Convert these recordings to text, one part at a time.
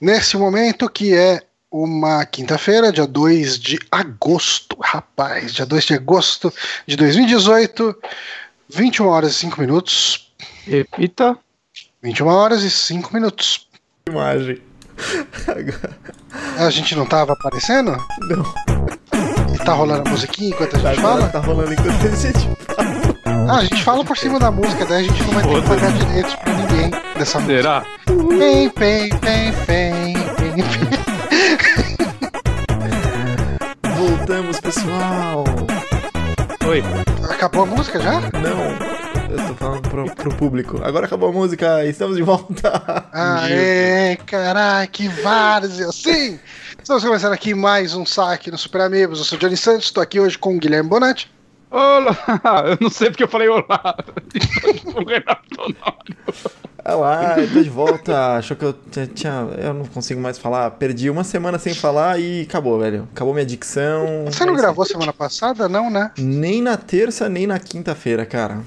nesse momento que é uma quinta-feira, dia 2 de agosto, rapaz, dia 2 de agosto de 2018, 21 horas e 5 minutos. Repita. 21 horas e 5 minutos. Imagem. A gente não tava aparecendo? Não. E tá rolando a musiquinha enquanto a gente Agora fala? tá rolando enquanto a gente fala. Ah, a gente fala por cima da música, daí a gente não vai ter que pagar direitos pra ninguém dessa música. Será? Pem, pem, pem, pem, pem. Voltamos, pessoal. Oi. Acabou a música já? Não, eu tô falando pro, pro público. Agora acabou a música, estamos de volta. Aê, caralho, que várzea! Sim! Estamos começando aqui mais um saque no Super Amigos. Eu sou o Johnny Santos, estou aqui hoje com o Guilherme Bonatti. Olá! Eu não sei porque eu falei olá. o Renato Honório. Olá, eu tô de volta. Achou que eu tinha, Eu não consigo mais falar. Perdi uma semana sem falar e acabou, velho. Acabou minha dicção. Você não gravou semana passada, não, né? Nem na terça, nem na quinta-feira, cara.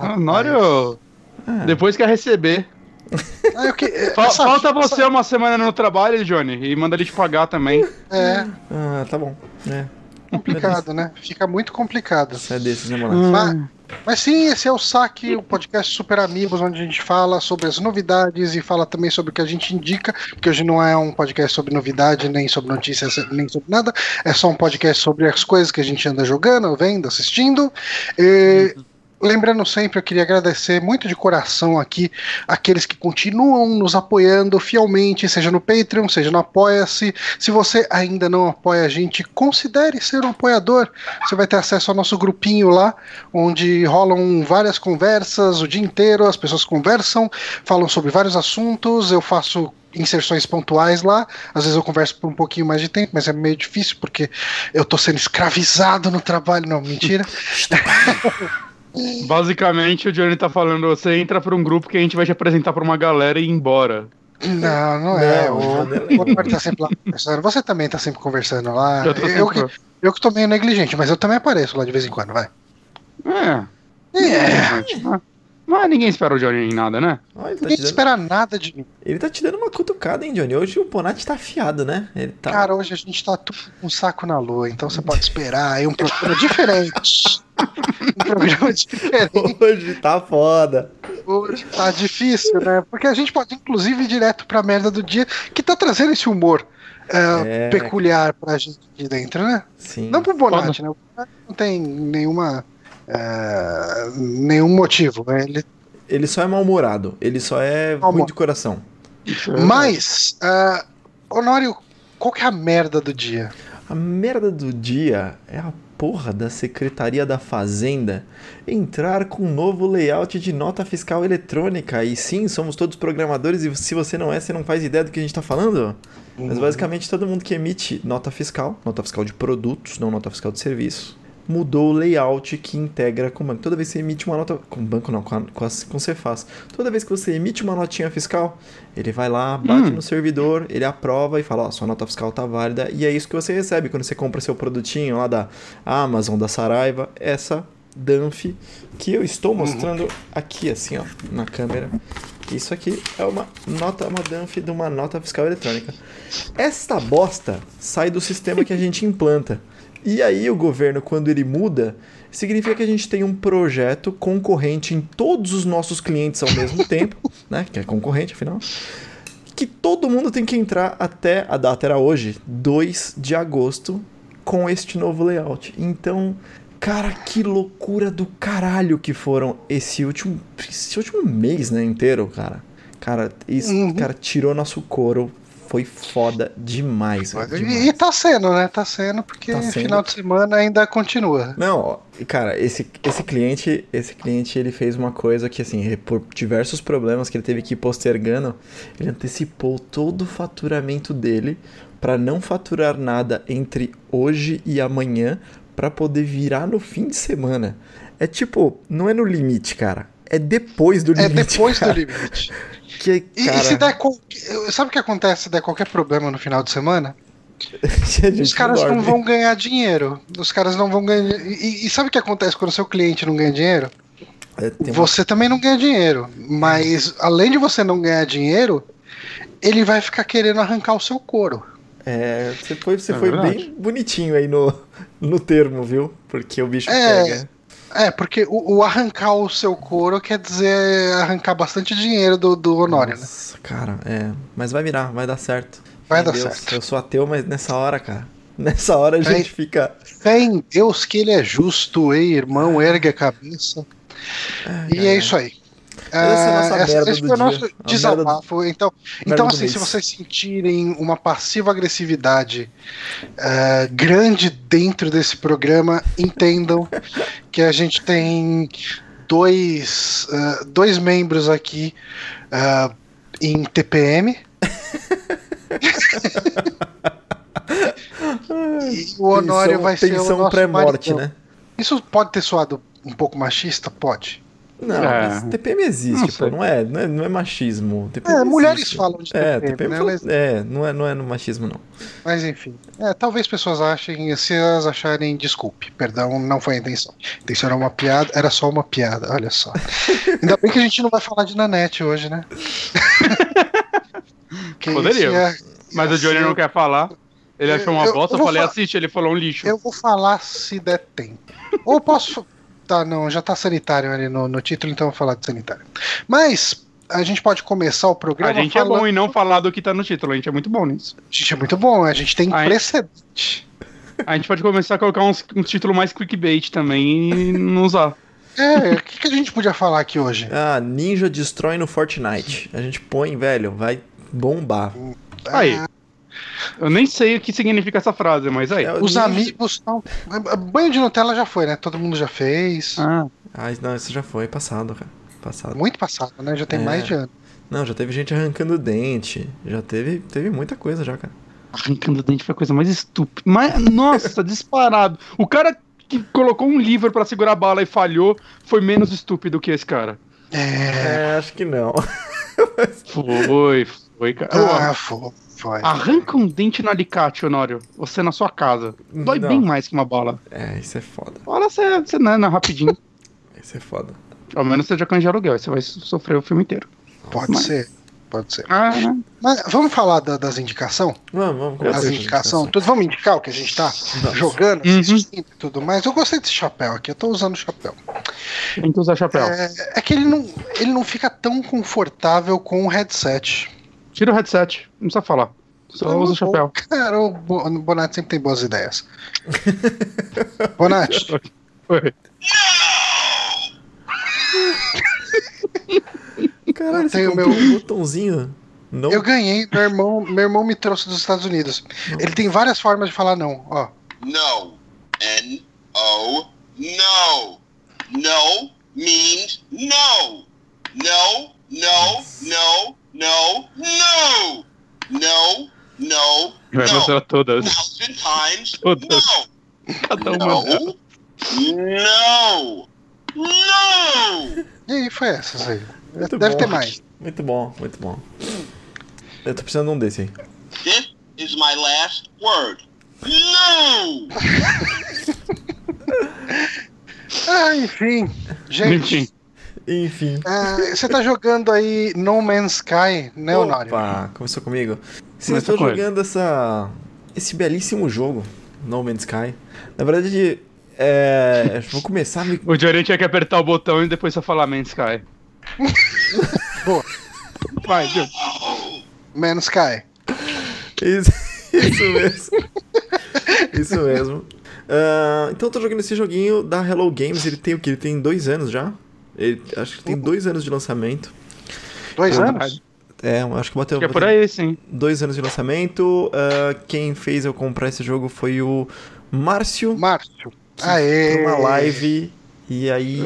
Honório, Ah, depois quer receber. Ah, eu que... Fa- essa- Falta você uma semana no trabalho, Johnny, e manda ele te pagar também. É ah, tá bom. É. complicado, né? Fica muito complicado. Isso é desses, né, moleque? Mas, mas sim, esse é o saque, o podcast Super Amigos, onde a gente fala sobre as novidades e fala também sobre o que a gente indica, porque hoje não é um podcast sobre novidade, nem sobre notícias, nem sobre nada, é só um podcast sobre as coisas que a gente anda jogando, vendo, assistindo. E, Lembrando sempre, eu queria agradecer muito de coração aqui aqueles que continuam nos apoiando fielmente, seja no Patreon, seja no Apoia-se. Se você ainda não apoia a gente, considere ser um apoiador. Você vai ter acesso ao nosso grupinho lá, onde rolam várias conversas o dia inteiro, as pessoas conversam, falam sobre vários assuntos, eu faço inserções pontuais lá, às vezes eu converso por um pouquinho mais de tempo, mas é meio difícil porque eu tô sendo escravizado no trabalho, não, mentira. Basicamente, o Johnny tá falando: você entra pra um grupo que a gente vai te apresentar pra uma galera e ir embora. Não, não é. Não, o é. o tá sempre lá conversando. Você também tá sempre conversando lá. Eu Eu, que, eu que tô meio negligente, mas eu também apareço lá de vez em quando, vai. É. É. Mas, mas ninguém espera o Johnny em nada, né? Tá Ninguém dando... espera nada de mim. ele tá te dando uma cutucada, hein, Johnny? Hoje o Bonatti tá afiado, né? Ele tá. Cara, hoje a gente tá tudo com um saco na lua, então você pode esperar aí um programa diferente. um programa diferente. Hoje tá foda. Hoje tá difícil, né? Porque a gente pode, inclusive, ir direto pra merda do dia, que tá trazendo esse humor é, É. peculiar pra gente de dentro, né? Sim. Não pro Bonatti, né? O Bonatti não tem nenhuma. é, nenhum motivo. né? Ele, Ele só é mal-humorado. Ele só é Mal-humorado. ruim de coração. mas, é, Honório, qual que é a merda do dia? A merda do dia é a porra da Secretaria da Fazenda entrar com um novo layout de nota fiscal eletrônica. E sim, somos todos programadores e se você não é, você não faz ideia do que a gente tá falando. Mas basicamente todo mundo que emite nota fiscal, nota fiscal de produtos, não nota fiscal de serviço, mudou o layout que integra com o banco. Toda vez que você emite uma nota. Com o banco não, com, a, com, a, com o Cefaz. Toda vez que você emite uma notinha fiscal, ele vai lá, bate Hum. no servidor, ele aprova e fala: Ó, sua nota fiscal tá válida. E é isso que você recebe quando você compra seu produtinho lá da Amazon, da Saraiva. Essa Danf que eu estou mostrando aqui, assim, ó, na câmera. Isso aqui é uma nota, uma Danf de uma nota fiscal eletrônica. Esta bosta sai do sistema que a gente implanta. E aí o governo, quando ele muda, significa que a gente tem um projeto concorrente em todos os nossos clientes ao mesmo tempo, né? Que é concorrente, afinal. Que todo mundo tem que entrar até a data era hoje, 2 de agosto, com este novo layout. Então, cara, que loucura do caralho que foram esse último, esse último mês, né, inteiro, cara. Cara, isso, Uhum. cara, tirou nosso couro. Foi foda demais, demais. E, tá sendo, né? Tá sendo, porque Tá sendo. final de semana ainda continua. Não, ó, cara, esse, esse cliente, esse cliente, ele fez uma coisa que, assim, por diversos problemas que ele teve que ir postergando, ele antecipou todo o faturamento dele para não faturar nada entre hoje e amanhã para poder virar no fim de semana. É tipo, não é no limite, cara. É depois do É limite. depois do cara. limite. E, cara, e se der. qual- Sabe o que acontece se der qualquer problema no final de semana? Os caras não dorme. vão ganhar dinheiro. Os caras não vão ganhar. E, e sabe o que acontece quando o seu cliente não ganha dinheiro? É, uma- Você também não ganha dinheiro. Mas além de você não ganhar dinheiro, ele vai ficar querendo arrancar o seu couro. É, você foi, você É foi verdade. bem bonitinho aí no, no termo, viu? Porque o bicho É. pega. É, porque o, o arrancar o seu couro quer dizer arrancar bastante dinheiro do, do Honório, né? Nossa, cara, é. Mas vai virar, vai dar certo. Vai Meu dar Deus, certo. Eu sou ateu, mas nessa hora, cara. Nessa hora a gente fica. Fé em Deus que ele é justo, ei, irmão, ergue a cabeça. Ai, E é isso aí. Essa é a nossa essa- merda esse do foi o nosso desabafo. Então, merda então do assim, se vocês sentirem uma passiva agressividade ah, grande dentro desse programa, entendam que a gente tem dois, ah, dois membros aqui ah, em TPM. e o Honório Tensão- vai ser o nosso pré-morte, né? Isso pode ter soado um pouco machista? Pode. Não, É. mas TPM existe, Não pô, não é, não é, não é machismo. TPM É, mulheres existe. falam de É, TPM, TPM né? fala- Mas- é, não é, não é no machismo, não. Mas enfim, é, talvez pessoas achem, se elas acharem, desculpe, perdão, não foi a intenção. A intenção era uma piada, era só uma piada, olha só. Ainda bem que a gente não vai falar de Nanete hoje, né? Poderia. ia- Mas ia o Johnny ser- não quer falar. Ele achou uma eu- bosta, eu falei, fa- assiste, ele falou um lixo. Eu vou falar se der tempo. Ou posso. Tá, não, já tá sanitário ali no, no título, então eu vou falar de sanitário. Mas a gente pode começar o programa. A gente é falando- bom em não falar do que tá no título, a gente é muito bom nisso. A gente é muito bom, a gente tem Aí- precedente. A gente pode começar a colocar uns, um título mais clickbait também e não usar. É, o que, que a gente podia falar aqui hoje? Ah, Ninja destrói no Fortnite. A gente põe, velho, vai bombar. Aí. Eu nem sei o que significa essa frase, mas aí. É, Os amigos estão. Banho de Nutella já foi, né? Todo mundo já fez. Ah, Ah, não, isso já foi passado, cara. Passado. Muito passado, né? Já tem É. mais de ano. Não, já teve gente arrancando dente. Já teve, teve muita coisa já, cara. arrancando dente foi a coisa mais estúpida. Mas, nossa, disparado. O cara que colocou um livro pra segurar a bala e falhou foi menos estúpido que esse cara. É. É, acho que não. Foi, foi, cara. Ah, foi. Foi. Arranca um dente no alicate, Honório. Você na sua casa. Dói Não. bem mais que uma bala. É, isso é foda. Fala você, você não, não, rapidinho. Isso é foda. Ao menos você já canja aluguel, você vai sofrer o filme inteiro. Pode Mas- ser. Pode ser. Ah, né? Mas vamos falar da- das indicações? Vamos, vamos começar As com a indicações? Tudo, vamos indicar o que a gente tá Vamos. jogando, Uhum. assistindo e tudo mais. Eu gostei desse chapéu aqui, eu tô usando o chapéu. Tem que usar chapéu. É, é que ele não, ele não fica tão confortável com o headset. Tira o headset, não precisa falar. Só Eu usa o chapéu. Cara, o Bo- o Bonatti sempre tem boas ideias. Bonatti, Foi. Caralho, você comprou meu- um botãozinho. Não. eu ganhei, meu irmão, meu irmão me trouxe dos Estados Unidos. Ele tem várias formas de falar não, ó. No. N O. No. No means no. No, no, no, no, no. No, no, Vai no. mostrar todas. Thousand times Todas. no. Cada uma. No. No. No. E aí foi essas aí. Muito Deve bom. ter mais. Muito bom, muito bom. Eu tô precisando de um desse aí. This is my last word. No. Ah, enfim. Gente, Enfim. Enfim. ah, você tá jogando aí No Man's Sky, né, Honório? Opa, começou comigo. Sim, Começou jogando essa, esse belíssimo jogo, No Man's Sky. Na verdade, é, vou começar me... O Johnny tinha que apertar o botão e depois só falar Man's Sky. Boa. Vai, Johnny. Man's Sky. Isso, isso mesmo. isso mesmo. Ah, então eu tô jogando esse joguinho da Hello Games. Ele tem o que? Ele tem dois anos já. Ele, acho que tem dois anos de lançamento. Dois Eu- anos? É, acho que bateu, Acho que é por aí, sim. dois anos de lançamento. Ah, quem fez eu comprar esse jogo foi o Márcio. Márcio. Aê. uma live. E aí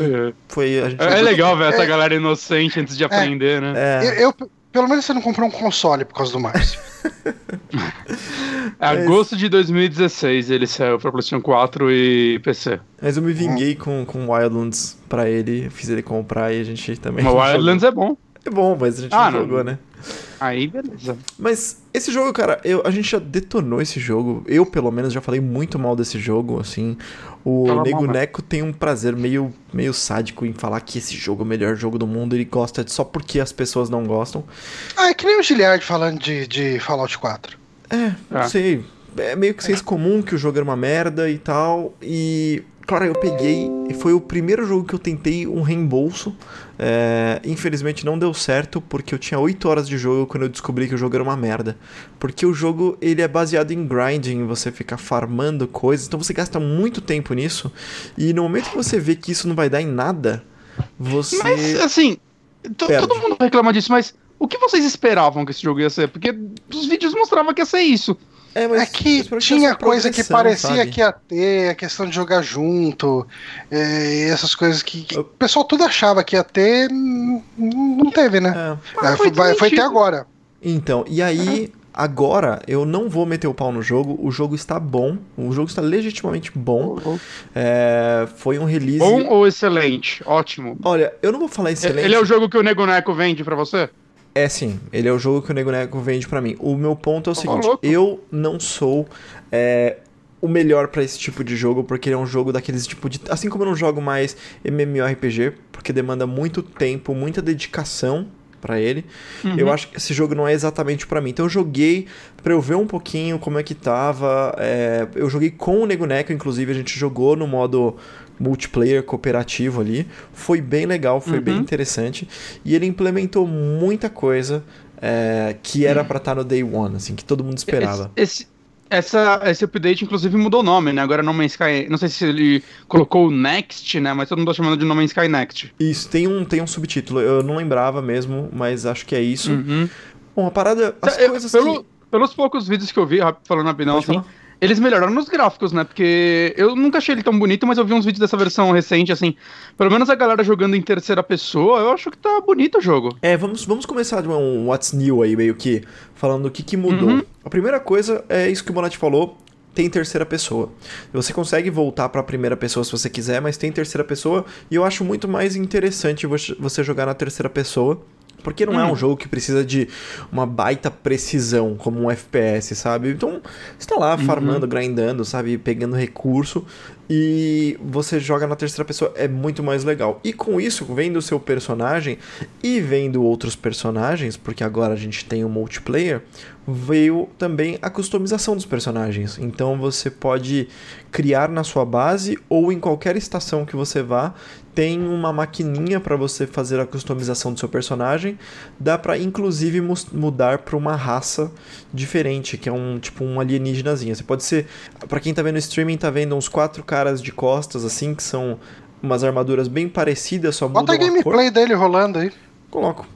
foi. A gente É, é legal ver essa É. galera inocente antes de aprender, né? É, Eu, eu- pelo menos você não comprou um console por causa do Márcio. Agosto de 2016 ele saiu pra PlayStation 4 e PC. mas eu me vinguei com, com Wildlands pra ele. Fiz ele comprar e a gente também. Mas o jogou. Wildlands é bom. É bom, mas a gente Ah, não não. jogou, né? Aí, beleza. Mas esse jogo, cara, eu, a gente já detonou esse jogo. Eu, pelo menos, já falei muito mal desse jogo, assim. O Fala Nego mal? Neco tem um prazer meio, meio sádico em falar que esse jogo é o melhor jogo do mundo. Ele gosta só porque as pessoas não gostam. Ah, é que nem o Giliard falando de, de Fallout 4. É, não Ah. sei. É meio que senso comum que o jogo era uma merda e tal. E, claro, eu peguei. E foi o primeiro jogo que eu tentei um reembolso. É, infelizmente não deu certo, porque eu tinha 8 horas de jogo quando eu descobri que o jogo era uma merda. Porque o jogo ele é baseado em grinding, você ficar farmando coisas. Então você gasta muito tempo nisso. E no momento que você vê que isso não vai dar em nada, você. Mas, assim, Perde. todo mundo reclama disso, mas o que vocês esperavam que esse jogo ia ser? Porque os vídeos mostravam que ia ser isso. É, mas É que tinha coisa que parecia sabe? que ia ter, a questão de jogar junto, é, e essas coisas que, que o pessoal tudo achava que ia ter, não teve, né? É. É, foi, vai- foi até agora. Então, e aí, agora eu não vou meter o pau no jogo. O jogo está bom. O jogo está legitimamente bom. É, foi um release. Bom ou excelente? Ótimo. Olha, eu não vou falar excelente. Ele é o jogo que o Nego Neco vende pra você? É sim, ele é o jogo que o Nego Nego vende pra mim. O meu ponto é o seguinte: louco. eu não sou é, o melhor pra esse tipo de jogo, porque ele é um jogo daqueles tipo de. Assim como eu não jogo mais MMORPG, porque demanda muito tempo, muita dedicação pra ele. Eu acho que esse jogo não é exatamente pra mim. Então eu joguei pra eu ver um pouquinho como é que tava. é, eu joguei com o Nego Neco, inclusive a gente jogou no modo multiplayer cooperativo ali. Foi bem legal, foi bem Uhum. interessante. E ele implementou muita coisa é, que era pra estar no Day One, assim, que todo mundo esperava. Esse, esse- essa, esse update, inclusive, mudou o nome, né? Agora No Man's Sky. Não sei se ele colocou o Next, né? Mas todo mundo tá chamando de No Man's Sky Next. Isso, tem um, tem um subtítulo, eu não lembrava mesmo, mas acho que é isso. Uhum. Bom, a parada, as Eu- coisas pelo- que... Pelos poucos vídeos que eu vi, falando rapidão, assim, falar. Eles melhoraram nos gráficos, né? Porque eu nunca achei ele tão bonito, mas eu vi uns vídeos dessa versão recente, assim. Pelo menos a galera jogando em terceira pessoa, eu acho que tá bonito o jogo. É, vamos, vamos começar de um What's New aí, meio que, falando o que, que mudou. Uhum. A primeira coisa é isso que o Bonatti falou, tem terceira pessoa. Você consegue voltar pra primeira pessoa se você quiser, mas tem terceira pessoa, e eu acho muito mais interessante você jogar na terceira pessoa, porque não é Hum. um jogo que precisa de uma baita precisão, como um FPS, sabe? Então, você tá lá farmando, grindando, sabe? Pegando recurso, e você joga na terceira pessoa, é muito mais legal. E com isso, vendo o seu personagem e vendo outros personagens, porque agora a gente tem o multiplayer, veio também a customização dos personagens. Então você pode criar na sua base ou em qualquer estação que você vá, tem uma maquininha para você fazer a customização do seu personagem. Dá para inclusive mudar para uma raça diferente, que é um tipo um alienígenazinho. Você pode ser, para quem tá vendo o streaming, tá vendo uns quatro caras de costas assim, que são umas armaduras bem parecidas, só Bota a gameplay dele rolando aí. Coloco.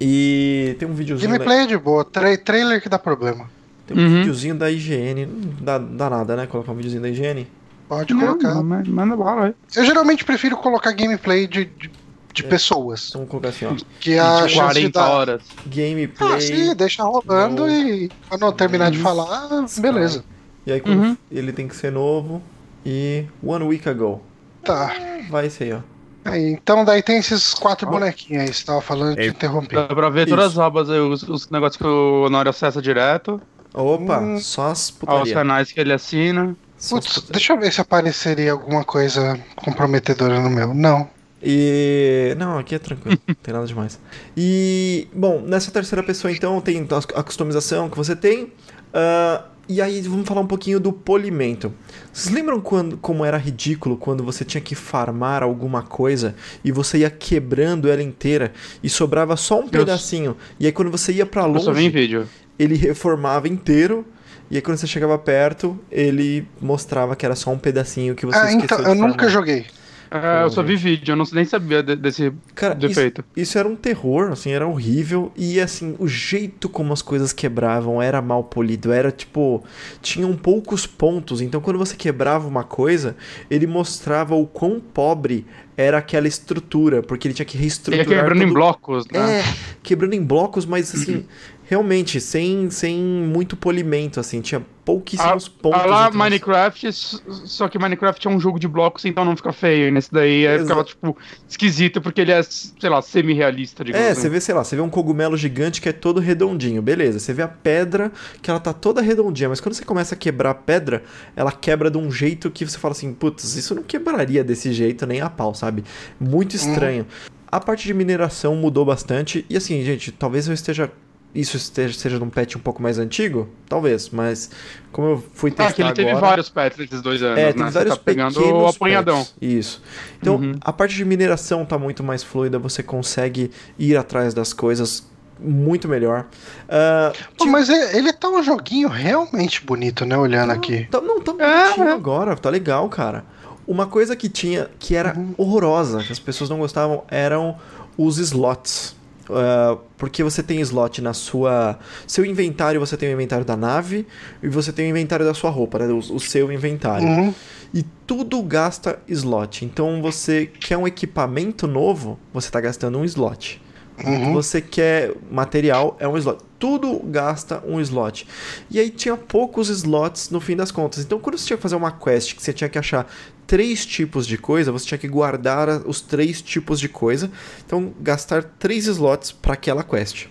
E tem um videozinho da- Gameplay é de boa, tra trailer que dá problema. Tem um Uhum. videozinho da IGN. Não dá, dá nada, né? Colocar um videozinho da IGN. Pode Não, colocar. não, mas manda bala, é. Eu geralmente prefiro colocar gameplay de, de, de pessoas. Então vamos colocar assim, ó. Que a chance de 40 dar. horas. Gameplay. Ah, sim, deixa rolando e quando eu terminar de Isso. falar, beleza. E aí Uhum. ele tem que ser novo. E One Week Ago. Tá. Vai ser aí, ó. Aí, então daí tem esses quatro Ó. bonequinhos aí, você tava falando de É. interromper. Dá pra ver todas Isso. as abas aí, os, os negócios que o Honório acessa direto, Opa, Hum. só as putaria. canais que ele assina. Putz, deixa eu ver se apareceria alguma coisa comprometedora no meu. Não. E. Não, aqui é tranquilo, não tem nada demais. E. Bom, nessa terceira pessoa então tem a customização que você tem. ah, e aí vamos falar um pouquinho do polimento. Vocês lembram quando, como era ridículo quando você tinha que farmar alguma coisa e você ia quebrando ela inteira e sobrava só um pedacinho? E aí quando você ia pra Eu só vi em longe, vídeo. ele reformava inteiro. E aí quando você chegava perto, ele mostrava que era só um pedacinho que você Ah, esqueceu então, de eu nunca farmar. joguei. É, eu só vi vídeo, eu não, nem sabia de- desse Cara, isso, defeito. isso era um terror, assim, era horrível. E assim, o jeito como as coisas quebravam era mal polido. Era tipo. Tinham poucos pontos. Então, quando você quebrava uma coisa, ele mostrava o quão pobre era aquela estrutura. Porque ele tinha que Ele reestruturar. ia quebrando em blocos, né? É, quebrando em blocos, mas assim, realmente sem, sem muito polimento, assim, tinha pouquíssimos Ah, pontos. ah, lá, Minecraft, só que Minecraft é um jogo de blocos, então não fica feio. E nesse daí é, ficava, tipo, esquisito, porque ele é, sei lá, semi-realista, digamos É, assim. você vê, sei lá, você vê um cogumelo gigante que é todo redondinho, beleza. Você vê a pedra que ela tá toda redondinha, mas quando você começa a quebrar a pedra, ela quebra de um jeito que você fala assim, putz, isso não quebraria desse jeito nem a pau, sabe? Muito estranho. A parte de mineração mudou bastante, e assim, gente, talvez eu esteja. Isso esteja, seja num patch um pouco mais antigo? Talvez, mas como eu fui testar Ah, que ele teve agora... vários pets nesses dois anos, É, né? Você vários tá pegando o apanhadão. pets. Isso. Então, Uhum. a parte de mineração tá muito mais fluida, você consegue ir atrás das coisas muito melhor. Ah, Pô, mas é- ele tá um joguinho realmente bonito, né? Olhando aqui. tá, não, tá É, bonitinho é. agora, tá legal, cara. Uma coisa que tinha, que era Uhum. horrorosa, que as pessoas não gostavam, eram os slots. Ah, porque você tem slot na sua. Seu inventário, você tem o inventário da nave e você tem o inventário da sua roupa, né? O, o seu inventário. Uhum. E tudo gasta slot. Então você quer um equipamento novo, você está gastando um slot. Uhum. Você quer material, é um slot. Tudo gasta um slot. E aí tinha poucos slots no fim das contas. Então quando você tinha que fazer uma quest que você tinha que achar três tipos de coisa, você tinha que guardar os três tipos de coisa. Então gastar três slots para aquela quest.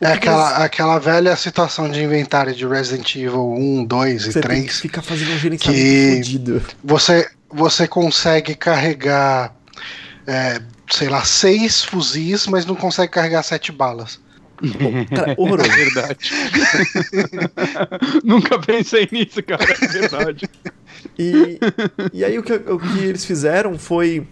É aquela, aquela velha situação de inventário de Resident Evil 1, 2 e Você que 3. ficar fazendo um gerenciamento que- fodido. Você, você consegue carregar, é, sei lá, seis fuzis, mas não consegue carregar sete balas. Cara, horroroso. É verdade. Nunca pensei nisso, cara. É verdade. E, e aí o que, o que eles fizeram foi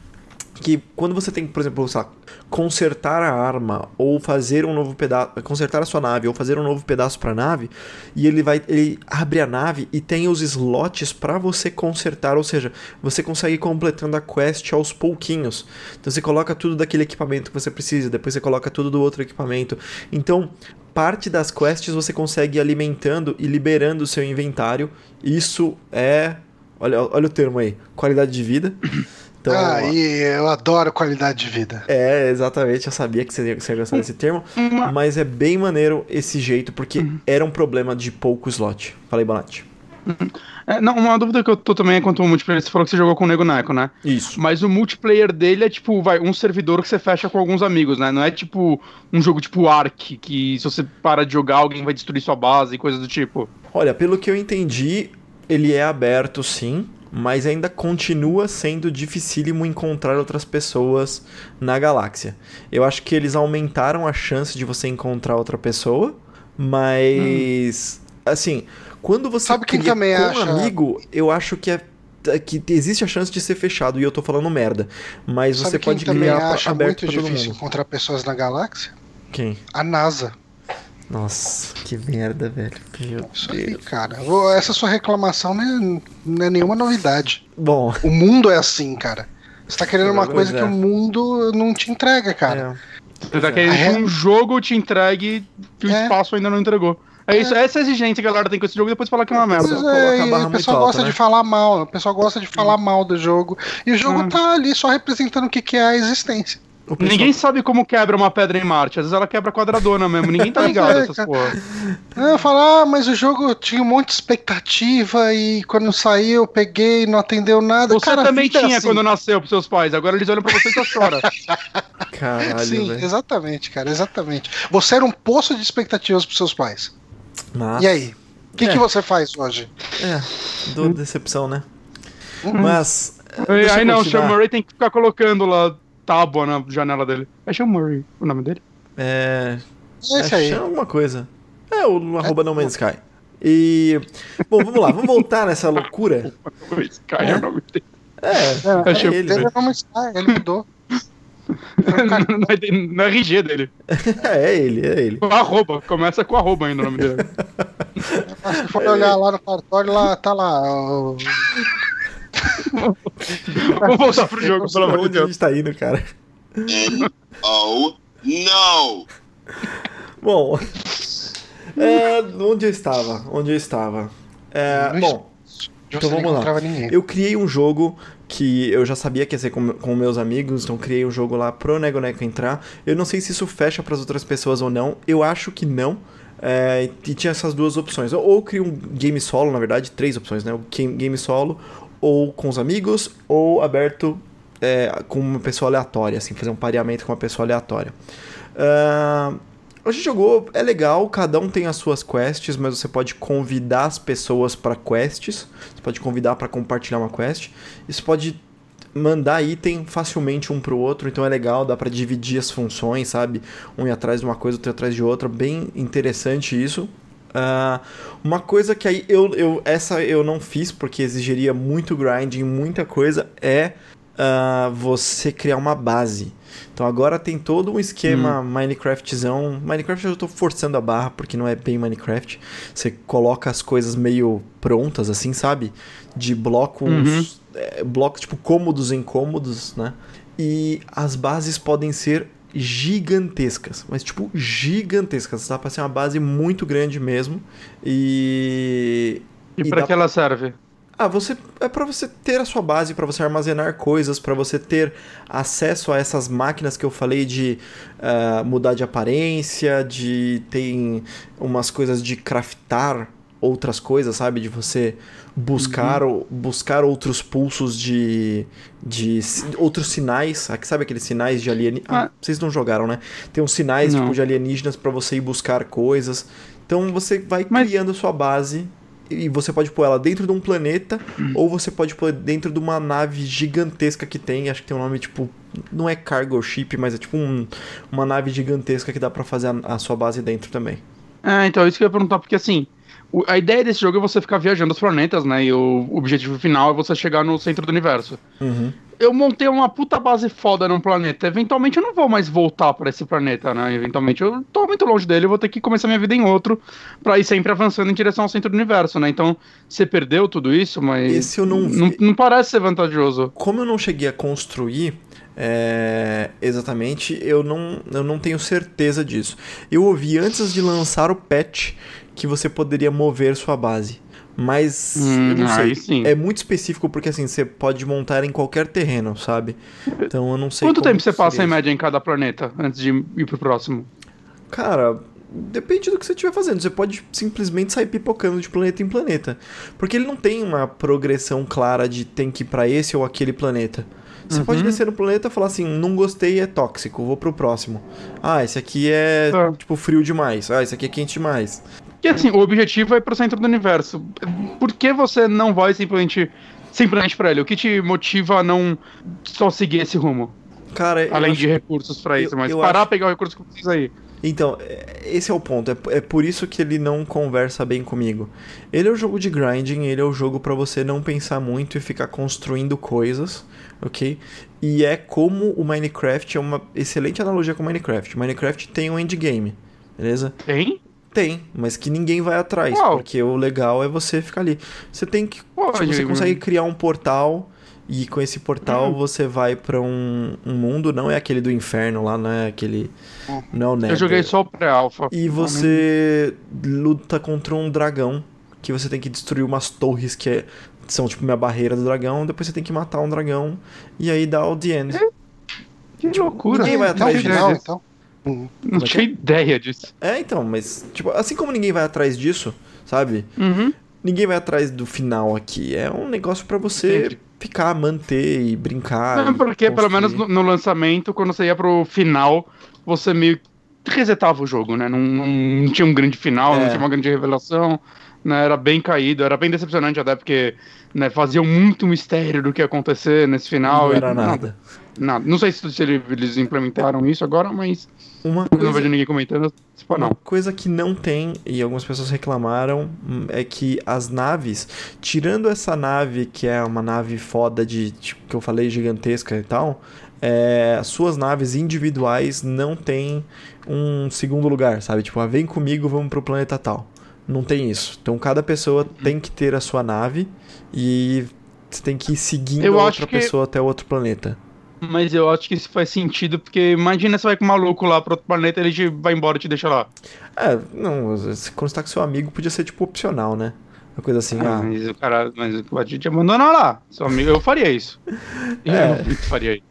que quando você tem, por exemplo, sei lá, consertar a arma ou fazer um novo pedaço, consertar a sua nave ou fazer um novo pedaço para a nave, e ele vai ele abre a nave e tem os slots para você consertar, ou seja, você consegue ir completando a quest aos pouquinhos. Então você coloca tudo daquele equipamento que você precisa, depois você coloca tudo do outro equipamento. Então, parte das quests você consegue ir alimentando e liberando o seu inventário. Isso é Olha, olha o termo aí, qualidade de vida. Então, ah, e eu adoro qualidade de vida. é, exatamente, eu sabia que você ia, que você ia gostar desse termo, mas é bem maneiro esse jeito, porque era um problema de pouco slot. Falei, Bonatti. É, não, uma dúvida que eu tô também é quanto ao multiplayer. Você falou que você jogou com o Nego Neco, né? Isso. Mas o multiplayer dele é tipo, vai, um servidor que você fecha com alguns amigos, né? Não é tipo um jogo tipo Ark, que se você para de jogar, alguém vai destruir sua base e coisas do tipo. Olha, pelo que eu entendi, ele é aberto sim, mas ainda continua sendo dificílimo encontrar outras pessoas na galáxia. Eu acho que eles aumentaram a chance de você encontrar outra pessoa, mas assim, quando você Sabe quem também com um acha- amigo, eu acho que é que existe a chance de ser fechado e eu tô falando merda, mas Sabe você pode criar acha aberto muito pra todo difícil mundo. encontrar pessoas na galáxia? Quem? A NASA. Nossa, que merda, velho. Meu Isso aí, Deus. cara. Vou- Essa sua reclamação não é, não é nenhuma novidade. Bom, O mundo é assim, cara. Você tá querendo uma coisa é. que o mundo não te entrega, cara. é. Você tá querendo É. que um jogo te entregue que o É. espaço ainda não entregou. É isso, essa é a exigência que a galera tem com esse jogo e depois falar que é uma merda. é, o pessoal alta, gosta né? de falar mal, o pessoal gosta de falar mal do jogo. E o jogo Hum. tá ali só representando o que, que é a existência. Pessoal- Ninguém sabe como quebra uma pedra em Marte. Às vezes ela quebra quadradona mesmo. Ninguém tá ligado É, nessas cara. porra. Eu falar, ah, mas o jogo tinha um monte de expectativa e quando saiu eu peguei não atendeu nada. Você Cara, também é tinha assim. quando nasceu pros seus pais. Agora eles olham pra você e só choram. Caralho, Sim, velho. exatamente, cara, exatamente. Você era um poço de expectativas pros seus pais. Mas, E aí? O que, É. que você faz hoje? É, dor decepção, né? Uhum. Mas. é, aí não, o. Sean Murray tem que ficar colocando lá tábua na janela dele. É Sean Murray o nome dele? É. É isso aí. Alguma coisa. É, o arroba No Man's Sky. E. Bom, vamos lá, vamos voltar nessa loucura. O Sky é, É? o nome dele. É, Achei é ele. Ele ele mudou. no, no RG dele. É ele, é ele. Com arroba. Começa com arroba ainda o nome dele. Se for olhar lá no cartório, lá tá lá. o- Vamos voltar pro jogo, pelo amor de Onde a Deus. gente tá indo, cara? Oh no! Bom. é, onde eu estava? Onde eu estava? É, Não bom, Então não vamos lá. eu criei um jogo que eu já sabia que ia ser com, com meus amigos, então criei um jogo lá pro Nego Neco entrar. Eu não sei se isso fecha pras outras pessoas ou não. Eu acho que não, É, e tinha essas duas opções. Ou, ou cria um game solo, na verdade, três opções, né? O game game solo, ou com os amigos, ou aberto é, com uma pessoa aleatória, assim, fazer um pareamento com uma pessoa aleatória. Ah, a gente jogou, é legal, cada um tem as suas quests, mas você pode convidar as pessoas para quests, você pode convidar para compartilhar uma quest, isso pode mandar item facilmente um pro outro, então é legal, dá para dividir as funções, sabe? Um ir atrás de uma coisa, outro ir atrás de outra, bem interessante isso. Ah, uma coisa que aí eu, eu essa eu não fiz porque exigiria muito grinding, muita coisa, é ah, você criar uma base. Então agora tem todo um esquema Minecraftzão. Minecraft eu tô forçando a barra porque não é bem Minecraft. Você coloca as coisas meio prontas, assim, sabe? De blocos. é, blocos tipo cômodos em cômodos, né? E as bases podem ser gigantescas, mas tipo gigantescas. Dá pra ser uma base muito grande mesmo. E. E, E pra dá- que ela serve? Ah, você é para você ter a sua base, para você armazenar coisas, para você ter acesso a essas máquinas que eu falei de ah, mudar de aparência, de ter umas coisas de craftar outras coisas, sabe? De você buscar ou- buscar outros pulsos de de outros sinais, aqui sabe aqueles sinais de alienígenas? Ah, Ah. vocês não jogaram, né? Tem uns sinais tipo de alienígenas para você ir buscar coisas. Então você vai Mas- criando a sua base e você pode pôr ela dentro de um planeta ou você pode pôr dentro de uma nave gigantesca que tem, acho que tem um nome tipo, não é cargo ship, mas é tipo um- uma nave gigantesca que dá pra fazer a, a sua base dentro também. É, então, isso que eu ia perguntar, porque assim, a ideia desse jogo é você ficar viajando os planetas, né? E o objetivo final é você chegar no centro do universo. Uhum. Eu montei uma puta base foda num planeta. Eventualmente eu não vou mais voltar pra esse planeta, né? Eventualmente eu tô muito longe dele, eu vou ter que começar minha vida em outro pra ir sempre avançando em direção ao centro do universo, né? Então, você perdeu tudo isso, mas. Esse eu não vi. Não, não parece ser vantajoso. Como eu não cheguei a construir é, exatamente, eu não, eu não tenho certeza disso. Eu ouvi antes de lançar o patch que você poderia mover sua base. Mas Hum, eu não sei. É muito específico porque assim, você pode montar em qualquer terreno, sabe? Então eu não sei. Quanto tempo você passa em média em cada planeta antes de ir pro próximo? Cara, depende do que você estiver fazendo. Você pode simplesmente sair pipocando de planeta em planeta. Porque ele não tem uma progressão clara de tem que ir pra esse ou aquele planeta. Você Uhum. pode descer no planeta e falar assim, não gostei, é tóxico, vou pro próximo. Ah, esse aqui é, Tá. tipo, frio demais. Ah, esse aqui é quente demais. E assim, o objetivo é ir pro centro do universo. Por que você não vai simplesmente, simplesmente pra ele? O que te motiva a não só seguir esse rumo? Cara, Além acho- de recursos pra eu- isso, mas eu parar, acho- pegar o recurso que precisa aí. Então, é- esse é o ponto. É, é por isso que ele não conversa bem comigo. Ele é o jogo de grinding, ele é o jogo pra você não pensar muito e ficar construindo coisas, ok? E é como o Minecraft é uma excelente analogia com o Minecraft. O Minecraft tem um endgame, beleza? Tem? Tem, mas que ninguém vai atrás, Uau. porque o legal é você ficar ali. Você tem que. Pode, tipo, você consegue criar um portal. E com esse portal Hum. você vai pra um, um mundo, não é aquele do inferno lá, não é aquele. Não é o Eu joguei só o pré-alpha. E você luta contra um dragão que você tem que destruir umas torres que é- são tipo minha barreira do dragão. Depois você tem que matar um dragão e aí dá o the end. Que loucura. ninguém vai Não, atrás final, disso. então. Uhum. Não tinha ideia disso. É, então, mas tipo, assim como ninguém vai atrás disso, sabe? Uhum. Ninguém vai atrás do final aqui. É um negócio pra você Entendi. ficar, manter e brincar. Não, e porque pelo menos no, no lançamento, quando você ia pro final, você meio que resetava o jogo, né? Não, não- não tinha um grande final, É. não tinha uma grande revelação, né? Era bem caído, era bem decepcionante até porque né, faziam muito mistério do que ia acontecer nesse final. Não era nada. nada. Não sei se, se ele- eles implementaram isso agora, mas Uma eu não coisa vejo ninguém comentando. Se pá, Uma não. coisa que não tem, e algumas pessoas reclamaram, hum, é que as naves, tirando essa nave que é uma nave foda de, tipo, que eu falei, gigantesca e tal, é, as suas naves individuais não tem um segundo lugar, sabe? Tipo, ah, vem comigo, vamos pro planeta tal. Não tem isso. Então cada pessoa tem que ter a sua nave e você tem que ir seguindo Eu a outra que- pessoa até outro planeta. Mas eu acho que isso faz sentido, porque imagina você vai com um maluco lá pro outro planeta ele te vai embora e te deixa lá. É, não, se- tá com seu amigo, podia ser tipo opcional, né? Uma coisa assim, Ah, ah, mas o cara, mas o te abandonar lá. Seu amigo, eu faria isso. Eu É. não faria isso.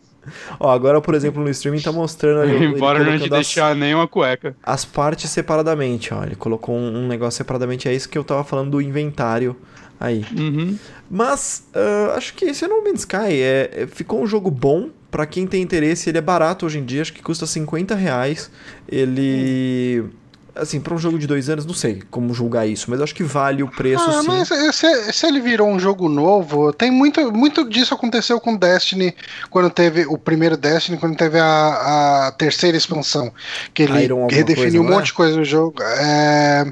Ó, agora, por exemplo, no streaming tá mostrando ali. Embora não te colocando as- deixar nenhuma cueca. as partes separadamente, ó. Ele colocou um, um negócio separadamente. É isso que eu tava falando do inventário aí. Uhum. Mas ah, acho que esse é No Man's Sky. É, é- ficou um jogo bom. Pra quem tem interesse, ele é barato hoje em dia. Acho que custa 50 reais. Ele. Assim, pra um jogo de dois anos, não sei como julgar isso, mas acho que vale o preço Ah, sim. mas se, se ele virou um jogo novo, tem muito, muito disso aconteceu com Destiny quando teve o primeiro Destiny, quando teve a, a terceira expansão, que ele Iron redefiniu coisa, um não é? monte de coisa do jogo. É.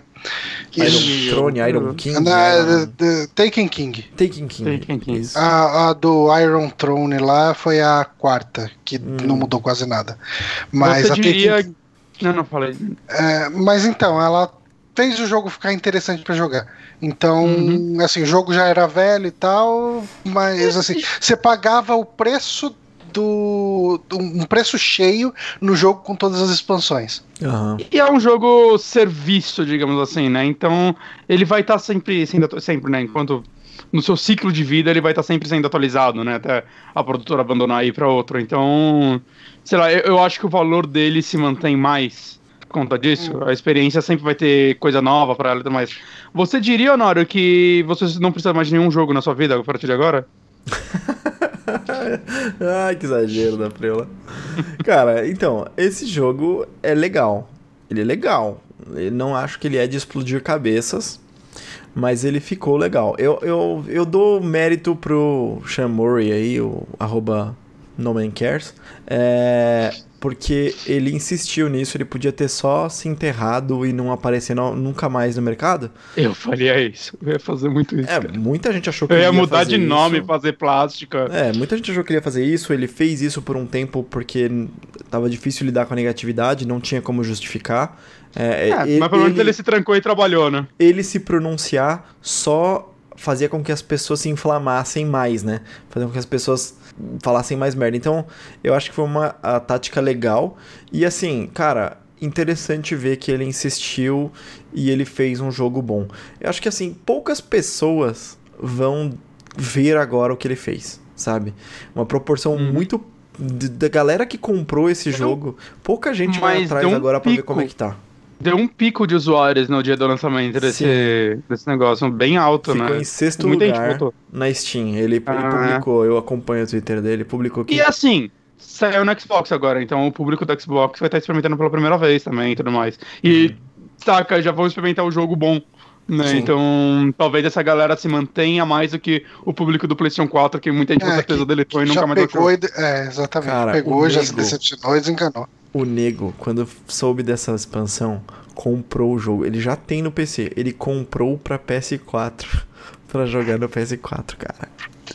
Iron Throne, Iron King, Na- Iron- the- the Taken King. Taken King. Taken King. A, a do Iron Throne lá foi a quarta, que não mudou quase nada. Mas Você a Taken diria. King- Não, não falei. é, mas então, ela fez o jogo ficar interessante pra jogar. Então, Uhum. assim, o jogo já era velho e tal, mas assim, você pagava o preço do. um preço cheio no jogo com todas as expansões. Aham. E é um jogo serviço, digamos assim, né? Então ele vai estar sempre sendo sempre, né? Enquanto no seu ciclo de vida ele vai estar sempre sendo atualizado, né? Até a produtora abandonar aí para outro. Então, sei lá, eu, eu acho que o valor dele se mantém mais por conta disso. A experiência sempre vai ter coisa nova para ela e tudo mais. Você diria, Honório, que você não precisa mais de nenhum jogo na sua vida a partir de agora? Ai, que exagero da Preula. Cara, então, esse jogo é legal. Ele é legal. Eu não acho que ele é de explodir cabeças, mas ele ficou legal. Eu, eu, eu dou mérito pro Sean Murray aí, o arroba No Man Cares, é, porque ele insistiu nisso, ele podia ter só se enterrado e não aparecer no- nunca mais no mercado. Eu faria isso. Eu ia fazer muito isso. É, cara. muita gente achou que Eu ele ia mudar fazer de nome, isso. fazer plástica. É, muita gente achou que ele ia fazer isso, ele fez isso por um tempo porque tava difícil lidar com a negatividade, não tinha como justificar. É, É, ele, mas pelo menos ele, ele se trancou e trabalhou, né? ele se pronunciar só fazia com que as pessoas se inflamassem mais, né? Fazia com que as pessoas falassem mais merda. Então, eu acho que foi uma a tática legal. E assim, cara, interessante ver que ele insistiu e ele fez um jogo bom. Eu acho que assim, poucas pessoas vão ver agora o que ele fez, sabe? Uma proporção Uhum. muito da galera que comprou esse jogo, pouca gente vai Mas atrás deu um agora pra ver como é que tá. Deu um pico de usuários no dia do lançamento desse, desse negócio, bem alto, Ficou né? em sexto Muita lugar na Steam. Ele, ele Ah. publicou, eu acompanho o Twitter dele, publicou que. E assim, saiu no Xbox agora, então o público do Xbox vai estar experimentando pela primeira vez também e tudo mais. E, saca, já vão experimentar o jogo bom. Né? Então, talvez essa galera se mantenha mais do que o público do PlayStation 4, que muita gente com É, certeza que- deletou e nunca mais pegou e. É, exatamente. Cara, pegou, já se decepcionou e desenganou. O nego, quando soube dessa expansão, comprou o jogo. Ele já tem no PC. Ele comprou pra PS4. pra jogar no PS4, cara.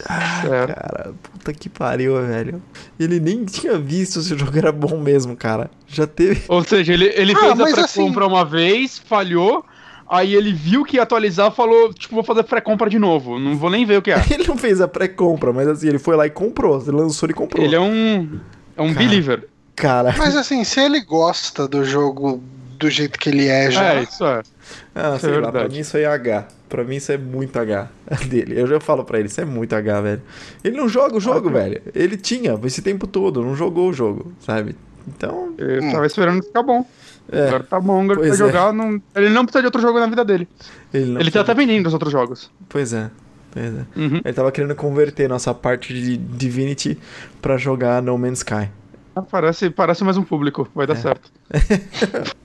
Ah, Certo. cara, puta que pariu, velho. Ele nem tinha visto se o jogo era bom mesmo, cara. Já teve. Ou seja, ele, ele Ah, fez a pré-compra uma vez, falhou, aí ele viu que ia atualizar, falou, tipo, vou fazer pré-compra de novo, não vou nem ver o que é. Ele não fez a pré-compra, mas assim, ele foi lá e comprou. Ele lançou e comprou. Ele é um, é um Cara. believer. Cara. Mas assim, se ele gosta do jogo do jeito que ele é já. É, isso é. Ah, Isso sei é lá, pra mim isso aí é H. Pra mim isso é muito H dele. Eu já falo pra ele, isso é muito H, velho. Ele não joga o jogo, velho. Ele tinha esse tempo todo, não jogou o jogo, sabe? Então, Eu Hum. tava esperando ficar bom. é, Agora tá bom, agora Pois pra é. jogar. Não... Ele não precisa de outro jogo na vida dele. ele não ele tá até vendendo os outros jogos. Pois é, pois é. Uhum. Ele tava querendo converter nossa parte de Divinity pra jogar No Man's Sky. Ah, Parece, parece mais um público, vai dar É. certo.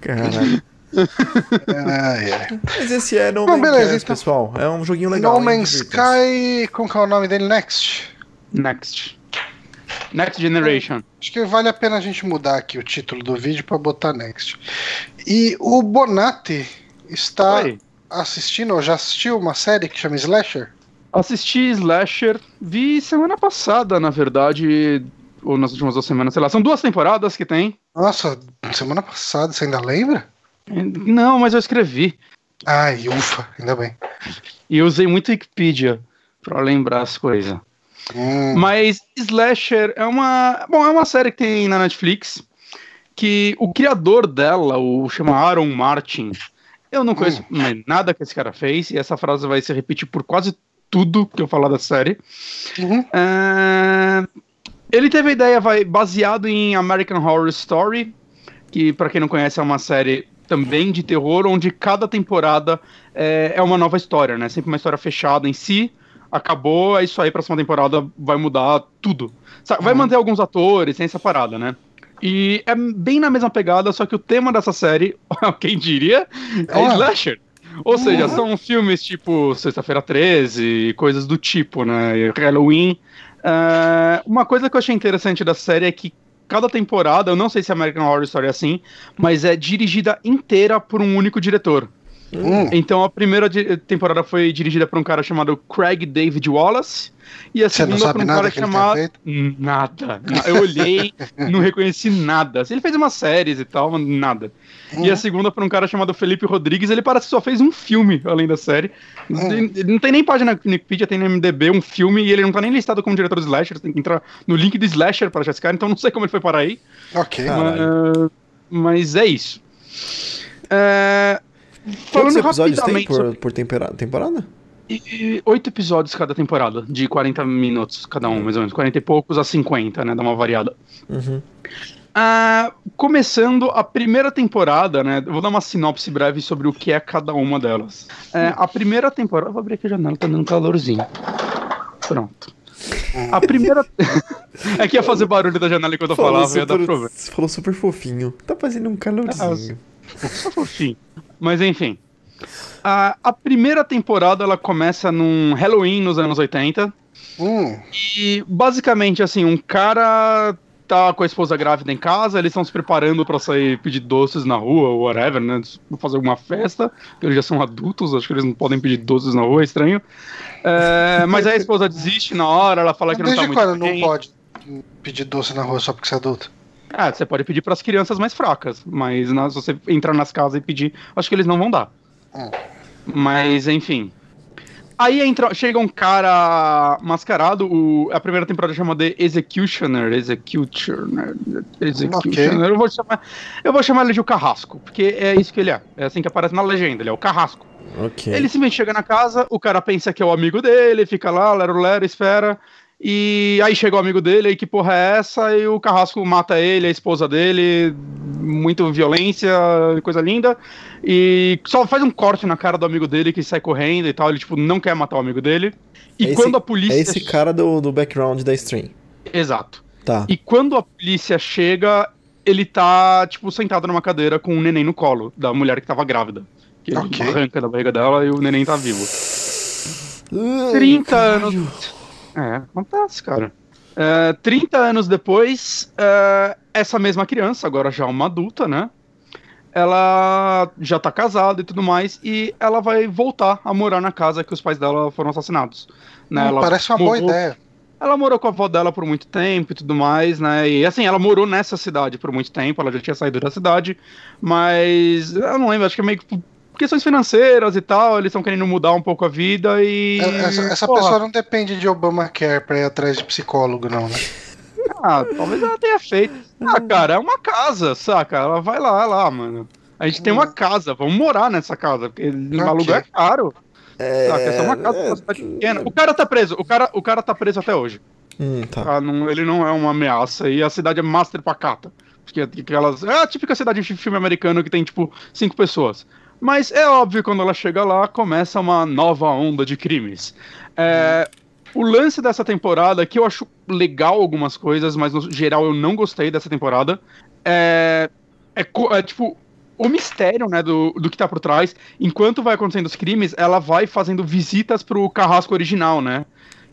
Caralho. Ai, ai. Mas esse é No Man's beleza, Sky, então. pessoal. É um joguinho legal. No? Man's. Sky. Como que é o nome dele? Next. Next. Next Generation. Acho que vale a pena a gente mudar aqui o título do vídeo pra botar Next. E o Bonatti está Oi. assistindo, ou já assistiu uma série que chama Slasher? Assisti Slasher, vi semana passada, na verdade, ou nas últimas duas semanas, sei lá. São duas temporadas que tem. Nossa, semana passada, você ainda lembra? Não, mas eu escrevi. Ai, ufa, ainda bem. E eu usei muito Wikipedia pra lembrar as coisas. Hum, Mas Slasher é uma. Bom, é uma série que tem na Netflix. Que o criador dela, o chama Aaron Martin. Eu não conheço mais nada que esse cara fez, e essa frase vai se repetir por quase tudo que eu falar da série. Uhum. É, Ele teve a ideia vai, baseado em American Horror Story, que pra quem não conhece é uma série também de terror, onde cada temporada é, é uma nova história, né? Sempre uma história fechada em si. Acabou, é isso aí, próxima temporada vai mudar tudo. Vai Uhum. manter alguns atores, tem essa parada, né? E é bem na mesma pegada, só que o tema dessa série, quem diria, é Olha. slasher. Ou seja, Uhum. são filmes tipo Sexta-feira 13, coisas do tipo, né? Halloween. Ah, uma coisa que eu achei interessante da série é que cada temporada, eu não sei se American Horror Story é assim, mas é dirigida inteira por um único diretor. Hum. Então a primeira temporada foi dirigida por um cara chamado Craig David Wallace. E a Você não segunda sabe por um cara que ele tenha chamado. feito? Nada. Eu olhei, não reconheci nada. Ele fez umas séries e tal, mas nada. E a segunda por um cara chamado Felipe Rodrigues, ele parece que só fez um filme além da série. Uhum. Ele Não tem nem página na Wikipedia, tem no MDB um filme e ele não tá nem listado como diretor do Slasher. Você tem que entrar no link do Slasher para achar esse cara, então não sei como ele foi parar aí. Ok. Mas, mas é isso. É, Quantos falando episódios tem por, por tempera- temporada? E- Oito episódios cada temporada, de 40 minutos cada um, mais ou menos. 40 e poucos a 50, né? Dá uma variada. Uhum. Ah, começando a primeira temporada, né? Vou dar uma sinopse breve sobre o que é cada uma delas. É, a primeira temporada. Vou abrir aqui a janela, tá dando calorzinho. Pronto. A primeira. é que ia fazer barulho da janela enquanto eu falava, ia dar problema. você falou super fofinho. Tá fazendo um calorzinho. Só fofinho. Mas enfim. A, a primeira temporada ela começa num Halloween nos anos 80. Hum. E basicamente, assim, um cara tá com a esposa grávida em casa, eles estão se preparando pra sair pedir doces na rua, ou whatever, né? Fazer alguma festa. Eles já são adultos, acho que eles não podem pedir doces na rua, é estranho. É, mas aí a esposa desiste na hora, ela fala que não tá muito quando bem. não pode pedir doce na rua só porque você é adulto? Ah, você pode pedir pras crianças mais fracas, mas na- se você entrar nas casas e pedir, acho que eles não vão dar. Mas, enfim. Aí entra, chega um cara mascarado, o, a primeira temporada chama de Executioner, Executioner, Executioner. Eu, vou chamar, eu vou chamar ele de o Carrasco, porque é isso que ele é. É assim que aparece na legenda, ele é o Carrasco. Ok. Ele simplesmente chega na casa, o cara pensa que é o amigo dele, fica lá, lero, lero, espera. E aí chega o amigo dele, aí que porra é essa? E o carrasco mata ele, a esposa dele, muito violência, coisa linda. E só faz um corte na cara do amigo dele que sai correndo e tal. Ele, tipo, não quer matar o amigo dele. E É esse- quando a polícia. É esse cara do, do background da stream. Exato. Tá. E quando a polícia chega, ele tá, tipo, sentado numa cadeira com um neném no colo da mulher que tava grávida. Que ele Ok. arranca da barriga dela e o neném tá vivo. Ai, 30 caralho. anos. É, acontece, cara. É, 30 anos depois, é, essa mesma criança, agora já uma adulta, né? Ela já tá casada e tudo mais, e ela vai voltar a morar na casa que os pais dela foram assassinados. Né? Hum, parece uma boa ideia. ela morou com a avó dela por muito tempo e tudo mais, né? E assim, ela morou nessa cidade por muito tempo, ela já tinha saído da cidade, mas eu não lembro, acho que é meio que questões financeiras e tal, eles estão querendo mudar um pouco a vida e. Essa, essa pessoa não depende de Obamacare pra ir atrás de psicólogo, não, né? Ah, talvez ela tenha feito. Ah, cara, é uma casa, saca? Ela vai lá, lá, mano. A gente tem uma casa, vamos morar nessa casa, porque o aluguel é caro. Saca? É só uma casa uma cidade pequena. O cara tá preso, o cara, o cara tá preso até hoje. Hum, tá. tá? Não- ele não é uma ameaça. E a cidade é master pacata. Porque aquelas. É a típica cidade de filme americano que tem, tipo, cinco pessoas. Mas é óbvio, quando ela chega lá, começa uma nova onda de crimes. É, O lance dessa temporada, que eu acho legal algumas coisas, mas no geral eu não gostei dessa temporada, é, é, é, tipo. O mistério, né, do, do que tá por trás, enquanto vai acontecendo os crimes, ela vai fazendo visitas pro carrasco original, né?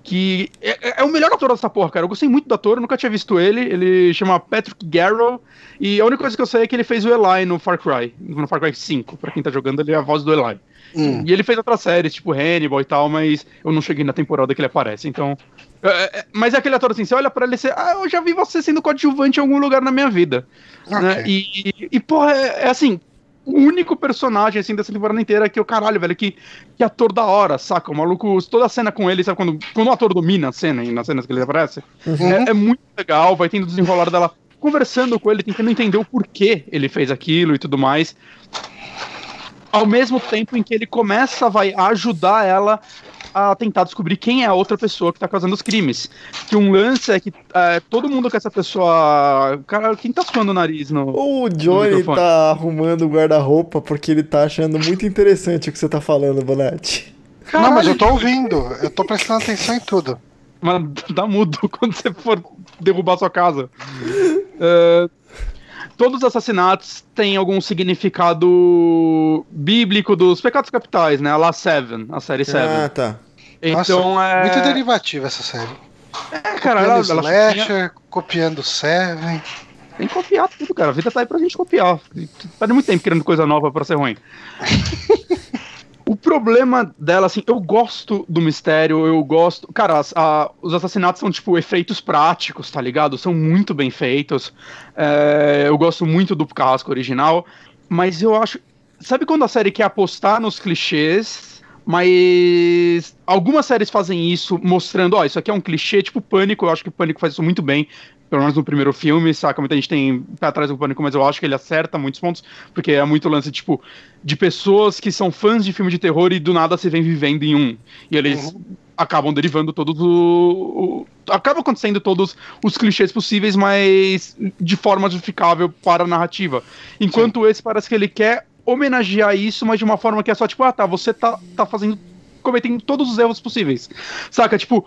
Que é, é o melhor ator dessa porra, cara. Eu gostei muito do ator, eu nunca tinha visto ele. Ele chama Patrick Garrow. E a única coisa que eu sei é que ele fez o Eli no Far Cry, no Far Cry 5. Pra quem tá jogando, ele é a voz do Eli. Hum. E ele fez outras séries, tipo Hannibal e tal, mas eu não cheguei na temporada que ele aparece, então. é, é, mas é aquele ator assim, você olha pra ele e você. Ah, eu já vi você sendo coadjuvante em algum lugar na minha vida. Ok. né? E, e, e, porra, é, é assim. O único personagem, assim, dessa temporada inteira que o caralho, velho, que, que ator da hora, saca? O maluco, toda a cena com ele, sabe? Quando, quando o ator domina a cena e nas cenas que ele aparece, Uhum. é, é muito legal, vai tendo desenrolar dela conversando com ele, tentando entender o porquê ele fez aquilo e tudo mais. Ao mesmo tempo em que ele começa vai ajudar ela a tentar descobrir quem é a outra pessoa que tá causando os crimes. Que um lance é que é, todo mundo com essa pessoa. Cara, quem tá suando o nariz no. O Johnny microfone. tá arrumando o guarda-roupa porque ele tá achando muito interessante o que você tá falando, Bonatti. Não, mas eu tô ouvindo. Eu tô prestando atenção em tudo. Mano, dá mudo quando você for derrubar sua casa. É, todos os assassinatos têm algum significado bíblico dos pecados capitais, né? A La Seven, a série Seven. Ah, tá. então Nossa, é. Muito derivativa essa série. É, cara, ela, Copiando ela tinha- Slasher, copiando Seven. Tem que copiar tudo, cara. A vida tá aí pra gente copiar. Perde muito tempo criando coisa nova pra ser ruim. o problema dela, assim, eu gosto do mistério, eu gosto. Cara, a- os assassinatos são, tipo, efeitos práticos, tá ligado? São muito bem feitos. É, eu gosto muito do Carrasco original, mas eu acho. Sabe quando a série quer apostar nos clichês? Mas algumas séries fazem isso, mostrando, ó, isso aqui é um clichê, tipo Pânico, eu acho que Pânico faz isso muito bem, pelo menos no primeiro filme, saca? Muita gente tem pé atrás do Pânico, mas eu acho que ele acerta muitos pontos, porque é muito lance, tipo, de pessoas que são fãs de filme de terror e do nada se vem vivendo em um. E eles acabam derivando todos o, o. Acaba acontecendo todos os clichês possíveis, mas de forma justificável para a narrativa. Enquanto esse parece que ele quer homenagear isso, mas de uma forma que é só, tipo, ah, tá, você tá, tá fazendo. cometendo todos os erros possíveis. Saca? Tipo.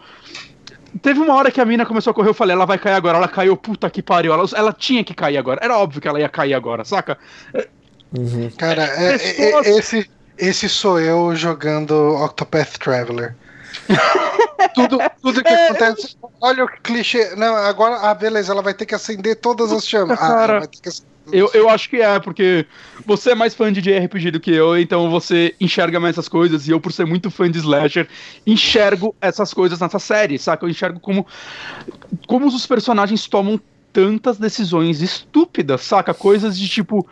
Teve uma hora que a mina começou a correr, eu falei, ela vai cair agora. Ela caiu, puta que pariu. Ela, ela tinha que cair agora. Era óbvio que ela ia cair agora, saca? Uhum. Cara, é- é- Pessoas- é- esse, esse sou eu jogando Octopath Traveler. tudo, tudo que acontece. Olha o clichê. Não, agora, ah, beleza, ela vai ter que acender todas as chamas. Ah, cara. ela vai ter que acender Eu, eu acho que é, porque você é mais fã de JRPG do que eu, então você enxerga mais essas coisas, e eu, por ser muito fã de Slasher, enxergo essas coisas nessa série, saca? Eu enxergo como, como os personagens tomam tantas decisões estúpidas, saca? Coisas de tipo,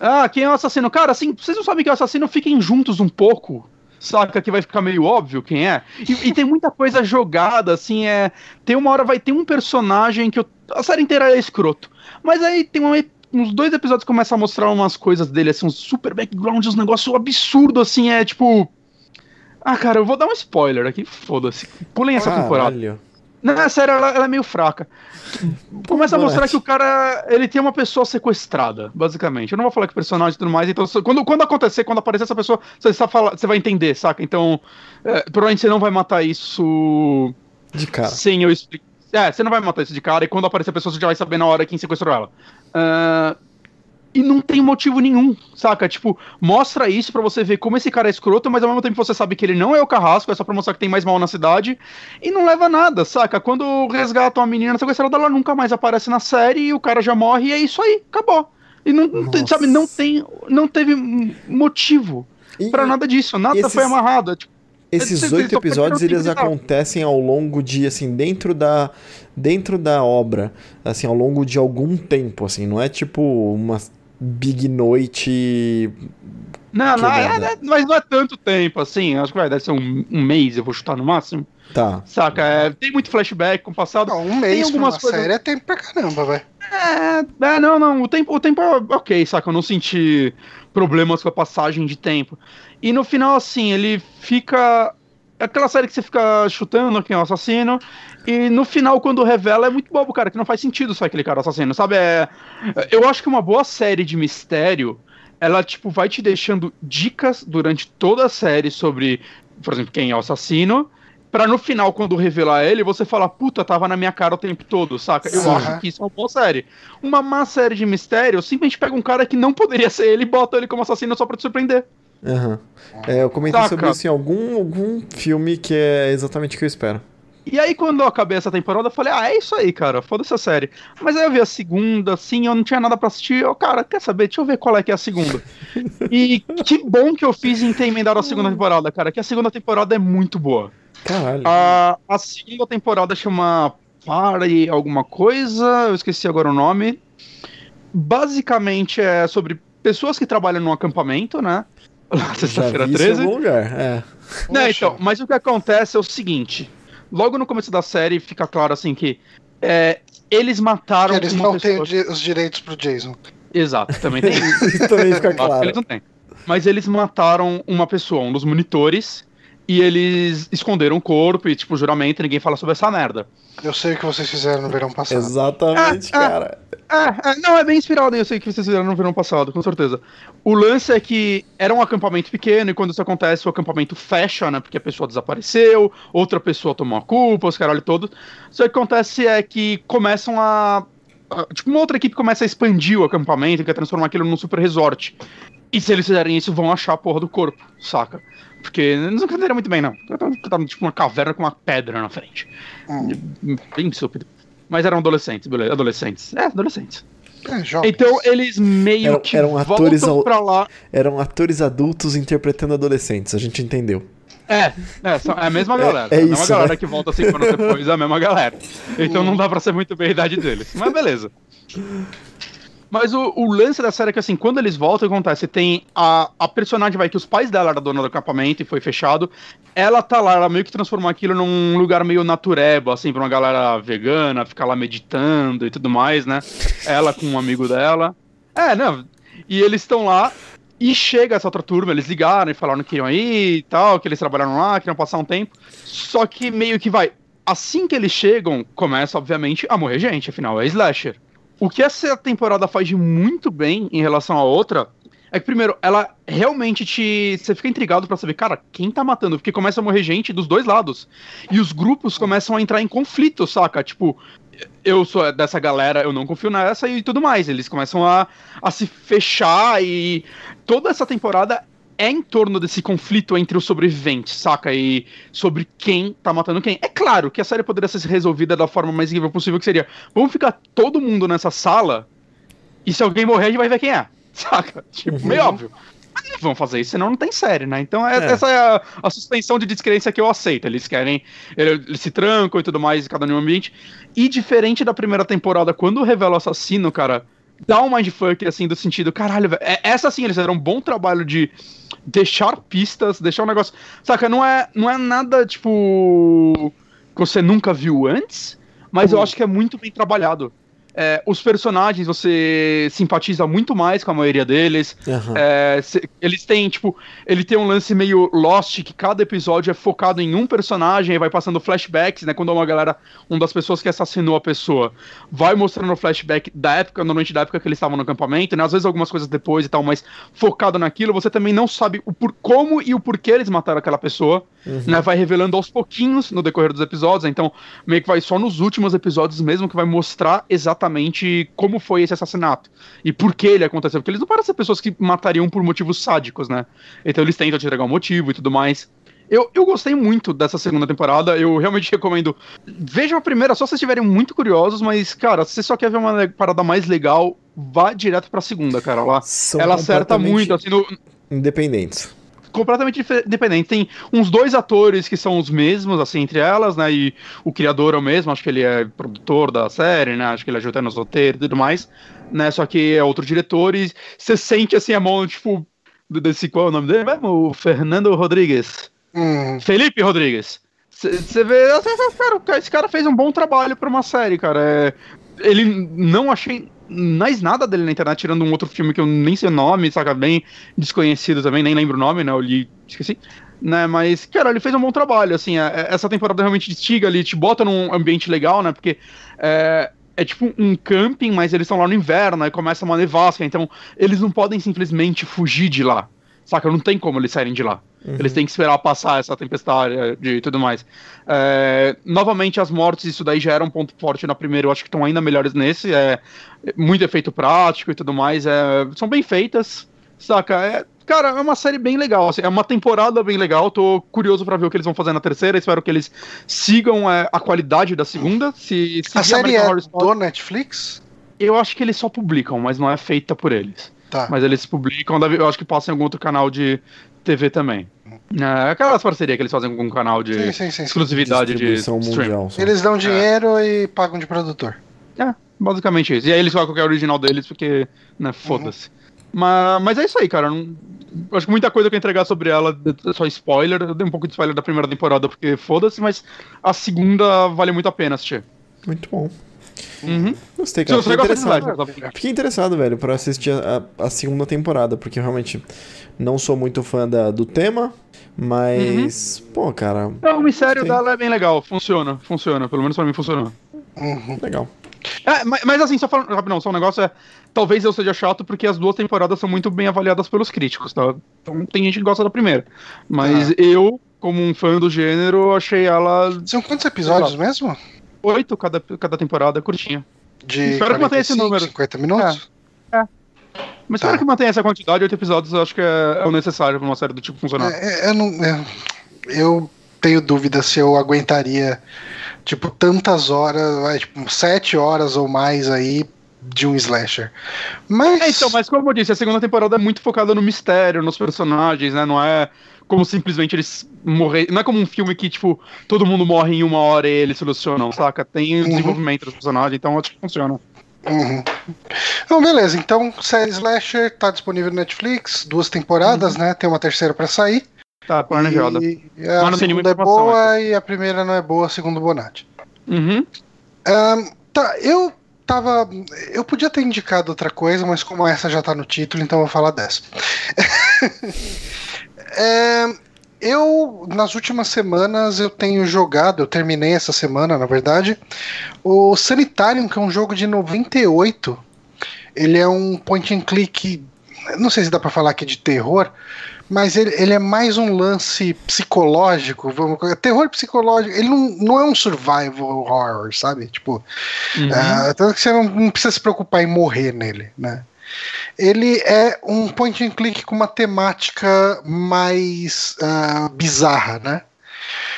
ah, quem é o assassino? Cara, assim, vocês não sabem quem é o assassino, fiquem juntos um pouco. Saca que vai ficar meio óbvio quem é. E, e tem muita coisa jogada, assim, é. Tem uma hora vai ter um personagem que eu, a série inteira é escroto. Mas aí tem uma, uns dois episódios começa a mostrar umas coisas dele, assim, uns super backgrounds, uns negócios absurdo, assim, é tipo. Ah, cara, eu vou dar um spoiler aqui, foda-se. Pulem essa temporada. Caralho. Não, é sério, ela, ela é meio fraca. Começa a mostrar que o cara, ele tem uma pessoa sequestrada, basicamente. Eu não vou falar que personagem e tudo mais, então quando, quando acontecer, quando aparecer essa pessoa, você, fala, você vai entender, saca? Então, é, provavelmente você não vai matar isso De cara. sem eu explicar. É, você não vai matar isso de cara, e quando aparecer a pessoa, você já vai saber na hora quem sequestrou ela. Ah, e não tem motivo nenhum, saca? Tipo, mostra isso pra você ver como esse cara é escroto, mas ao mesmo tempo você sabe que ele não é o carrasco, é só pra mostrar que tem mais mal na cidade, e não leva nada, saca? Quando resgatam a menina sequestrada, ela nunca mais aparece na série, e o cara já morre, e é isso aí, acabou. E não, tem, Nossa. sabe, não tem, não teve motivo pra nada disso, nada esses- foi amarrado. é tipo, Esses oito episódios eles acontecem ao longo de assim dentro da dentro da obra, assim ao longo de algum tempo, assim, não é tipo uma big noite. Não, não, é, é- mas não é tanto tempo assim. Acho que vai, deve ser um, um mês, eu vou chutar no máximo. Tá. Saca? É, tem muito flashback com o passado. Não, um mês pra algumas uma coisas- série é tempo pra caramba, velho. É, é, não, não. O tempo, o tempo é ok, saca? Eu não senti problemas com a passagem de tempo. E no final, assim, ele fica. É aquela série que você fica chutando quem é o assassino. E no final, quando revela, é muito bobo, cara, que não faz sentido só aquele cara assassino, sabe? É, eu acho que uma boa série de mistério, ela, tipo, vai te deixando dicas durante toda a série sobre, por exemplo, quem é o assassino. Pra no final, quando revelar ele, você falar, puta, tava na minha cara o tempo todo, saca? Eu Sim. acho que isso é uma boa série. Uma má série de mistério, simplesmente pega um cara que não poderia ser ele e bota ele como assassino só pra te surpreender. Aham. É, eu comentei Saca. sobre isso em algum, algum filme que é exatamente o que eu espero. E aí, quando eu acabei essa temporada, eu falei, ah, é isso aí, cara, foda-se a série. Mas aí eu vi a segunda, assim, eu não tinha nada pra assistir. Eu, cara, quer saber? Deixa eu ver qual é que é a segunda. e que bom que eu fiz em ter emendado a segunda temporada, cara, que a segunda temporada é muito boa. Caralho. A, a segunda temporada chama Pare alguma coisa, eu esqueci agora o nome. Basicamente é sobre pessoas que trabalham num acampamento, né? Sexta-feira vi isso em 13. algum lugar. É. Não, então, mas o que acontece é o seguinte: logo no começo da série fica claro assim que é, eles mataram Eles uma não têm pessoa. di- os direitos pro Jason. Exato, também tem também fica claro. Eles não têm. Mas eles mataram uma pessoa, um dos monitores, e eles esconderam o corpo e, tipo, juramento, ninguém fala sobre essa merda. Eu sei o que vocês fizeram no verão passado. Exatamente, Ah, ah. cara. É, é, não, é bem inspirado, eu sei que vocês fizeram no verão passado, com certeza. O lance é que era um acampamento pequeno e quando isso acontece, o acampamento fecha, né? Porque a pessoa desapareceu, outra pessoa tomou a culpa, os caralho todos. Só que o que acontece é que começam a. a- Tipo, uma outra equipe começa a expandir o acampamento e quer transformar aquilo num super resort. E se eles fizerem isso, vão achar a porra do corpo, saca? Porque eles não entenderam muito bem, não. Tá, tá, tipo uma caverna com uma pedra na frente. Hum. Bem estúpido. Mas eram adolescentes, beleza. Adolescentes. É, adolescentes. É. Então eles meio Eram- que eram atores voltam pra lá. Eram atores adultos interpretando adolescentes, a gente entendeu. É, é, são- é a mesma É- galera. é a mesma isso, galera né? que volta cinco anos depois, é a mesma galera. Então não dá pra ser muito bem a idade deles. Mas beleza. Mas o, o lance da série é que, assim, quando eles voltam, acontece? Tem a, a personagem, vai, que os pais dela eram dona do acampamento e foi fechado. Ela tá lá, ela meio que transformou aquilo num lugar meio natureba, assim, pra uma galera vegana, ficar lá meditando e tudo mais, né? Ela com um amigo dela. É, não. E eles estão lá, e chega essa outra turma, eles ligaram e falaram que iam ir e tal, que eles trabalharam lá, queriam passar um tempo. Só que meio que vai. Assim que eles chegam, começa, obviamente, a morrer gente, afinal, é slasher. O que essa temporada faz de muito bem em relação à outra é que, primeiro, ela realmente te. Você fica intrigado pra saber, cara, quem tá matando? Porque começa a morrer gente dos dois lados. E os grupos começam a entrar em conflito, saca? Tipo, eu sou dessa galera, eu não confio nessa e tudo mais. Eles começam a, a se fechar e toda essa temporada é em torno desse conflito entre os sobreviventes, saca? E sobre quem tá matando quem. É claro que a série poderia ser resolvida da forma mais incrível possível, que seria, vamos ficar todo mundo nessa sala e se alguém morrer a gente vai ver quem é, saca? Tipo, meio óbvio. Mas não vão fazer isso, senão não tem série, né? Então é- É. essa é a, a suspensão de descrença que eu aceito. Eles querem. Eles se trancam e tudo mais, cada um em um ambiente. E diferente da primeira temporada, quando revela o assassino, cara, dá um mindfuck, assim, do sentido, caralho, velho. é- Essa sim, eles fizeram um bom trabalho de deixar pistas, deixar um negócio. Saca, não é, não é nada, tipo. que você nunca viu antes, mas eu acho que é muito bem trabalhado. É, os personagens você simpatiza muito mais com a maioria deles. Aham. É, se- eles têm, tipo, ele tem um lance meio Lost, que cada episódio é focado em um personagem e vai passando flashbacks, né? Quando uma galera, uma das pessoas que assassinou a pessoa, vai mostrando o flashback da época, normalmente da época que eles estavam no acampamento, né? Às vezes algumas coisas depois e tal, mas focado naquilo, você também não sabe o por, como e o porquê eles mataram aquela pessoa, né? Vai revelando aos pouquinhos no decorrer dos episódios, então meio que vai só nos últimos episódios mesmo que vai mostrar exatamente como foi esse assassinato e por que ele aconteceu, porque eles não parecem ser pessoas que matariam por motivos sádicos, né? Então eles tentam te entregar um motivo e tudo mais. Eu, eu gostei muito dessa segunda temporada, eu realmente recomendo. Vejam a primeira, só se vocês estiverem muito curiosos, mas, cara, se você só quer ver uma parada mais legal, vá direto pra segunda, cara. Lá, São ela acerta muito, assim, no, Independentes. Completamente independente. Tem uns dois atores que são os mesmos, assim, entre elas, né? E o criador é o mesmo, acho que ele é produtor da série, né? Acho que ele ajuda nos roteiros e tudo mais, né? Só que é outro diretor e você sente, assim, a mão, tipo, desse, qual é o nome dele mesmo? O Fernando Rodrigues. Hum, Felipe Rodrigues. Você vê, cara, esse cara fez um bom trabalho pra uma série, cara. É, ele não achei mais nada dele na internet, tirando um outro filme que eu nem sei o nome, saca? Bem desconhecido também, nem lembro o nome, né? Eu li, esqueci. Né, mas, cara, ele fez um bom trabalho, assim, é- é- essa temporada realmente instiga ali, te bota num ambiente legal, né, porque é, é tipo um camping, mas eles estão lá no inverno, aí começa uma nevasca, então eles não podem simplesmente fugir de lá, saca? Não tem como eles saírem de lá. Eles têm que esperar passar essa tempestade eh, de tudo mais. É, novamente, as mortes, isso daí já era um ponto forte na primeira, eu acho que estão ainda melhores nesse. É, muito efeito prático e tudo mais. é, são bem feitas, saca? É, cara, é uma série bem legal. assim, é uma temporada bem legal. Tô curioso pra ver o que eles vão fazer na terceira. Espero que eles sigam é, a qualidade da segunda. Se, se a série é Story- do Netflix? Eu acho que eles só publicam, mas não é feita por eles. Tá. Mas eles publicam, eu acho que passa em algum outro canal de TV também. É, aquelas parcerias que eles fazem com um canal de Sim, sim, sim. exclusividade de mundial. só. Eles dão dinheiro e pagam de produtor. É, basicamente isso. E aí eles colocam qualquer original deles, porque, né, foda-se. Mas, mas é isso aí, cara. Não- acho que muita coisa que eu entregar sobre ela é só spoiler. Eu dei um pouco de spoiler da primeira temporada, porque foda-se, mas a segunda vale muito a pena assistir. Muito bom. Uhum. Gostei, cara. você Fiquei interessado. Fiquei interessado, velho, pra assistir a, a- segunda temporada, porque eu realmente não sou muito fã da- do tema, mas, pô, cara, Não, o mistério dela é bem legal, funciona, funciona, pelo menos pra mim funcionou. Uhum. legal. É, mas, mas assim, só falando, rapidão, só um negócio é. Talvez eu seja chato porque as duas temporadas são muito bem avaliadas pelos críticos, tá? Então tem gente que gosta da primeira. Mas Ah. eu, como um fã do gênero, achei ela São quantos episódios mesmo? Oito cada, cada temporada, curtinha. De Espero que mantenha esse 45, número. 50 minutos? Mas Tá. espero que mantenha essa quantidade, oito episódios, eu acho que é, é o necessário pra uma série do tipo funcionar. É, é, eu, não, é, eu tenho dúvida se eu aguentaria, tipo, tantas horas, vai, tipo, sete horas ou mais aí de um slasher. Mas. É, então, mas como eu disse, a segunda temporada é muito focada no mistério, nos personagens, né? Não é como simplesmente eles morrer. Não é como um filme que, tipo, todo mundo morre em uma hora e eles solucionam, saca? Tem Uhum. desenvolvimento dos personagens, então acho que funciona. Uhum. Então, beleza. Então, série Slasher tá disponível no Netflix, duas temporadas, né? Tem uma terceira pra sair. Tá, planejada. A Mas não segunda é boa e a primeira não é boa, segundo o Bonatti. Uhum. Ahn, tá, eu tava. Eu podia ter indicado outra coisa, mas como essa já tá no título, então eu vou falar dessa. É, eu, nas últimas semanas, eu tenho jogado, eu terminei essa semana, na verdade, o Sanitarium, que é um jogo de 98. Ele é um point and click. Não sei se dá pra falar aqui de terror, mas ele, ele é mais um lance psicológico, vamos, terror psicológico. Ele não, não é um survival horror, sabe? Tipo, Uhum. ah, tanto que você não, não precisa se preocupar em morrer nele, né? Ele é um point and click com uma temática mais ah, bizarra, né?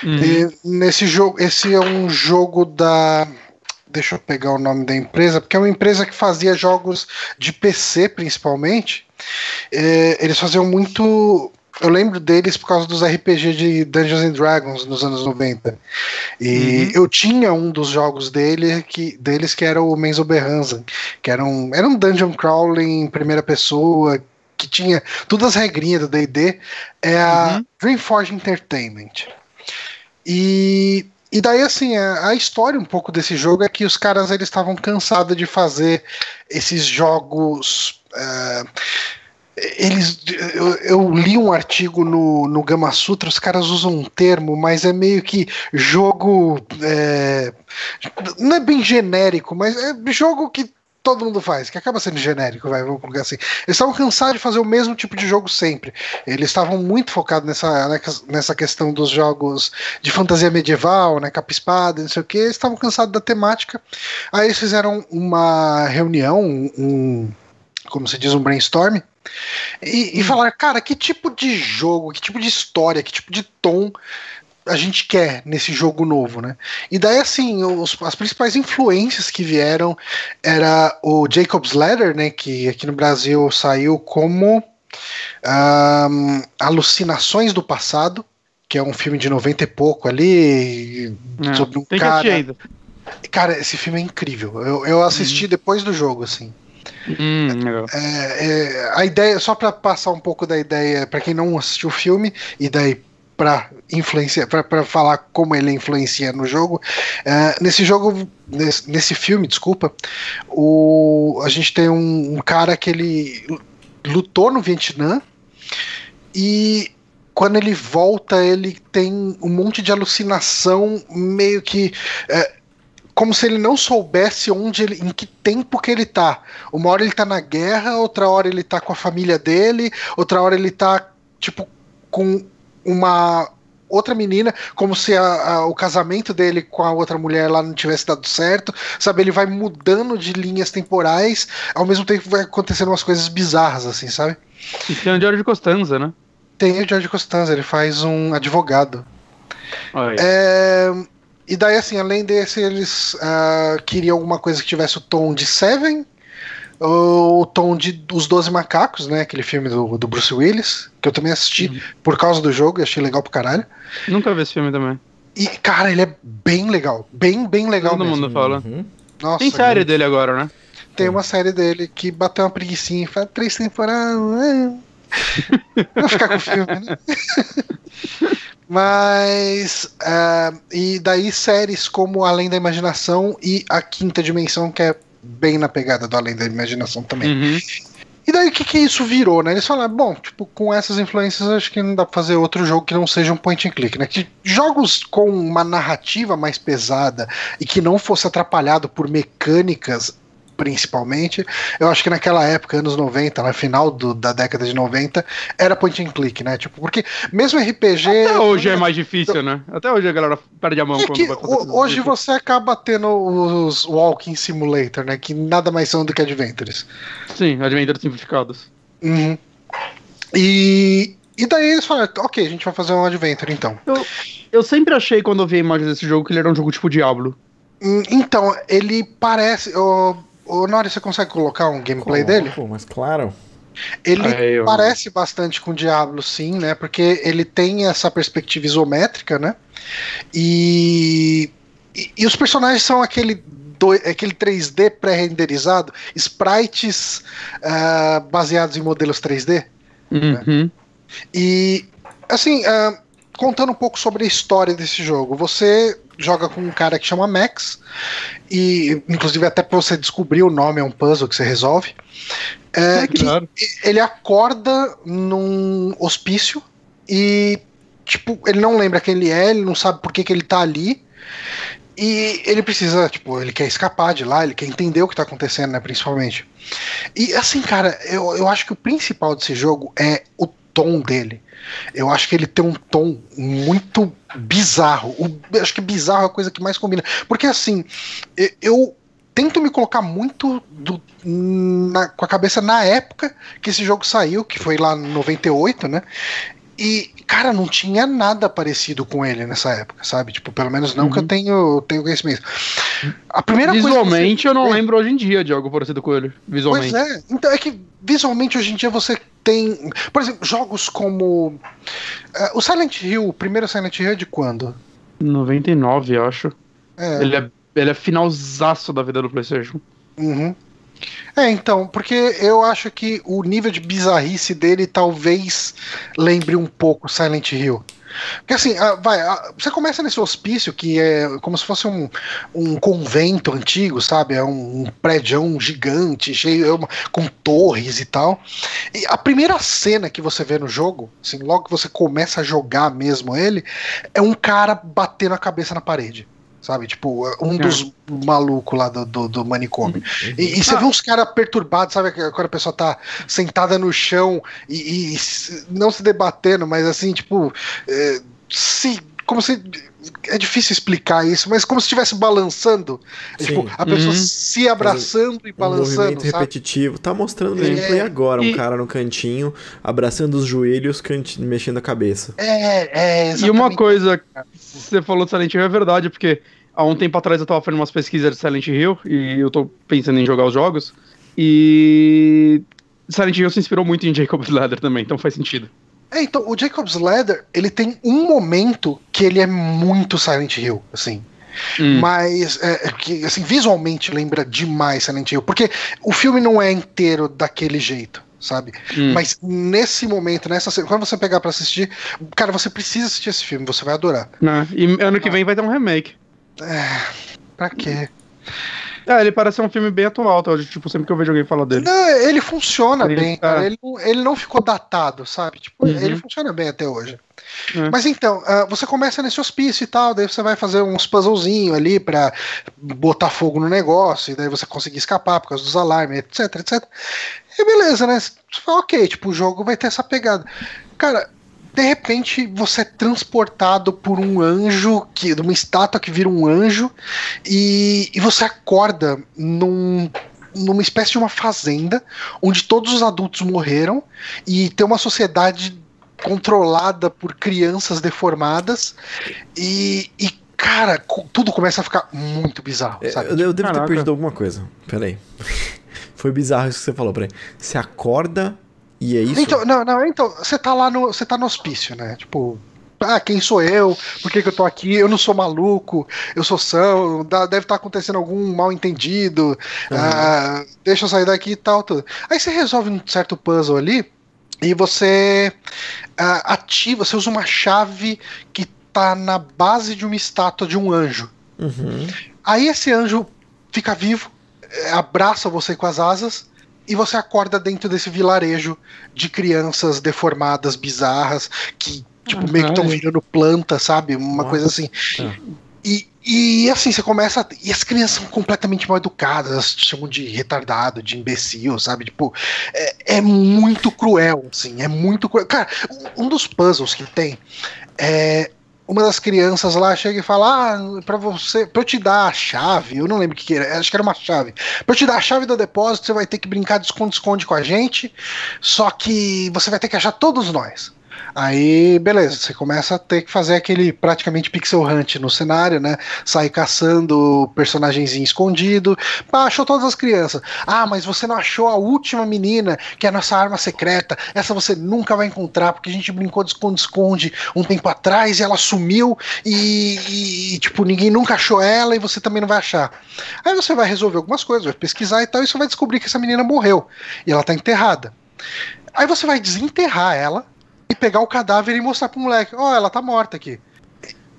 Uhum. E nesse jogo, esse é um jogo da. Deixa eu pegar o nome da empresa, porque é uma empresa que fazia jogos de PC principalmente. É, eles faziam muito. Eu lembro deles por causa dos RPG de Dungeons and Dragons nos anos 90. E Uhum. eu tinha um dos jogos dele que, deles que era o Menzo Berranza, que era um, era um dungeon crawling em primeira pessoa, que tinha todas as regrinhas do D&D, é a Uhum. Dreamforge Entertainment. E, e daí, assim, a, a história um pouco desse jogo é que os caras eles estavam cansados de fazer esses jogos. Eh, eles, eu, eu li um artigo no, no Gama Sutra, os caras usam um termo, mas é meio que jogo. é, não é bem genérico, mas é jogo que todo mundo faz, que acaba sendo genérico, vai, vamos colocar assim. Eles estavam cansados de fazer o mesmo tipo de jogo sempre. Eles estavam muito focados nessa, nessa questão dos jogos de fantasia medieval, né, capa espada, não sei o que. Eles estavam cansados da temática. Aí eles fizeram uma reunião, um, como se diz, um brainstorm. E, e falaram, cara, que tipo de jogo, que tipo de história, que tipo de tom a gente quer nesse jogo novo, né? E daí, assim, os- as principais influências que vieram era o Jacob's Ladder, né? Que aqui no Brasil saiu como ahn, Alucinações do Passado, que é um filme de 90 e pouco ali, É, sobre um cara. Cara, esse filme é incrível. Eu, eu assisti depois do jogo, assim. Hum, legal. É, é, a ideia, só para passar um pouco da ideia, para quem não assistiu o filme, e daí para influenciar, para falar como ele influencia no jogo, é, nesse jogo, nesse, nesse filme, desculpa, o, a gente tem um, um cara que ele lutou no Vietnã e quando ele volta, ele tem um monte de alucinação, meio que. é, como se ele não soubesse onde ele, em que tempo que ele tá. Uma hora ele tá na guerra, outra hora ele tá com a família dele, outra hora ele tá, tipo, com uma outra menina, como se a- a- o casamento dele com a outra mulher lá não tivesse dado certo, sabe? Ele vai mudando de linhas temporais, ao mesmo tempo vai acontecendo umas coisas bizarras, assim, sabe? E tem o de Costanza, né? Tem o George Costanza, ele faz um advogado. Olha. É, e daí, assim, além desse, eles ah, queriam alguma coisa que tivesse o tom de Seven, ou o tom de Os Doze Macacos, né? Aquele filme do, do Bruce Willis, que eu também assisti Uhum. por causa do jogo e achei legal pro caralho. Nunca vi esse filme também. E, cara, ele é bem legal. Bem, bem legal Todo mesmo. mundo fala. Uhum. Nossa, Tem série dele agora, né? Tem uma série dele que bateu uma preguiçinha, faz três temporadas. Vou ficar com o filme, né? Mas. é, e daí séries como Além da Imaginação e A Quinta Dimensão, que é bem na pegada do Além da Imaginação também. Uhum. E daí o que, que isso virou, né? Eles falaram, bom, tipo, com essas influências acho que não dá pra fazer outro jogo que não seja um point and click, né? Que jogos com uma narrativa mais pesada e que não fosse atrapalhado por mecânicas, principalmente, eu acho que naquela época, anos 90, no final do- da década de 90, era point and click, né? Tipo, porque mesmo RPG. Até hoje é mais difícil, né? Até hoje a galera perde a mão É quando que vai coisas hoje você acaba tendo os Walking Simulator, né? Que nada mais são do que Adventures. Sim, Adventures simplificados. Uhum. E, e daí eles falaram, ok, a gente vai fazer um Adventure então. Eu, eu sempre achei, quando eu vi a imagem desse jogo, que ele era um jogo tipo Diablo. Hum, Então, ele parece. Ô, ô, Nori, você consegue colocar um gameplay dele? Mas claro. Ele É, eu- parece bastante com Diablo, sim, né? Porque ele tem essa perspectiva isométrica, né? E, e, e os personagens são aquele, do- aquele 3D pré-renderizado, sprites ah, baseados em modelos 3D. Uhum. E, assim, ah, contando um pouco sobre a história desse jogo, você joga com um cara que chama Max, e inclusive até pra você descobrir o nome é um puzzle que você resolve. É, que Claro. ele acorda num hospício e, tipo, ele não lembra quem ele é, ele não sabe por que, que ele tá ali. E ele precisa, tipo, ele quer escapar de lá, ele quer entender o que tá acontecendo, né, principalmente. E assim, cara, eu, eu acho que o principal desse jogo é o tom dele. Eu acho que ele tem um tom muito bizarro. Acho que bizarro é a coisa que mais combina. Porque assim, eu tento me colocar muito do- na- com a cabeça na época que esse jogo saiu, que foi lá em 98, né? E, cara, não tinha nada parecido com ele nessa época, sabe? Tipo, pelo menos não que eu tenho, tenho conhecimento. A primeira coisa que você- Visualmente, eu não É. lembro hoje em dia de algo parecido com ele. Visualmente. Pois é, então é que visualmente hoje em dia você tem, por exemplo, jogos como eh, o Silent Hill, o primeiro Silent Hill é de quando? 99, eu acho. É, Ele é, ele é finalzaço da vida do PlayStation. uhum. É, então, porque eu acho que o nível de bizarrice dele talvez lembre um pouco Silent Hill. Porque assim, ah, vai, ah, você começa nesse hospício que é como se fosse um, um convento antigo, sabe? É um, um prédio gigante, cheio é com torres e tal. E a primeira cena que você vê no jogo, assim, logo que você começa a jogar mesmo ele, é um cara batendo a cabeça na parede. Sabe? Tipo, um É. dos malucos lá do, do, do manicômio. E, e você Ah. vê uns caras perturbados, sabe? Quando a pessoa tá sentada no chão e, e não se debatendo, mas assim, tipo, é, se. Como se. É difícil explicar isso, mas como se estivesse balançando. É, Sim. Tipo, a pessoa Uhum. se abraçando e Um balançando, movimento sabe? repetitivo. Tá mostrando É. gameplay agora. Um E- cara no cantinho, abraçando os joelhos, mexendo a cabeça. É, é, E exatamente. uma coisa que você falou de Silent Hill é verdade, porque há um tempo atrás eu tava fazendo umas pesquisas de Silent Hill e eu tô pensando em jogar os jogos. E Silent Hill se inspirou muito em Jacob's Ladder também, então faz sentido. É, então, o Jacob's Ladder, ele tem um momento que ele é muito Silent Hill, assim. Hum. Mas, é, que, assim, visualmente lembra demais Silent Hill, porque o filme não é inteiro daquele jeito, sabe? Hum. Mas nesse momento, nessa quando você pegar pra assistir, cara, você precisa assistir esse filme, você vai adorar. Né? E ano que vem vai ter um remake. Pra quê? É, ele parece ser um filme bem atual, tá? tipo, sempre que eu vejo alguém falar dele. Não, ele funciona Ele- bem, cara. é. Ele, não- ele não ficou datado, sabe? Tipo, Uhum. ele funciona bem até hoje. É. Mas então, ah, você começa nesse hospício e tal, daí você vai fazer uns puzzlezinhos ali pra botar fogo no negócio, e daí você conseguir escapar por causa dos alarmes, etc, etc. E beleza, né? Você fala, ok, tipo, o jogo vai ter essa pegada. Cara, de repente você é transportado por um anjo, que, de uma estátua que vira um anjo, e, e você acorda num, numa espécie de uma fazenda onde todos os adultos morreram e tem uma sociedade controlada por crianças deformadas e, e, cara, co- tudo começa a ficar muito bizarro, É, sabe? Eu, eu devo Caraca. ter perdido alguma coisa. Peraí. Foi bizarro isso que você falou, peraí. Você acorda e é isso? Então, não, não, então, você tá lá no. Você tá no hospício, né? Tipo. Ah, quem sou eu? Por que, que eu tô aqui? Eu não sou maluco, eu sou são, deve estar acontecendo algum mal entendido. ah, deixa eu sair daqui e tal, tudo. Aí você resolve um certo puzzle ali, E você ah, ativa, você usa uma chave que tá na base de uma estátua de um anjo. Uhum. Aí esse anjo fica vivo, eh, abraça você com as asas e você acorda dentro desse vilarejo de crianças deformadas, bizarras, que tipo, meio que estão virando planta, sabe? Uma What? coisa assim. E, e assim, você começa. a- E as crianças são completamente mal educadas, elas te chamam de retardado, de imbecil, sabe? Tipo, é, é muito cruel, assim, é muito cruel. Cara, um, um dos puzzles que tem é. Uma das crianças lá chega e fala: Ah, pra você, pra eu te dar a chave, eu não lembro o que, que era, acho que era uma chave. Pra eu te dar a chave do depósito, você vai ter que brincar de esconde-esconde com a gente, só que você vai ter que achar todos nós. Aí, beleza, você começa a ter que fazer aquele praticamente pixel hunt no cenário, né? Sair caçando personagenzinho escondido. Pá, achou todas as crianças. Ah, mas você não achou a última menina, que é a nossa arma secreta. Essa você nunca vai encontrar, porque a gente brincou de esconde-esconde um tempo atrás e ela sumiu e, e, tipo, ninguém nunca achou ela e você também não vai achar. Aí você vai resolver algumas coisas, vai pesquisar e tal, e você vai descobrir que essa menina morreu e ela tá enterrada. Aí você vai desenterrar ela e pegar o cadáver e mostrar pro moleque: Ó, ela tá morta aqui.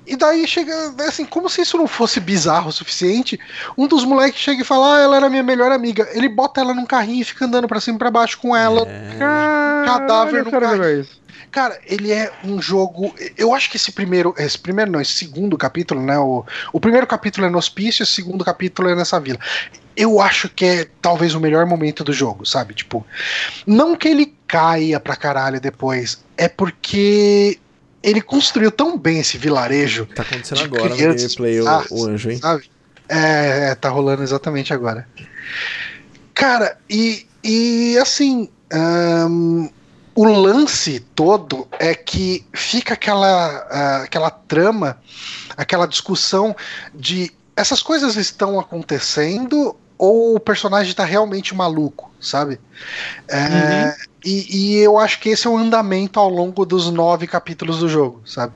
E daí chega, assim, como se isso não fosse bizarro o suficiente, um dos moleques chega e fala: Ah, ela era minha melhor amiga. Ele bota ela num carrinho e fica andando pra cima e pra baixo com ela. É. Cadáver no isso. Cara, ele é um jogo. Eu acho que esse primeiro. Esse primeiro não, esse segundo capítulo, né? O, o primeiro capítulo é no hospício, o segundo capítulo é nessa vila. Eu acho que é talvez o melhor momento do jogo, sabe? Tipo, não que ele caia pra caralho depois, é porque ele construiu tão bem esse vilarejo, Tá acontecendo agora no crianças gameplay o, o anjo, hein? sabe? É, é, tá rolando exatamente agora. Cara, e, e assim, ahn, o lance todo é que fica aquela, ah, aquela trama, aquela discussão de essas coisas estão acontecendo ou o personagem tá realmente maluco, sabe? É, e, e eu acho que esse é o andamento ao longo dos nove capítulos do jogo, sabe?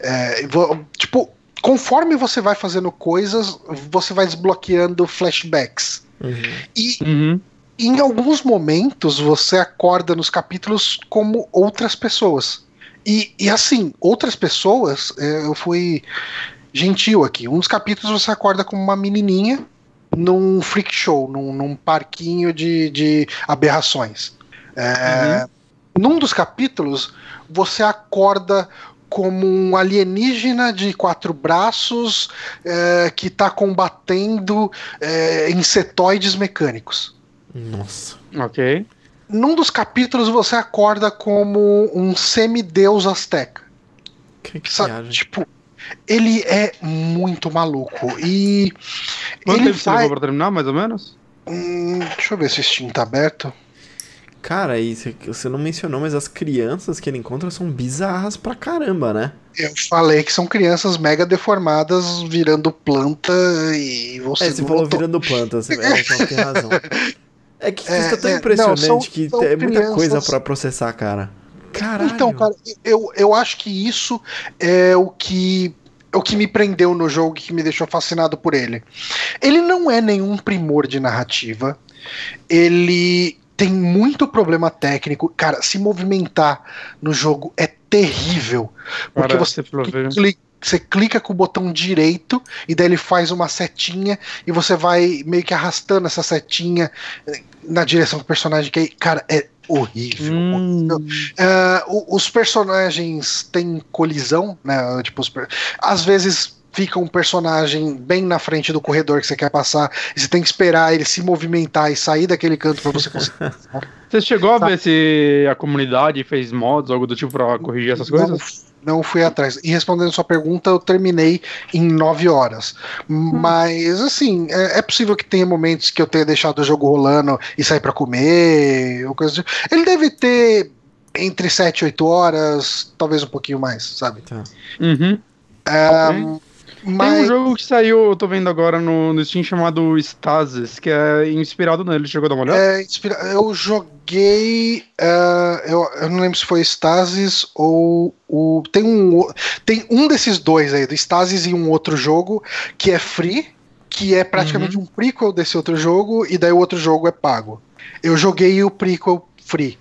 É, vo- tipo, conforme você vai fazendo coisas, você vai desbloqueando flashbacks. Uhum. E Uhum. em alguns momentos você acorda nos capítulos como outras pessoas. E, e assim, outras pessoas, é, eu fui gentil aqui. Um dos capítulos você acorda como uma menininha num freak show, num, num parquinho de, de aberrações. É, Num dos capítulos você acorda como um alienígena de quatro braços é, que está combatendo é, insetoides mecânicos. Nossa. Ok. Num dos capítulos você acorda como um semideus azteca. Que, que Sabe? viagem. Tipo, ele é muito maluco. E Quanto ele tempo você vai. levou pra terminar, mais ou menos? Hum, deixa eu ver se o Steam tá aberto. Cara, e você- não mencionou, mas as crianças que ele encontra são bizarras pra caramba, né? Eu falei que são crianças mega deformadas virando planta e você. É, você falou virando planta, você é, tem razão. É que É, isso tá tão é, impressionante não, são- que são é muita coisa pra processar, cara. Caralho. Então, cara, eu, eu acho que isso é o que é o que me prendeu no jogo e que me deixou fascinado por ele. Ele não é nenhum primor de narrativa. Ele tem muito problema técnico. Cara, se movimentar no jogo é terrível. Porque Cara, você você falou, velho. cli- você clica com o botão direito e daí ele faz uma setinha e você vai meio que arrastando essa setinha eh, na direção do personagem que cara é horrível. Hum. O- os personagens têm colisão, né? Tipo, às vezes fica um personagem bem na frente do corredor que você quer passar e você tem que esperar ele se movimentar e sair daquele canto pra você conseguir. Você chegou a ver se a comunidade fez mods, algo do tipo, pra corrigir essas coisas? não fui atrás. E respondendo sua pergunta, eu terminei em nove horas. Mas, assim, é, é possível que tenha momentos que eu tenha deixado o jogo rolando e sair pra comer, ou coisa do tipo. Ele deve ter entre sete e oito horas, talvez um pouquinho mais, sabe? Tá. Uhum. Ah, Ok. Tem um mas jogo que saiu, eu tô vendo agora no, no Steam chamado Stasis, que é inspirado nele. Chegou a dar uma olhada? é, inspira- eu joguei. ah, eu, eu não lembro se foi Stasis ou o. Tem um, tem um desses dois aí, do Stasis e um outro jogo, que é free, que é praticamente um prequel desse outro jogo, e daí o outro jogo é pago. Eu joguei o prequel free.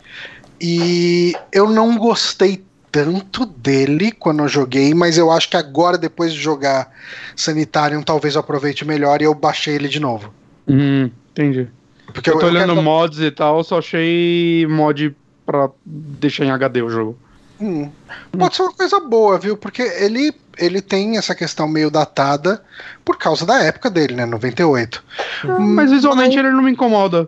E eu não gostei tanto dele quando eu joguei, mas eu acho que agora, depois de jogar Sanitarium, talvez eu aproveite melhor e eu baixei ele de novo. Hum, entendi. Porque eu tô olhando quero- mods e tal, só achei mod pra deixar em HD o jogo. Hum. Pode ser uma coisa boa, viu? Porque ele, ele tem essa questão meio datada por causa da época dele, né? 98. Mas visualmente ele não me incomoda.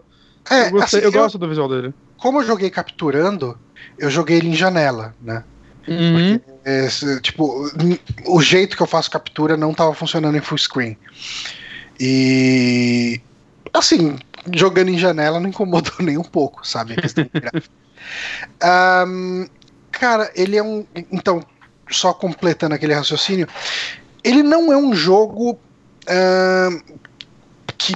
É, eu gostei- assim, eu gosto do visual dele. como eu joguei capturando, eu joguei ele em janela, né? Uhum. Esse, tipo, n- o jeito que eu faço captura não tava funcionando em full screen. E assim, jogando em janela não incomodou nem um pouco, sabe? A questão gráfica. Ahn, cara, ele é um. Então, só completando aquele raciocínio, ele não é um jogo que.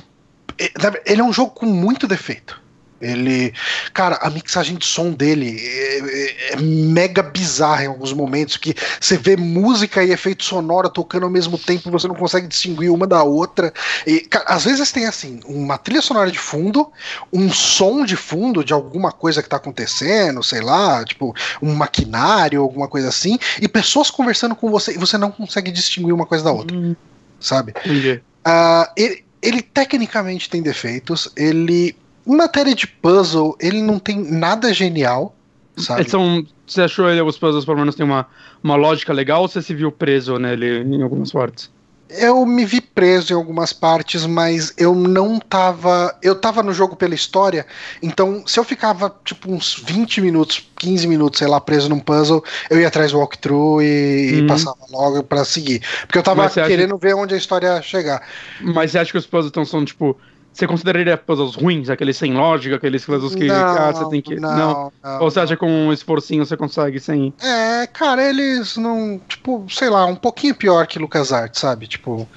Ele é um jogo com muito defeito. Ele. Cara, a mixagem de som dele é, é- é mega bizarra em alguns momentos, que você vê música e efeito sonoro tocando ao mesmo tempo, você não consegue distinguir uma da outra. E, cara, às vezes tem assim, uma trilha sonora de fundo, um som de fundo de alguma coisa que tá acontecendo, sei lá, tipo, um maquinário, alguma coisa assim, e pessoas conversando com você, e você não consegue distinguir uma coisa da outra, Hum, sabe? entendi. Ah, ele, ele tecnicamente tem defeitos. Ele, em matéria de puzzle, ele não tem nada genial, sabe? Eles são, você achou ele, os puzzles pelo menos tem uma, uma lógica legal ou você se viu preso nele em algumas partes? Eu me vi preso em algumas partes, mas eu não tava. Eu tava no jogo pela história, então se eu ficava tipo uns 20 minutos, 15 minutos, sei lá, preso num puzzle, eu ia atrás do walkthrough e, e Uhum. passava logo pra seguir. Porque eu tava você acha- querendo ver onde a história ia chegar. Mas você acha que os puzzles então, são tipo. Você consideraria puzzles ruins, aqueles sem lógica, aqueles puzzles que não, ah, você tem que. Não, não, Ou você acha que com um esforcinho você consegue sem. É, cara, eles não. Tipo, sei lá, um pouquinho pior que LucasArts, sabe? Tipo,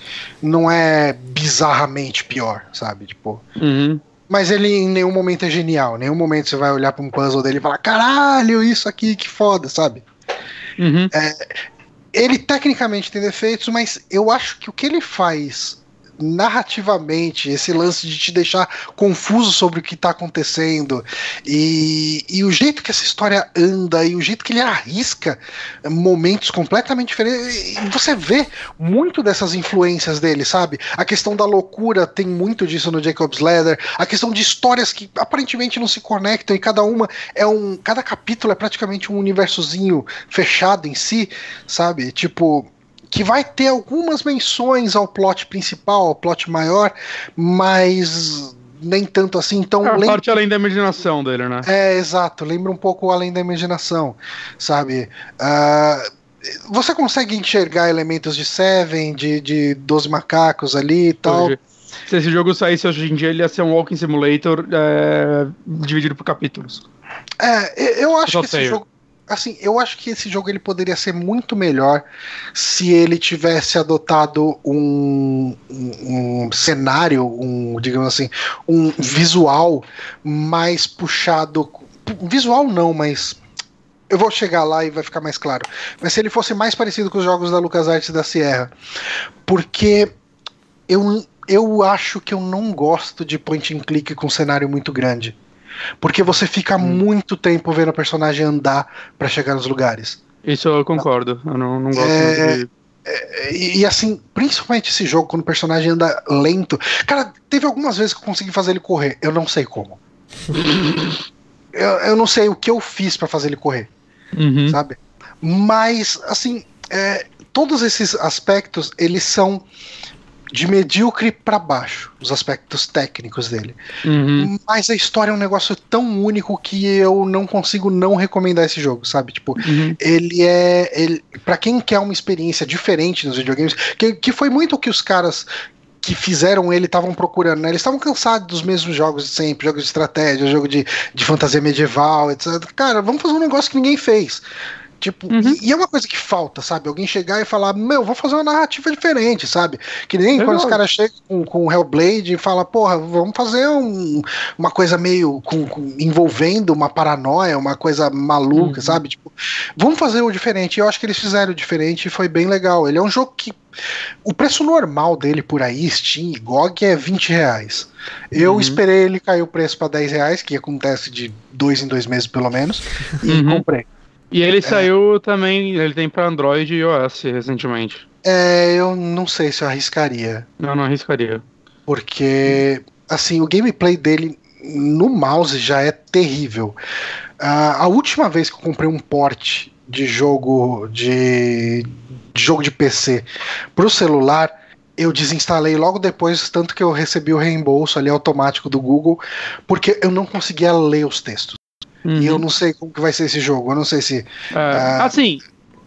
não é bizarramente pior, sabe? Tipo. Uhum. Mas ele em nenhum momento é genial. Em nenhum momento você vai olhar pra um puzzle dele e falar: caralho, isso aqui, que foda, sabe? Uhum. Ele tecnicamente tem defeitos, mas eu acho que o que ele faz narrativamente, esse lance de te deixar confuso sobre o que tá acontecendo, e, e o jeito que essa história anda, e o jeito que ele arrisca momentos completamente diferentes, você vê muito dessas influências dele, sabe? A questão da loucura tem muito disso no Jacob's Ladder, a questão de histórias que aparentemente não se conectam, e cada uma é um. Cada capítulo é praticamente um universozinho fechado em si, sabe? Tipo que vai ter algumas menções ao plot principal, ao plot maior, mas nem tanto assim. Então, É lembra- parte além da imaginação dele, né? é, exato, lembra um pouco além da imaginação, sabe? Ah, você consegue enxergar elementos de Seven, de, de 12 macacos ali e tal. Se esse jogo saísse hoje em dia, ele ia ser um Walking Simulator é, dividido por capítulos. É, eu acho Só que esse jogo. Assim, eu acho que esse jogo ele poderia ser muito melhor se ele tivesse adotado um, um, um cenário, um, digamos assim, um visual mais puxado. Visual não, mas. Eu vou chegar lá e vai ficar mais claro. Mas se ele fosse mais parecido com os jogos da LucasArts da Sierra. Porque eu, eu acho que eu não gosto de point and click com cenário muito grande. Porque você fica muito tempo vendo o personagem andar pra chegar nos lugares. Isso eu concordo. Eu não, não gosto É, de. E, e, assim, principalmente esse jogo, quando o personagem anda lento. Cara, teve algumas vezes que eu consegui fazer ele correr. Eu não sei como. eu, eu não sei o que eu fiz pra fazer ele correr, Uhum. sabe? Mas, assim, é, todos esses aspectos, eles são de medíocre pra baixo, os aspectos técnicos dele. Uhum. Mas a história é um negócio tão único que eu não consigo não recomendar esse jogo, sabe? Tipo, Uhum. ele é. Ele, para quem quer uma experiência diferente nos videogames, que, que foi muito o que os caras que fizeram ele estavam procurando, né? Eles estavam cansados dos mesmos jogos de sempre, jogos de estratégia, jogo de, de fantasia medieval, etc. Cara, vamos fazer um negócio que ninguém fez. Tipo, Uhum. e, é uma coisa que falta, sabe? Alguém chegar e falar, meu, vou fazer uma narrativa diferente, sabe? Que nem quando os caras chegam com, com o Hellblade e falam, porra, vamos fazer um- uma coisa meio com, com- envolvendo uma paranoia, uma coisa maluca, Uhum. sabe? Tipo, vamos fazer o diferente. E eu acho que eles fizeram o diferente e foi bem legal. Ele é um jogo que. O preço normal dele por aí, Steam e GOG, é 20 reais. Eu Uhum. esperei ele cair o preço para 10 reais, que acontece de dois em dois meses pelo menos, e Uhum. comprei. E ele saiu também, ele tem pra Android e iOS recentemente. É, eu não sei se eu arriscaria. Eu não arriscaria. Porque, assim, o gameplay dele no mouse já é terrível. Ah, a última vez que eu comprei um port de jogo de, de jogo de PC pro celular, eu desinstalei logo depois, tanto que eu recebi o reembolso ali automático do Google, porque eu não conseguia ler os textos. Uhum. E eu não sei como que vai ser esse jogo. Eu não sei se. É, Ah. Assim,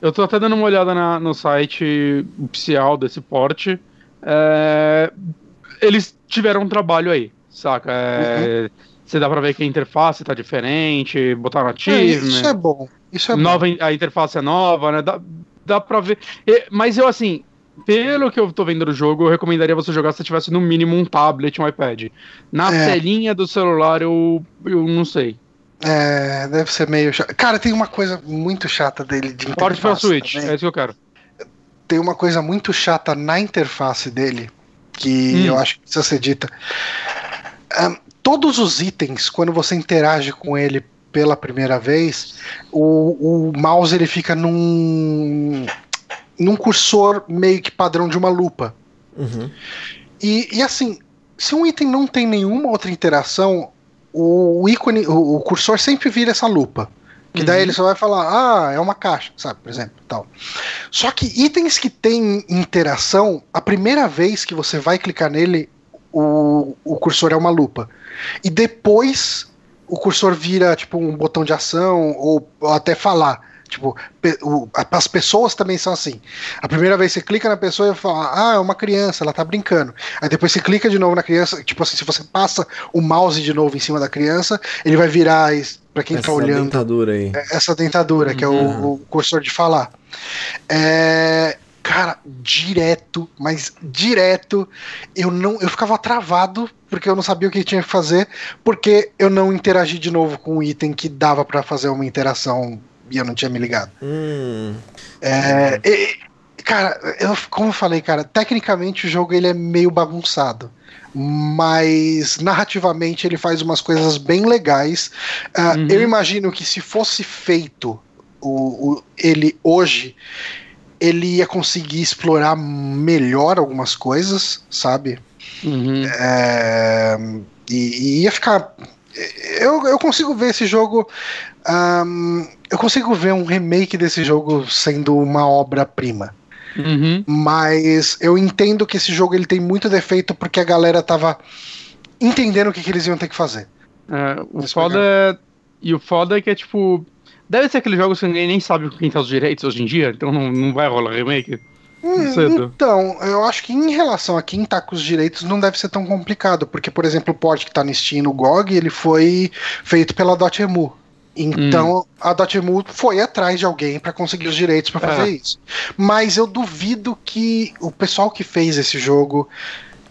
eu tô até dando uma olhada na- no site oficial desse porte. É, eles tiveram um trabalho aí, saca? É, Você dá pra ver que a interface tá diferente, botar É, nativo, isso é bom. Isso é bom. nova, a interface é nova, né? Dá, dá pra ver. Mas eu, assim, pelo que eu tô vendo do jogo, eu recomendaria você jogar se tivesse no mínimo um tablet, um iPad. Na É. telinha do celular, eu, eu não sei. É, deve ser meio chato. Cara, tem uma coisa muito chata dele de Pode pra interface Switch, também. é isso que eu quero. Tem uma coisa muito chata na interface dele que Hum. eu acho que precisa ser dita. Ahn, todos os itens, quando você interage com ele pela primeira vez, o, o mouse ele fica num num cursor meio que padrão de uma lupa. Uhum. E, e assim, se um item não tem nenhuma outra interação, o ícone, o, o cursor sempre vira essa lupa. Que daí Uhum. ele só vai falar, ah, é uma caixa, sabe, por exemplo, tal. Só que itens que têm interação, a primeira vez que você vai clicar nele, o, o cursor é uma lupa. E depois o cursor vira, tipo, um botão de ação ou, ou até falar. Tipo, o- as pessoas também são assim. A primeira vez você clica na pessoa e fala, ah, é uma criança, ela tá brincando. Aí depois você clica de novo na criança, tipo assim, se você passa o mouse de novo em cima da criança, ele vai virar, pra quem tá Essa olhando, dentadura aí. essa dentadura, que é o, Uhum. o cursor de falar. É, cara, direto, mas direto, eu não, eu ficava travado porque eu não sabia o que tinha que fazer, porque eu não interagi de novo com o item que dava pra fazer uma interação e eu não tinha me ligado. Hum. É, e- cara, eu, como eu falei, cara, tecnicamente o jogo ele é meio bagunçado. Mas narrativamente ele faz umas coisas bem legais. Ah, Uhum. Eu imagino que se fosse feito o, o- ele hoje, ele ia conseguir explorar melhor algumas coisas, sabe? Uhum. É, e, e ia ficar. Eu, eu consigo ver esse jogo. ahn, eu consigo ver um remake desse jogo sendo uma obra-prima. Uhum. Mas eu entendo que esse jogo ele tem muito defeito porque a galera tava entendendo o que, que eles iam ter que fazer. É, o foda é. E o foda é que é tipo. Deve ser aquele jogo que ninguém nem sabe quem tá os direitos hoje em dia, então não, não vai rolar remake. Hum. Então, eu acho que em relação a quem tá com os direitos não deve ser tão complicado, porque, por exemplo, o port que tá no Steam no GOG, ele foi feito pela Dotemu. Então, a Dotemu foi atrás de alguém pra conseguir os direitos pra fazer É. isso. Mas eu duvido que o pessoal que fez esse jogo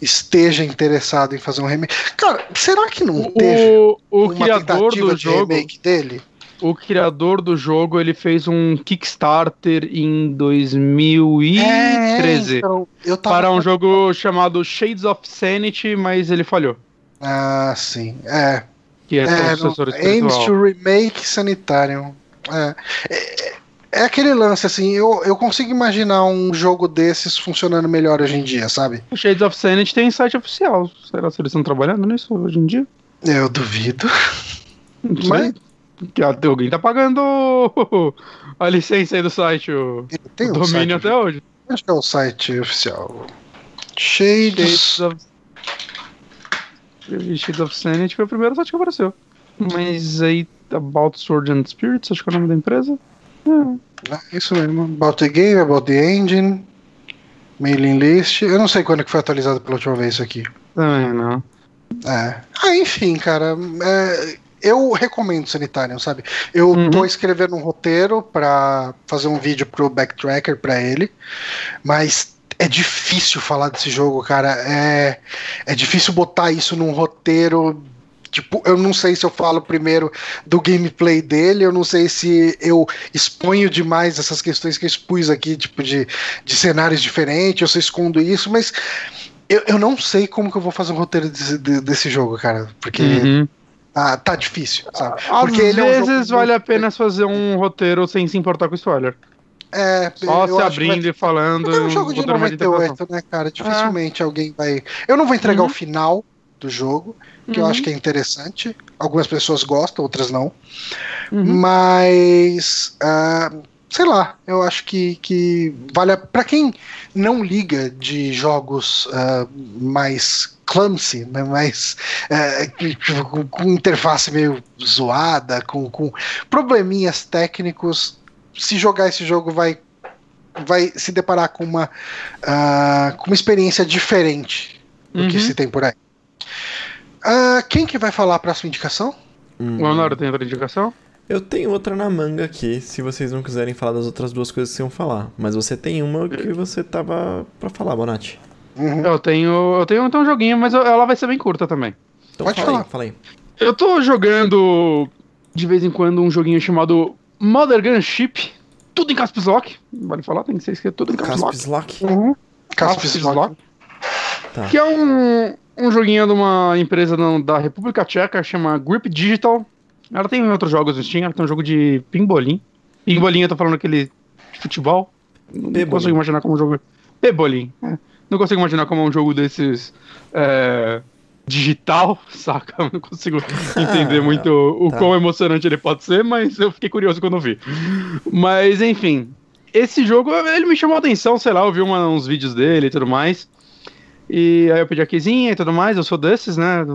esteja interessado em fazer um remake. Cara, será que não teve O, o uma criador tentativa do de jogo. remake dele? O criador do jogo ele fez um Kickstarter em 2013 então, eu tava para um jogo chamado Shades of Sanity, mas ele falhou. Ah, sim. É. Que é, É, sucessor aims espiritual. to remake Sanitarium. É, é, é aquele lance, assim, eu, eu consigo imaginar um jogo desses funcionando melhor hoje em dia, sabe? O Shades of Sanity tem site oficial. Será que eles estão trabalhando nisso hoje em dia? Eu duvido. Mas- Que alguém tá pagando a licença aí do site, o, o um domínio site, até hoje. Acho que é o site oficial. Shades. Shades of... Shades of Sanity foi o primeiro site que apareceu. Mas aí, About Sword and Spirits, acho que é o nome da empresa. É isso mesmo. About the game, about the engine. Mailing list. Eu não sei quando que foi atualizado pela última vez isso aqui. Também não. É. Ah, enfim, cara. é, eu recomendo Sanitarium, sabe? Eu uhum. tô escrevendo um roteiro para fazer um vídeo pro Backtracker para ele, mas é difícil falar desse jogo, cara. É, é difícil botar isso num roteiro Tipo, eu não sei se eu falo primeiro do gameplay dele, eu não sei se eu exponho demais essas questões que eu expus aqui, tipo, de, de cenários diferentes, ou se eu escondo isso, mas eu, eu não sei como que eu vou fazer um roteiro desse, desse jogo, cara. Porque uhum. ah, tá difícil, sabe? Às porque vezes é um vale a pena fazer um roteiro sem se importar com spoiler. É, Só se abrindo vai... e falando. É um jogo de 98, né, cara? Dificilmente ah. alguém vai. Eu não vou entregar uhum. o final do jogo, que uhum. eu acho que é interessante. Algumas pessoas gostam, outras não. Uhum. Mas. Uh, sei lá, eu acho que, que vale. para quem não liga de jogos uh, mais clumsy, né, mais uh, com, com, interface meio zoada, com, com probleminhas técnicos, se jogar esse jogo vai vai se deparar com uma uh, com uma experiência diferente do uhum. que se tem por aí. Uh, quem que vai falar a próxima indicação? Hum. O Honório tem outra indicação? Eu tenho outra na manga aqui, se vocês não quiserem falar das outras duas coisas que iam falar. Mas você tem uma que você tava pra falar, Bonatti. Uhum. Eu tenho. Eu tenho então um joguinho, mas ela vai ser bem curta também. Então Pode fala falar. Aí, fala aí. Eu tô jogando de vez em quando um joguinho chamado Mother Gunship. Tudo em Caspis Lock. Vale falar, tem que ser escrito tudo em Caspis Lock. Caspis Lock. Uhum. Caspis Lock. Tá. Que é um, um joguinho de uma empresa da República Tcheca, chama Grip Digital. Ela tem outros jogos no Steam, ela tem um jogo de pimbolim. Pimbolim, eu tô falando aquele de futebol. Não consigo imaginar como um jogo. Pebolim. É. Não consigo imaginar como um jogo desses. É, digital, saca? Não consigo entender muito o tá. quão emocionante ele pode ser, mas eu fiquei curioso quando vi. Mas, enfim. Esse jogo, ele me chamou a atenção, sei lá, eu vi uma, uns vídeos dele e tudo mais. E aí eu pedi a quezinha e tudo mais, eu sou desses, né?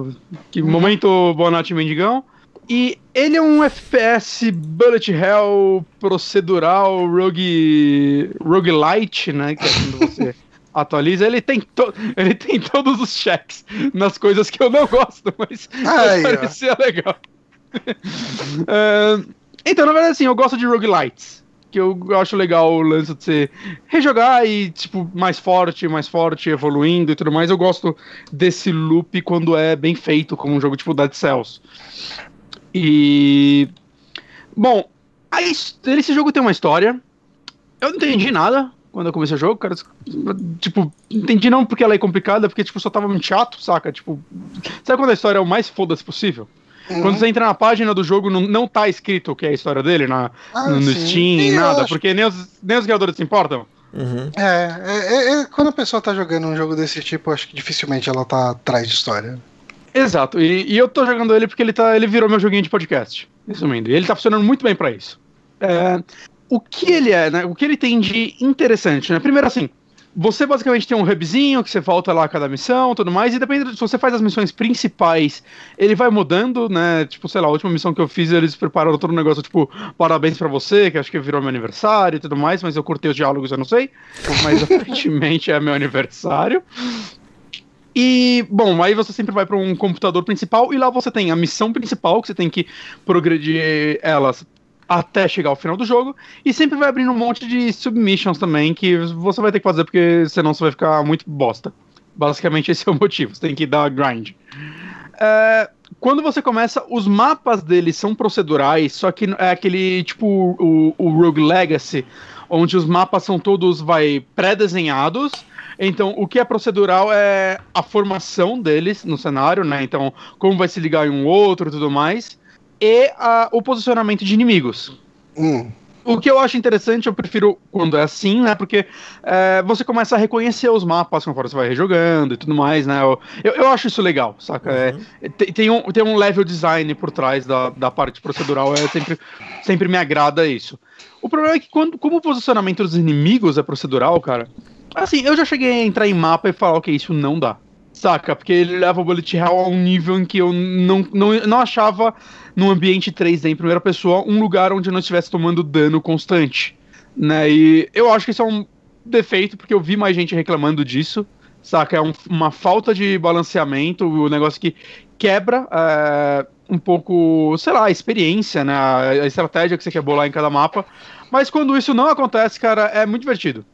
Que uhum. momento Bonatti Mendigão. E ele é um FPS bullet hell procedural rogue roguelite, né, que é quando você atualiza, ele tem to ele tem todos os checks nas coisas que eu não gosto, mas Ai, parecia legal. uh, então, na verdade, assim, eu gosto de roguelites que eu acho legal o lance de você rejogar e, tipo, mais forte, mais forte, evoluindo e tudo mais. Eu gosto desse loop quando é bem feito, como um jogo tipo Dead Cells. E. Bom, aí, esse jogo tem uma história. Eu não entendi nada quando eu comecei o jogo, cara. Tipo, entendi não porque ela é complicada, porque, tipo, só tava muito chato, saca? Tipo, sabe quando a história é o mais foda-se possível? Uhum. Quando você entra na página do jogo, não, não tá escrito o que é a história dele na, ah, no, no Steam, e nada, acho... porque nem os, nem os criadores se importam. Uhum. É, é, é, é, quando a pessoa tá jogando um jogo desse tipo, acho que dificilmente ela tá atrás de história. Exato, e, e, eu tô jogando ele porque ele, tá, ele virou meu joguinho de podcast, resumindo. E ele tá funcionando muito bem para isso. É, o que ele é, né? O que ele tem de interessante, né? Primeiro assim, você basicamente tem um hubzinho que você volta lá a cada missão tudo mais, e depende se você faz as missões principais, ele vai mudando, né? Tipo, sei lá, a última missão que eu fiz, eles prepararam todo um negócio, tipo, parabéns para você, que acho que virou meu aniversário e tudo mais, mas eu curtei os diálogos, eu não sei. Mas aparentemente é meu aniversário. E, bom, aí você sempre vai para um computador principal e lá você tem a missão principal, que você tem que progredir elas até chegar ao final do jogo, e sempre vai abrindo um monte de submissions também que você vai ter que fazer porque senão você vai ficar muito bosta. Basicamente esse é o motivo, você tem que dar grind. É, quando você começa, os mapas deles são procedurais, só que é aquele tipo o, o Rogue Legacy, onde os mapas são todos vai pré-desenhados. Então, o que é procedural é a formação deles no cenário, né? Então, como vai se ligar em um outro e tudo mais e a, o posicionamento de inimigos. Hum. O que eu acho interessante, eu prefiro quando é assim, né? Porque é, você começa a reconhecer os mapas conforme você vai rejogando e tudo mais, né? Eu, eu, acho isso legal, saca? É, uhum. É, tem, tem, um, tem um level design por trás da, da parte procedural, é sempre, sempre me agrada isso. O problema é que, quando, como o posicionamento dos inimigos é procedural, cara, assim, eu já cheguei a entrar em mapa e falar, ok, isso não dá. Saca? Porque ele leva o Bullet Hell a um nível em que eu não, não, não achava num ambiente 3D em primeira pessoa um lugar onde eu não estivesse tomando dano constante. Né? E eu acho que isso é um defeito, porque eu vi mais gente reclamando disso. Saca? É um, uma falta de balanceamento, o um negócio que quebra é, um pouco, sei lá, a experiência, né? A, estratégia que você quer bolar em cada mapa. Mas quando isso não acontece, cara, é muito divertido.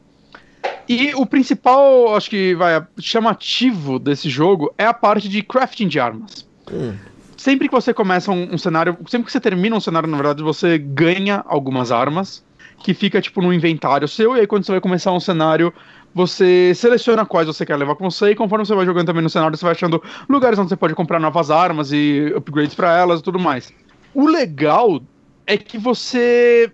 E o principal, acho que vai, chamativo desse jogo é a parte de crafting de armas. Hum. Sempre que você começa um, um cenário, sempre que você termina um cenário, na verdade, você ganha algumas armas que fica tipo no inventário seu, e aí quando você vai começar um cenário, você seleciona quais você quer levar com você, e conforme você vai jogando também no cenário, você vai achando lugares onde você pode comprar novas armas e upgrades para elas e tudo mais. O legal é que você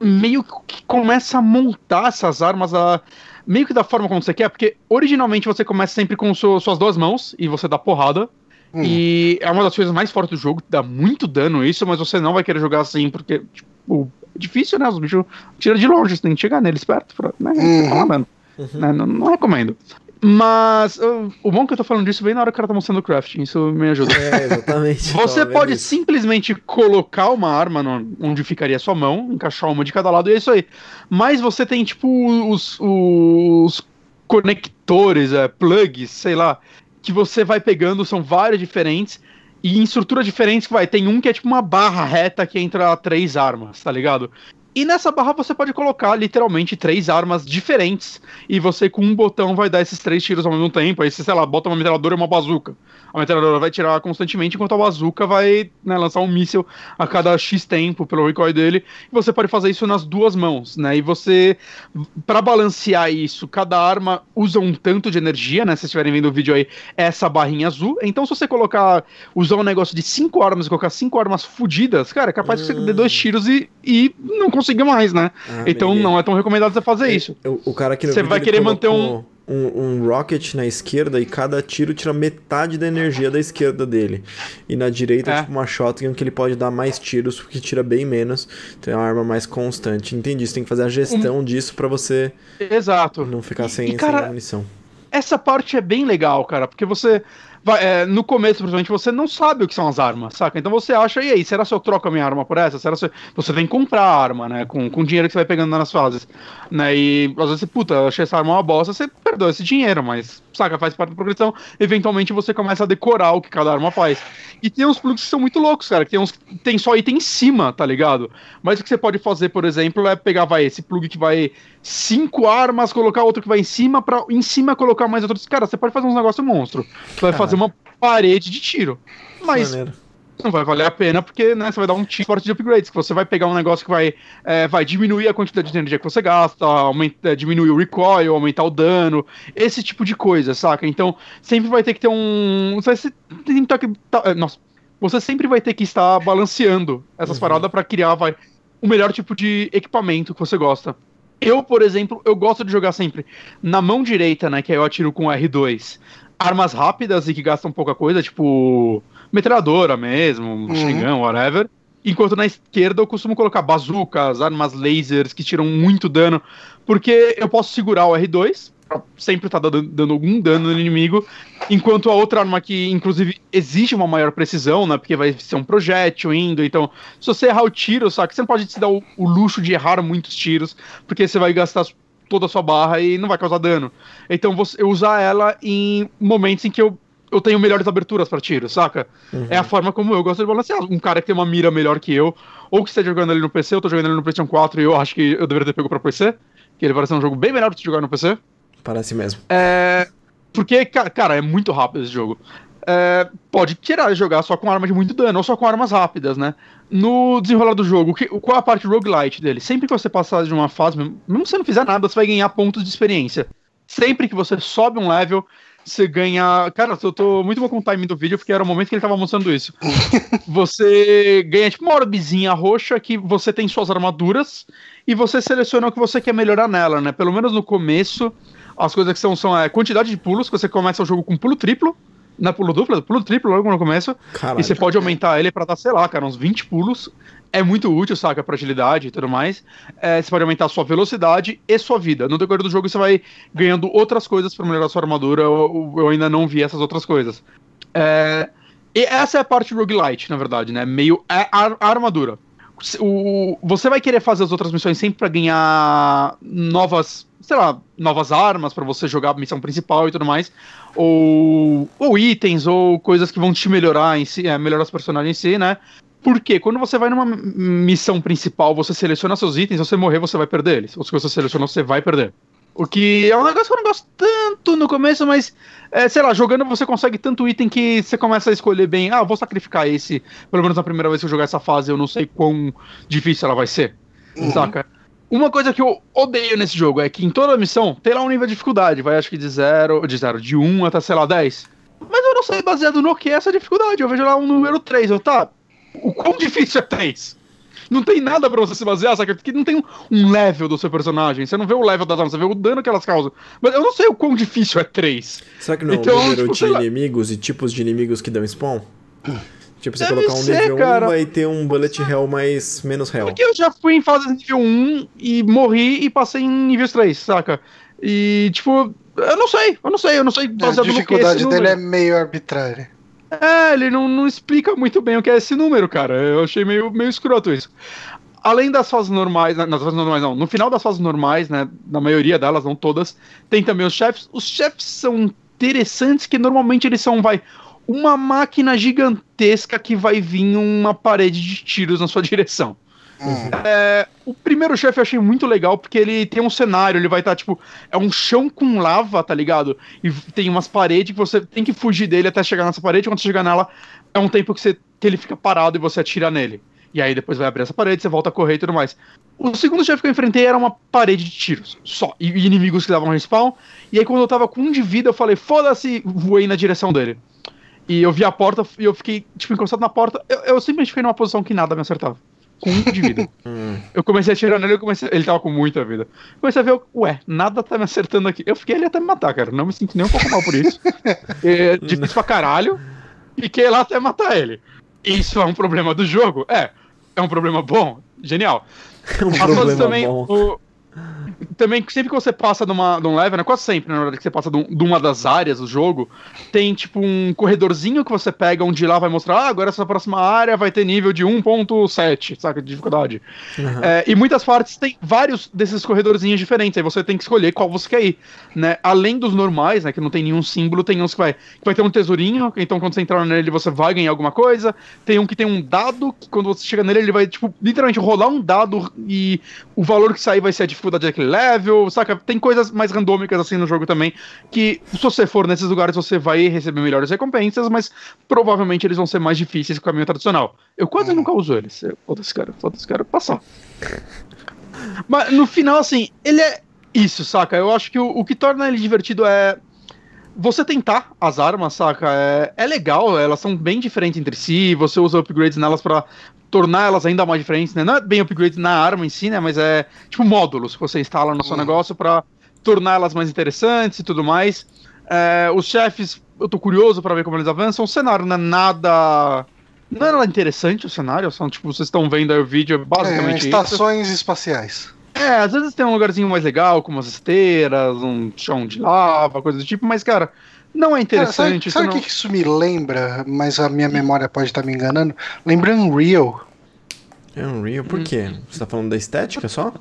meio que começa a montar essas armas a, meio que da forma como você quer, porque originalmente você começa sempre com su- suas duas mãos e você dá porrada. Hum. E é uma das coisas mais fortes do jogo, dá muito dano isso, mas você não vai querer jogar assim, porque, tipo, é difícil, né? Os bichos tiram de longe, você tem que chegar neles perto pra né, Uhum. tomar dano. Né, não, não recomendo. Mas uh, o bom que eu tô falando disso bem na hora que o cara tá mostrando o crafting, isso me ajuda. É, exatamente. Você vendo pode isso. simplesmente colocar uma arma no- onde ficaria a sua mão, encaixar uma de cada lado e é isso aí. Mas você tem, tipo, os, os conectores, é, plugs, sei lá, que você vai pegando, são vários diferentes. E em estruturas diferentes que vai, tem um que é tipo uma barra reta que entra três armas, tá ligado? E nessa barra você pode colocar literalmente três armas diferentes. E você com um botão vai dar esses três tiros ao mesmo tempo. Aí você, sei lá, bota uma metralhadora e uma bazuca. A metralhadora vai tirar constantemente, enquanto a bazuca vai né, lançar um míssil a cada X tempo pelo recoil dele. E você pode fazer isso nas duas mãos, né? E você, para balancear isso, cada arma usa um tanto de energia, né? Se vocês estiverem vendo o vídeo aí, essa barrinha azul. Então, se você colocar, usar um negócio de cinco armas e colocar cinco armas fodidas, cara, é capaz de você dar dois tiros e, e não conseguir mais, né? Ah, então, não é tão recomendado você fazer isso. O, o cara no Você vai querer manter colocou um, um rocket na esquerda e cada tiro tira metade da energia da esquerda dele. E na direita, É. tipo uma shotgun que ele pode dar mais tiros, porque tira bem menos. Então é uma arma mais constante. Entendi, você tem que fazer a gestão disso pra você Exato. não ficar E- sem, e, cara, sem munição. essa parte é bem legal, cara, porque você. Vai, é, no começo, principalmente, você não sabe o que são as armas, saca? Então você acha, e aí, será se eu troco a minha arma por essa? Será se você que comprar a arma, né? Com, com o dinheiro que você vai pegando nas fases. Né? E às vezes puta, eu achei essa arma uma bosta, você perdeu esse dinheiro, mas, saca, faz parte da progressão. Eventualmente você começa a decorar o que cada arma faz. E tem uns plugs que são muito loucos, cara, que tem uns que tem só item em cima, tá ligado? Mas o que você pode fazer, por exemplo, é pegar, vai, esse plug que vai cinco armas, colocar outro que vai em cima, pra em cima colocar mais outros. Cara, você pode fazer uns negócios monstro. Você vai fazer uma parede de tiro. Mas Maneiro. Não vai valer a pena, porque né, você vai dar um forte de upgrades, que você vai pegar um negócio que vai, é, vai diminuir a quantidade de energia que você gasta, aumenta, diminuir o recoil, aumentar o dano, esse tipo de coisa, saca? Então, sempre vai ter que ter um. Você vai se- tem que tá- tá- é, nossa, você sempre vai ter que estar balanceando essas paradas pra criar, vai, o melhor tipo de equipamento que você gosta. Eu, por exemplo, eu gosto de jogar sempre na mão direita, né? Que aí eu atiro com R2. Armas rápidas e que gastam pouca coisa, tipo metralhadora mesmo, machine gun, whatever. Enquanto na esquerda eu costumo colocar bazucas, armas lasers que tiram muito dano, porque eu posso segurar o R2, pra sempre estar dando, dando algum dano no inimigo, enquanto a outra arma que, inclusive, exige uma maior precisão, né? Porque vai ser um projétil indo, então, se você errar o tiro, sabe? Você não pode se dar o, o luxo de errar muitos tiros, porque você vai gastar toda a sua barra e não vai causar dano. Então, você, eu usar ela em momentos em que eu, eu tenho melhores aberturas para tiro, saca? É a forma como eu gosto de balancear. Um cara que tem uma mira melhor que eu, ou que esteja jogando ali no PC, eu tô jogando ali no PlayStation 4 e eu acho que eu deveria ter pego pra PC, que ele parece ser um jogo bem melhor se jogar no PC. Parece mesmo. É, porque, ca- cara, é muito rápido esse jogo. É, pode tirar jogar só com arma de muito dano, ou só com armas rápidas, né? No desenrolar do jogo, que- qual é a parte roguelite dele? Sempre que você passar de uma fase, mesmo mesmo se você não fizer nada, você vai ganhar pontos de experiência. Sempre que você sobe um level, você ganha. Cara, eu tô muito bom com o timing do vídeo, porque era o momento que ele tava mostrando isso. você ganha tipo uma orbezinha roxa que você tem suas armaduras e você seleciona o que você quer melhorar nela, né? Pelo menos no começo, as coisas que são, são a quantidade de pulos, que você começa o jogo com pulo triplo, não é pulo duplo, é pulo triplo logo no começo, Caralho. e você pode aumentar ele pra dar, sei lá, cara, uns 20 pulos. É muito útil, saca, pra agilidade e tudo mais. É, você pode aumentar sua velocidade e sua vida. No decorrer do jogo você vai ganhando outras coisas pra melhorar sua armadura. Eu, eu ainda não vi essas outras coisas. É, e essa é a parte roguelite, na verdade, né? Meio a, a- a armadura. O, você vai querer fazer as outras missões sempre pra ganhar novas sei lá, novas armas pra você jogar a missão principal e tudo mais, ou, ou itens, ou coisas que vão te melhorar em si, é, melhorar os personagens em si, né? Porque quando você vai numa missão principal, você seleciona seus itens, se você morrer, você vai perder eles. Ou se você selecionou, você vai perder. O que é um negócio que eu não gosto tanto no começo, mas, é, sei lá, jogando você consegue tanto item que você começa a escolher bem, ah, eu vou sacrificar esse, pelo menos na primeira vez que eu jogar essa fase, eu não sei quão difícil ela vai ser, saca? Uma coisa que eu odeio nesse jogo é que em toda missão tem lá um nível de dificuldade, vai acho que de zero, de zero, de 1 até, sei lá, 10. Mas eu não sei baseado no que é essa dificuldade, eu vejo lá um número 3, eu, tá, o quão difícil é 3? Não tem nada pra você se basear, saca? Porque não tem um, um level do seu personagem. Você não vê o level das armas, você vê o dano que elas causam. Mas eu não sei o quão difícil é 3. Será que não é um Então, número tipo, de inimigos e tipos de inimigos que dão spawn? Tipo, você Deve colocar um ser, nível 1 cara. vai ter um bullet hell mais menos hell. Porque eu já fui em fase nível 1 e morri e passei em níveis 3, saca? E, tipo, eu não sei, eu não sei, eu não sei A baseado no que é dificuldade esse dele é meio arbitrária. É, ele não, não explica muito bem o que é esse número, cara. Eu achei meio, meio escroto isso. Além das fases normais, na- nas fases normais não, no final das fases normais, né, na maioria delas, não todas, tem também os chefes. Os chefes são interessantes que normalmente eles são, vai, uma máquina gigantesca que vai vir uma parede de tiros na sua direção. Hum. É, o primeiro chefe eu achei muito legal porque ele tem um cenário, ele vai estar tipo, é um chão com lava, tá ligado? E tem umas paredes que você tem que fugir dele até chegar nessa parede. Quando você chegar nela, é um tempo que, você, que ele fica parado e você atira nele. E aí depois vai abrir essa parede, você volta a correr e tudo mais. O segundo chefe que eu enfrentei era uma parede de tiros, só. E inimigos que davam respawn. E aí quando eu tava com um de vida, eu falei, foda-se, voei na direção dele. E eu vi a porta e eu fiquei, tipo, encostado na porta. Eu, eu simplesmente fiquei numa posição que nada me acertava. Com um de vida. Hum. Eu comecei a atirar nele, eu comecei... ele tava com muita vida. Comecei a ver, ué, nada tá me acertando aqui. Eu fiquei ali até me matar, cara. Não me sinto nem um pouco mal por isso. é difícil pra caralho. Fiquei lá até matar ele. Isso é um problema do jogo? É. É um problema bom? Genial. É um As fases problema também, bom. o- também, sempre que você passa de, uma, de um level, né? Quase sempre, na verdade, que você passa de, um- de uma das áreas do jogo, tem tipo um corredorzinho que você pega onde lá vai mostrar, ah, agora essa próxima área vai ter nível de 1.7, saca? De dificuldade. Aham. É, e muitas partes tem vários desses corredorzinhos diferentes, aí você tem que escolher qual você quer ir, né? Além dos normais, né, que não tem nenhum símbolo, tem uns que vai, que vai ter um tesourinho, então quando você entrar nele você vai ganhar alguma coisa, tem um que tem um dado, que quando você chega nele ele vai, tipo, literalmente rolar um dado e o valor que sair vai ser a dificuldade daquele level, saca? Tem coisas mais randômicas assim no jogo também, que se você for nesses lugares você vai receber melhores recompensas, mas provavelmente eles vão ser mais difíceis que o caminho tradicional. Eu quase nunca uso eles. Eu- Foda-se, cara, foda-se, cara, passar. Mas no final, assim, ele é isso, saca? Eu acho que o, o que torna ele divertido é você tentar as armas, saca? É, é legal, elas são bem diferentes entre si, você usa upgrades nelas pra tornar elas ainda mais diferentes, né? Não é bem upgrades na arma em si, né? Mas é tipo módulos que você instala no seu Uhum. negócio pra tornar elas mais interessantes e tudo mais. É, os chefes, eu tô curioso pra ver como eles avançam. O cenário não é nada. Não é nada interessante o cenário, são tipo, vocês estão vendo aí o vídeo, é É, basicamente isso. estações espaciais. É, às vezes tem um lugarzinho mais legal, com umas esteiras, um chão de lava, coisa do tipo, mas, cara, não é Cara, sabe interessante. sabe o não- que isso me lembra? Mas a minha memória pode estar me enganando. Lembra Unreal. É Unreal, por quê? Você tá falando da estética só?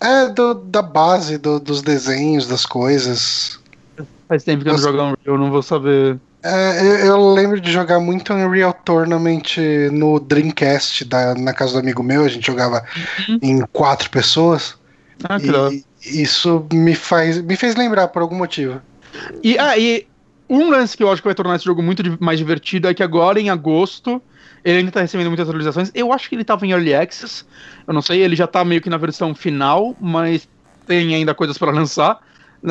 É, do- da base do- dos desenhos, das coisas. Faz tempo que eu não jogo Unreal, eu não vou saber. É, eu, eu lembro de jogar muito Unreal Tournament no Dreamcast da, na casa do amigo meu. A gente jogava Uhum. em quatro pessoas. Ah, que e isso me, faz, me fez lembrar por algum motivo. E, ah, e um lance que eu acho que vai tornar esse jogo muito mais divertido é que agora, em agosto, ele ainda tá recebendo muitas atualizações. Eu acho que ele tava em Early Access. Eu não sei, ele já tá meio que na versão final, mas tem ainda coisas pra lançar.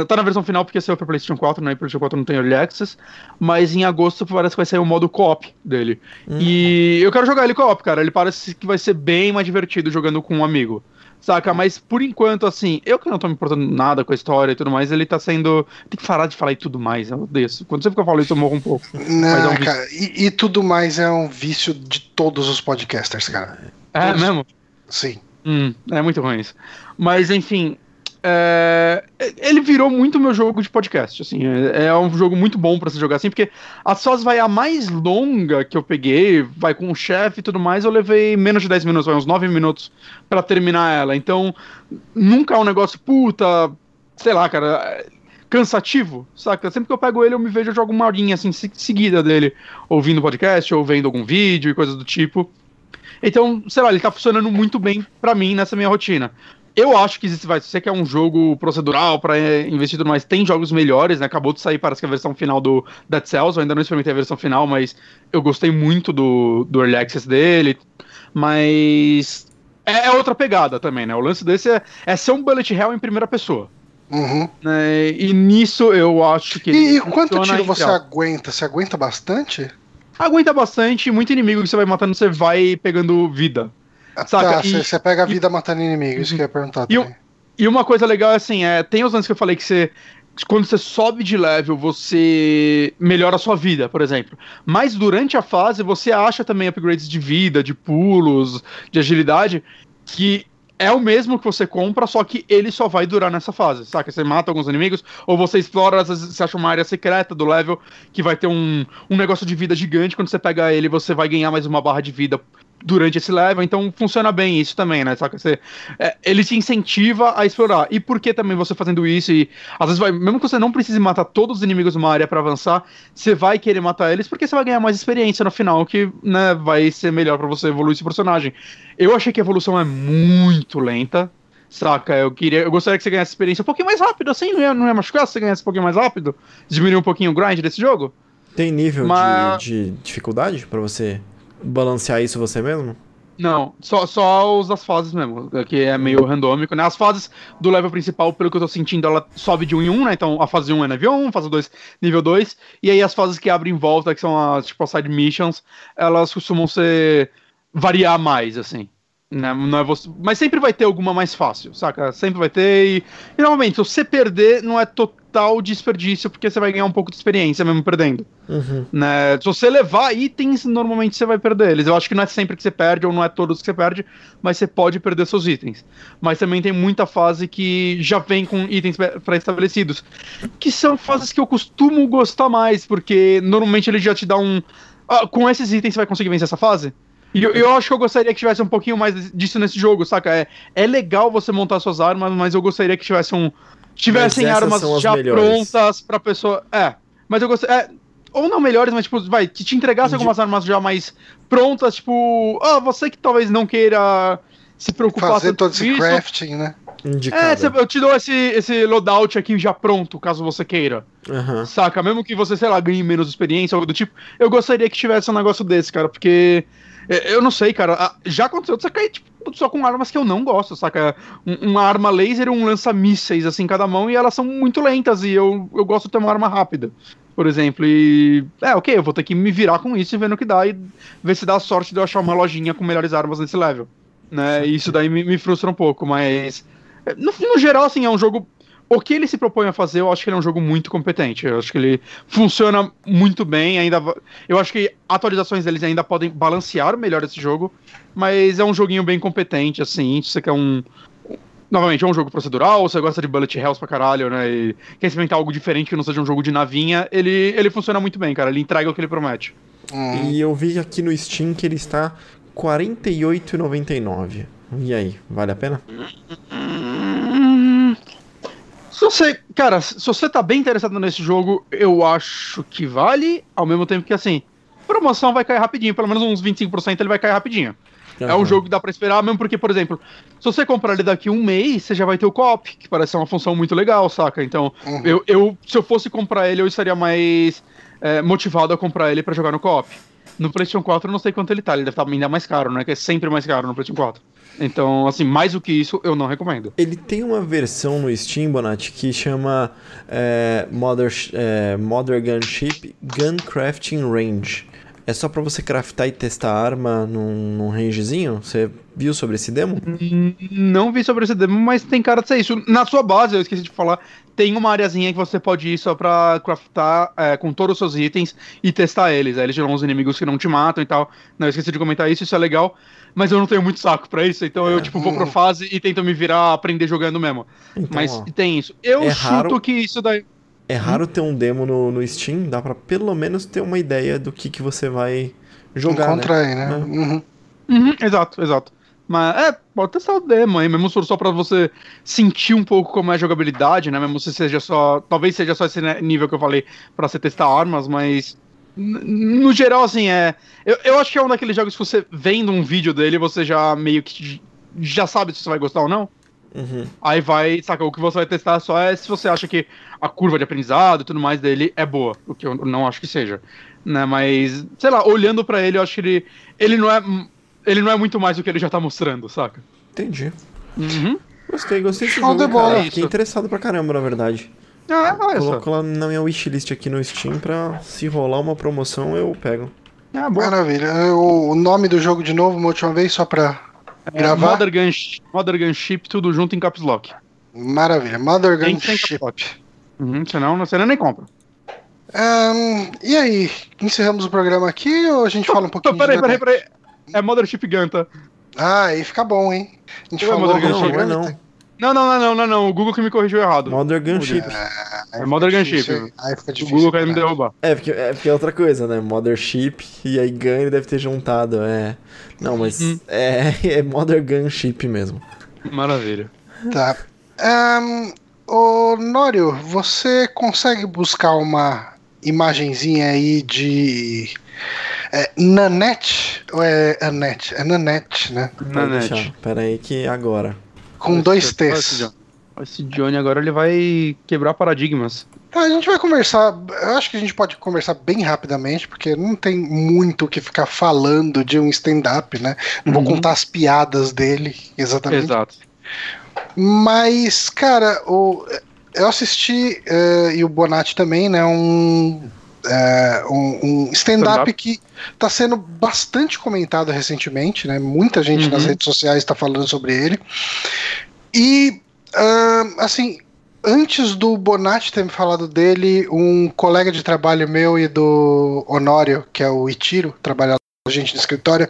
Tá na versão final porque saiu pra PlayStation 4, né? E PlayStation 4 não tem Early Access. Mas em agosto parece que vai sair o modo co-op dele. E eu quero jogar ele co-op, cara. Ele parece que vai ser bem mais divertido jogando com um amigo. Saca? Mas por enquanto, assim, eu que não tô me importando nada com a história e tudo mais, ele tá sendo. Tem que parar de falar e tudo mais. Eu odeio isso. Quando sempre que eu falo isso, eu morro um pouco. Mas é Não, um vício. cara, e, e tudo mais é um vício de todos os podcasters, cara. É Todos. mesmo? Sim. Hum, é muito ruim isso. Mas, enfim. É, Ele virou muito meu jogo de podcast, assim, é, é um jogo muito bom pra se jogar assim, porque as fases vai a mais longa que eu peguei, vai com o chefe e tudo mais, eu levei menos de 10 minutos, vai uns 9 minutos pra terminar ela. Então, nunca é um negócio puta sei lá, cara, cansativo, saca? Sempre que eu pego ele, eu me vejo, eu jogo uma horinha assim, se- seguida dele, ouvindo podcast, ou vendo algum vídeo e coisas do tipo. Então, sei lá, ele tá funcionando muito bem pra mim nessa minha rotina. Eu acho que existe, vai, se você quer um jogo procedural pra é, investir tudo mais, tem jogos melhores, né? Acabou de sair, parece que a versão final do Dead Cells, eu ainda não experimentei a versão final, mas eu gostei muito do, do Early Access dele, mas é, é outra pegada também, né? O lance desse é, é ser um bullet hell em primeira pessoa. Uhum. Né? E nisso eu acho que. E, e quanto tiro você ideal. aguenta? Você aguenta bastante? Aguenta bastante, muito inimigo que você vai matando, você vai pegando vida. Saca, tá, e- você você pega a e- vida matando inimigo, isso que eu ia perguntar E também. E uma coisa legal é assim, é, tem os lances que eu falei que você. Quando você sobe de level, você melhora a sua vida, por exemplo. Mas durante a fase, você acha também upgrades de vida, de pulos, de agilidade, que é o mesmo que você compra, só que ele só vai durar nessa fase, saca? Você mata alguns inimigos, ou você explora, às vezes você acha uma área secreta do level que vai ter um, um negócio de vida gigante. Quando você pega ele, você vai ganhar mais uma barra de vida durante esse level, então funciona bem isso também, né? Saca? Você, é, ele te incentiva a explorar. E por que também você fazendo isso e às vezes vai, mesmo que você não precise matar todos os inimigos numa área pra avançar, você vai querer matar eles porque você vai ganhar mais experiência no final, que né, vai ser melhor pra você evoluir esse personagem. Eu achei que a evolução é muito lenta. Saca, eu queria. Eu gostaria que você ganhasse experiência um pouquinho mais rápido, assim, não ia, não ia machucar se você ganhasse um pouquinho mais rápido? Diminuir um pouquinho o grind desse jogo? Tem nível Mas- de, de dificuldade pra você balancear isso você mesmo? Não, só, só os das fases mesmo, que é meio randômico, né? As fases do level principal, pelo que eu tô sentindo, ela sobe de 1 em 1, né? Então a fase 1 é nível 1, fase 2 nível 2, e aí as fases que abrem em volta, que são as, tipo, as side missions, elas costumam ser variar mais, assim. Né? Não é você... Mas sempre vai ter alguma mais fácil, saca? Sempre vai ter. E, e normalmente, se você perder, não é total desperdício, porque você vai ganhar um pouco de experiência mesmo perdendo Uhum. né? Se você levar itens, normalmente você vai perder eles. Eu acho que não é sempre que você perde, ou não é todos que você perde, mas você pode perder seus itens. Mas também tem muita fase que já vem com itens pré-estabelecidos, que são fases que eu costumo gostar mais, porque normalmente ele já te dá um. Ah, com esses itens você vai conseguir vencer essa fase. E eu, eu acho que eu gostaria que tivesse um pouquinho mais disso nesse jogo, saca? É, é legal você montar suas armas, mas eu gostaria que tivesse um. Tivessem armas já melhores. prontas pra pessoa. É. Mas eu gostaria. É, ou não melhores, mas tipo, vai, que te entregasse algumas armas já mais prontas, tipo, ah, você que talvez não queira se preocupar Fazer todo esse isso. crafting, né? Indicado. É, eu te dou esse, esse loadout aqui já pronto, caso você queira. Aham. Saca? Mesmo que você, sei lá, ganhe menos experiência ou algo do tipo, eu gostaria que tivesse um negócio desse, cara, porque. É, Eu não sei, cara. a- Já aconteceu de cair, tipo, só com armas que eu não gosto, saca? Um- Uma arma laser e um lança-mísseis, assim, cada mão, e elas são muito lentas, e eu, eu gosto de ter uma arma rápida, por exemplo. E. É, ok, eu vou ter que me virar com isso e ver no que dá, e ver se dá sorte de eu achar uma lojinha com melhores armas nesse level. Né? Isso daí me, me frustra um pouco, mas. é, No, no geral, assim, é um jogo. O que ele se propõe a fazer, eu acho que ele é um jogo muito competente. Eu acho que ele funciona muito bem. Ainda, eu acho que atualizações deles ainda podem balancear melhor esse jogo, mas é um joguinho bem competente, assim. Se você quer um. Novamente, é um jogo procedural, você gosta de bullet hells pra caralho, né? E quer experimentar algo diferente que não seja um jogo de navinha, ele, ele funciona muito bem, cara. Ele entrega o que ele promete. Hum. E eu vi aqui no Steam que ele está R$ 48,99. E aí, vale a pena? Se você, cara, se você tá bem interessado nesse jogo, eu acho que vale, ao mesmo tempo que assim, promoção vai cair rapidinho, pelo menos uns 25% ele vai cair rapidinho. É um jogo que dá pra esperar, mesmo porque, por exemplo, se você comprar ele daqui um mês, você já vai ter o co-op, que parece ser uma função muito legal, saca? Então, Uhum. eu, eu, se eu fosse comprar ele, eu estaria mais é, motivado a comprar ele pra jogar no co-op. No PlayStation 4 eu não sei quanto ele tá, ele deve estar ainda mais caro, né? Que é sempre mais caro no PlayStation 4. Então, assim, mais do que isso, eu não recomendo. Ele tem uma versão no Steam, Bonatti, que chama é, Mother, é, Mother Gunship Gun Crafting Range. É só pra você craftar e testar a arma num, num rangezinho? Você viu sobre esse demo? Não vi sobre esse demo, mas tem cara de ser isso. Na sua base, eu esqueci de falar, tem uma areazinha que você pode ir só pra craftar é, com todos os seus itens e testar eles. Aí eles tiram uns inimigos que não te matam e tal. Não, eu esqueci de comentar isso, isso é legal. Mas eu não tenho muito saco pra isso, então eu, tipo, vou pra fase e tento me virar, aprender jogando mesmo. Então, mas ó, tem isso. Eu é chuto raro- que isso daí. É raro ter um demo no, no Steam, dá pra pelo menos ter uma ideia do que, que você vai jogar, né? Encontra aí, né? É. Uhum. Uhum, exato, exato. Mas é, pode testar o demo aí, mesmo se for só pra você sentir um pouco como é a jogabilidade, né? Mesmo se seja só. Talvez seja só esse nível que eu falei pra você testar armas, mas. No geral, assim, é. Eu, eu acho que é um daqueles jogos que você vendo um vídeo dele, você já meio que já sabe se você vai gostar ou não. Uhum. Aí vai, saca, o que você vai testar só é se você acha que a curva de aprendizado e tudo mais dele é boa, o que eu não acho que seja, né, mas, sei lá, olhando pra ele, eu acho que ele, ele não é, ele não é muito mais do que ele já tá mostrando, saca? Entendi. Uhum. Gostei, gostei desse Show jogo, de bola. cara. É Fiquei interessado pra caramba, na verdade. Ah, olha só. Coloco lá na minha wishlist aqui no Steam pra se rolar uma promoção eu pego. Ah, boa. Maravilha. O, o nome do jogo de novo, uma última vez, só pra gravar. Mother Gun, Mother Gun Ship, tudo junto em Caps Lock. Maravilha. Mother Gunship. Uhum, senão você nem compra. Ahn, e aí, encerramos o programa aqui ou a gente fala um pouquinho peraí, peraí, peraí. É Mother Ship Gun, tá? Ah, aí fica bom, hein? A gente Ou é Mother Gunship? Não, né? Não, não, não, não, não, não. O Google que me corrigiu errado. Mother Gunship. É Mother fica Gunship. Aí fica O difícil. Google quer me derrubar. É porque, é porque é outra coisa, né? Mothership e aí Gun ele deve ter juntado, é. Não, mas Uhum. é, é Mother Gunship mesmo. Maravilha. Tá. Ahn, ô, Nório, você consegue buscar uma imagenzinha aí de. É, Nanette? Ou é Annette? É Nanette, né? Pode Na deixar. net. Pera aí que agora. Com dois T's. Esse Johnny agora ele vai quebrar paradigmas. Tá, a gente vai conversar. Eu acho que a gente pode conversar bem rapidamente, porque não tem muito o que ficar falando de um stand-up, né? Não vou Uhum. contar as piadas dele, exatamente. Exato. Mas, cara, o, eu assisti, eh, e o Bonatti também, né? Um, eh, um, um stand-up Stand-up. que tá sendo bastante comentado recentemente, né? Muita gente nas Uhum. redes sociais está falando sobre ele. E, ah, assim, antes do Bonatti ter me falado dele, um colega de trabalho meu e do Honório, que é o Itiro, trabalha com a gente no escritório,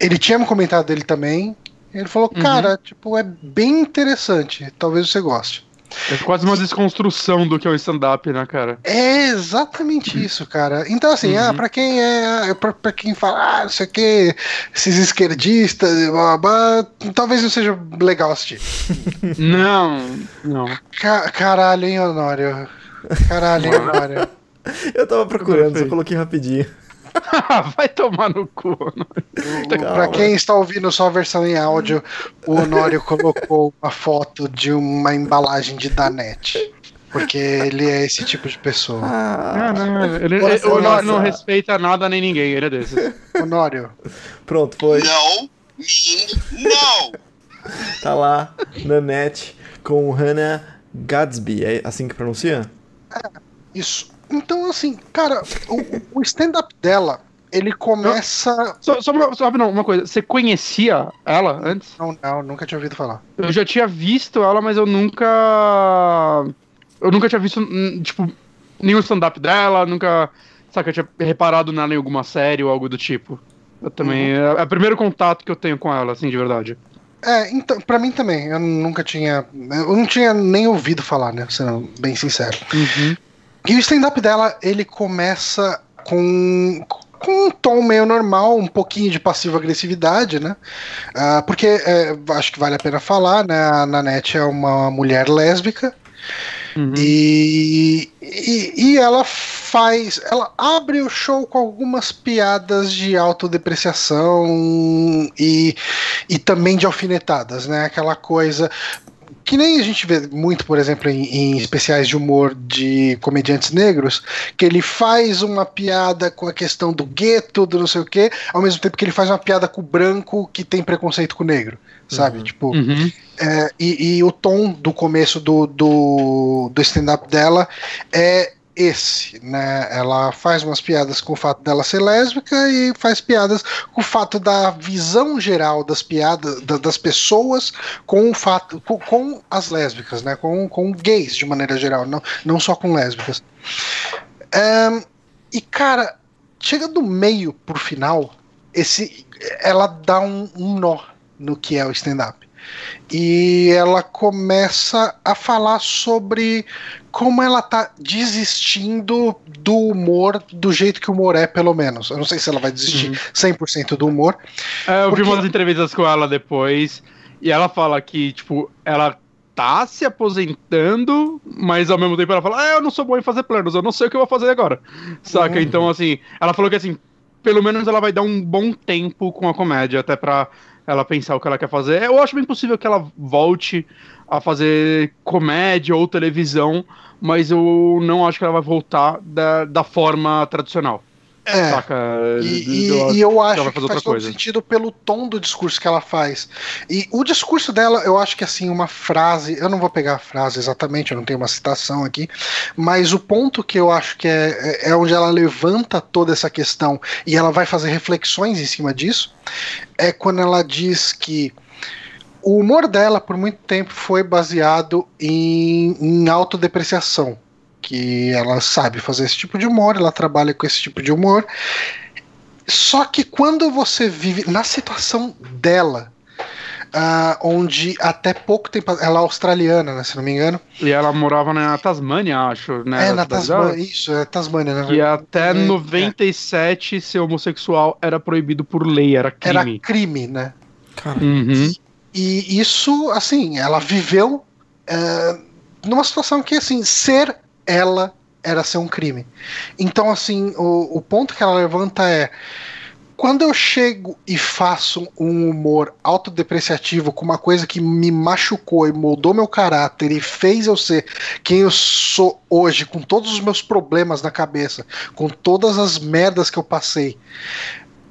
ele tinha me comentado dele também. Ele falou, Uhum. cara, tipo, é bem interessante, talvez você goste. É quase uma desconstrução do que é o stand-up, né, cara? É exatamente isso, cara. Então, assim, Uhum. ah, pra quem é. Pra, pra quem fala, ah, não sei o que, esses esquerdistas, blá, blá, blá, talvez não seja legal assistir. não, não. Ca- caralho, hein, Honório? Caralho, hein, Honório? Eu tava procurando, só Perfeito. coloquei rapidinho. Vai tomar no cu. Pra quem está ouvindo só a versão em áudio, o Honório colocou uma foto de uma embalagem de Danete. Porque ele é esse tipo de pessoa. Ah, Ah, não, ele, Bora ele- o Honório começar. não respeita nada nem ninguém, ele é desses. Honório, pronto, foi. No means no. Tá lá na net com Hannah Gadsby. É assim que pronuncia? isso. Então, assim, cara, o, o stand-up dela, ele começa. Só, só, uma, só rapidão, uma coisa, você conhecia ela antes? Não, não, nunca tinha ouvido falar. Eu já tinha visto ela, mas eu nunca. Eu nunca tinha visto, hum, tipo, nenhum stand-up dela, nunca. Saca, eu tinha reparado nela em alguma série ou algo do tipo. Eu também. É, é o primeiro contato que eu tenho com ela, assim, de verdade. É, então, pra mim também, eu nunca tinha. Eu não tinha nem ouvido falar, né? Sendo bem sincero. Uhum. E o stand-up dela, ele começa com, com um tom meio normal, um pouquinho de passiva-agressividade, né? Ah, porque é, acho que vale a pena falar, né? A Nanette é uma mulher lésbica Uhum. e, e, e ela faz. Ela abre o show com algumas piadas de autodepreciação e, e também de alfinetadas, né? Aquela coisa. Que nem a gente vê muito, por exemplo, em, em especiais de humor de comediantes negros, que ele faz uma piada com a questão do gueto, do não sei o quê, ao mesmo tempo que ele faz uma piada com o branco que tem preconceito com o negro, sabe? Uhum. Tipo, Uhum. é, e, e o tom do começo do, do, do stand-up dela é esse, né? Ela faz umas piadas com o fato dela ser lésbica e faz piadas com o fato da visão geral das piadas da- das pessoas com o fato com, com as lésbicas, né? Com, com gays de maneira geral, não, não só com lésbicas. Ahn, e cara, chega do meio pro final, esse ela dá um, um nó no que é o stand-up. E ela começa a falar sobre como ela tá desistindo do humor do jeito que o humor é, pelo menos. Eu não sei se ela vai desistir Uhum. 100% do humor. É, eu Porque- vi umas entrevistas com ela depois, e ela fala que, tipo, ela tá se aposentando, mas ao mesmo tempo ela fala, ah, eu não sou bom em fazer planos, eu não sei o que eu vou fazer agora. Saca? Uhum. Então, assim, ela falou que, assim, pelo menos ela vai dar um bom tempo com a comédia, até pra ela pensar o que ela quer fazer. Eu acho bem possível que ela volte a fazer comédia ou televisão, mas eu não acho que ela vai voltar da, da forma tradicional. É. Saca? E, e- Eu e eu ela acho que faz todo coisa. sentido pelo tom do discurso que ela faz. E o discurso dela, eu acho que assim, uma frase, eu não vou pegar a frase exatamente, eu não tenho uma citação aqui, mas o ponto que eu acho que é, é onde ela levanta toda essa questão e ela vai fazer reflexões em cima disso, é quando ela diz que o humor dela, por muito tempo, foi baseado em, em autodepreciação. Que ela sabe fazer esse tipo de humor, ela trabalha com esse tipo de humor. Só que quando você vive na situação dela, ah, onde até pouco tempo. Ela é australiana, né, se não me engano. E ela morava na Tasmânia, acho, né? é, na. Tasmânia. Isso, é Tasmânia, né? Que até É, 97 ser homossexual era proibido por lei, era Era crime. crime, né? Cara, Uhum. E isso, assim, ela viveu é, numa situação que, assim, ser ela era ser um crime. Então, assim, o, o ponto que ela levanta é. Quando eu chego e faço um humor autodepreciativo com uma coisa que me machucou e moldou meu caráter e fez eu ser quem eu sou hoje, com todos os meus problemas na cabeça, com todas as merdas que eu passei,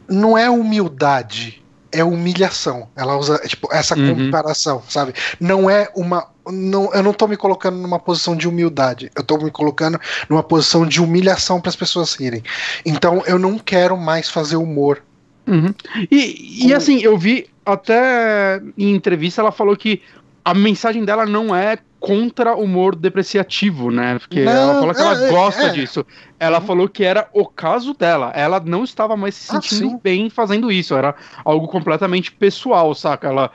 não é humildade, é humilhação. Ela usa tipo, essa Uhum. comparação, sabe? Não é uma. Não, eu não tô me colocando numa posição de humildade, eu tô me colocando numa posição de humilhação para as pessoas rirem. Então eu não quero mais fazer humor. Uhum. E, e assim, eu vi até em entrevista ela falou que a mensagem dela não é contra o humor depreciativo, né? Porque Não, ela falou que ela é, é, gosta é. disso. Ela falou que era o caso dela. Ela não estava mais se Ah, sentindo sim. bem fazendo isso. Era algo completamente pessoal, saca? Ela,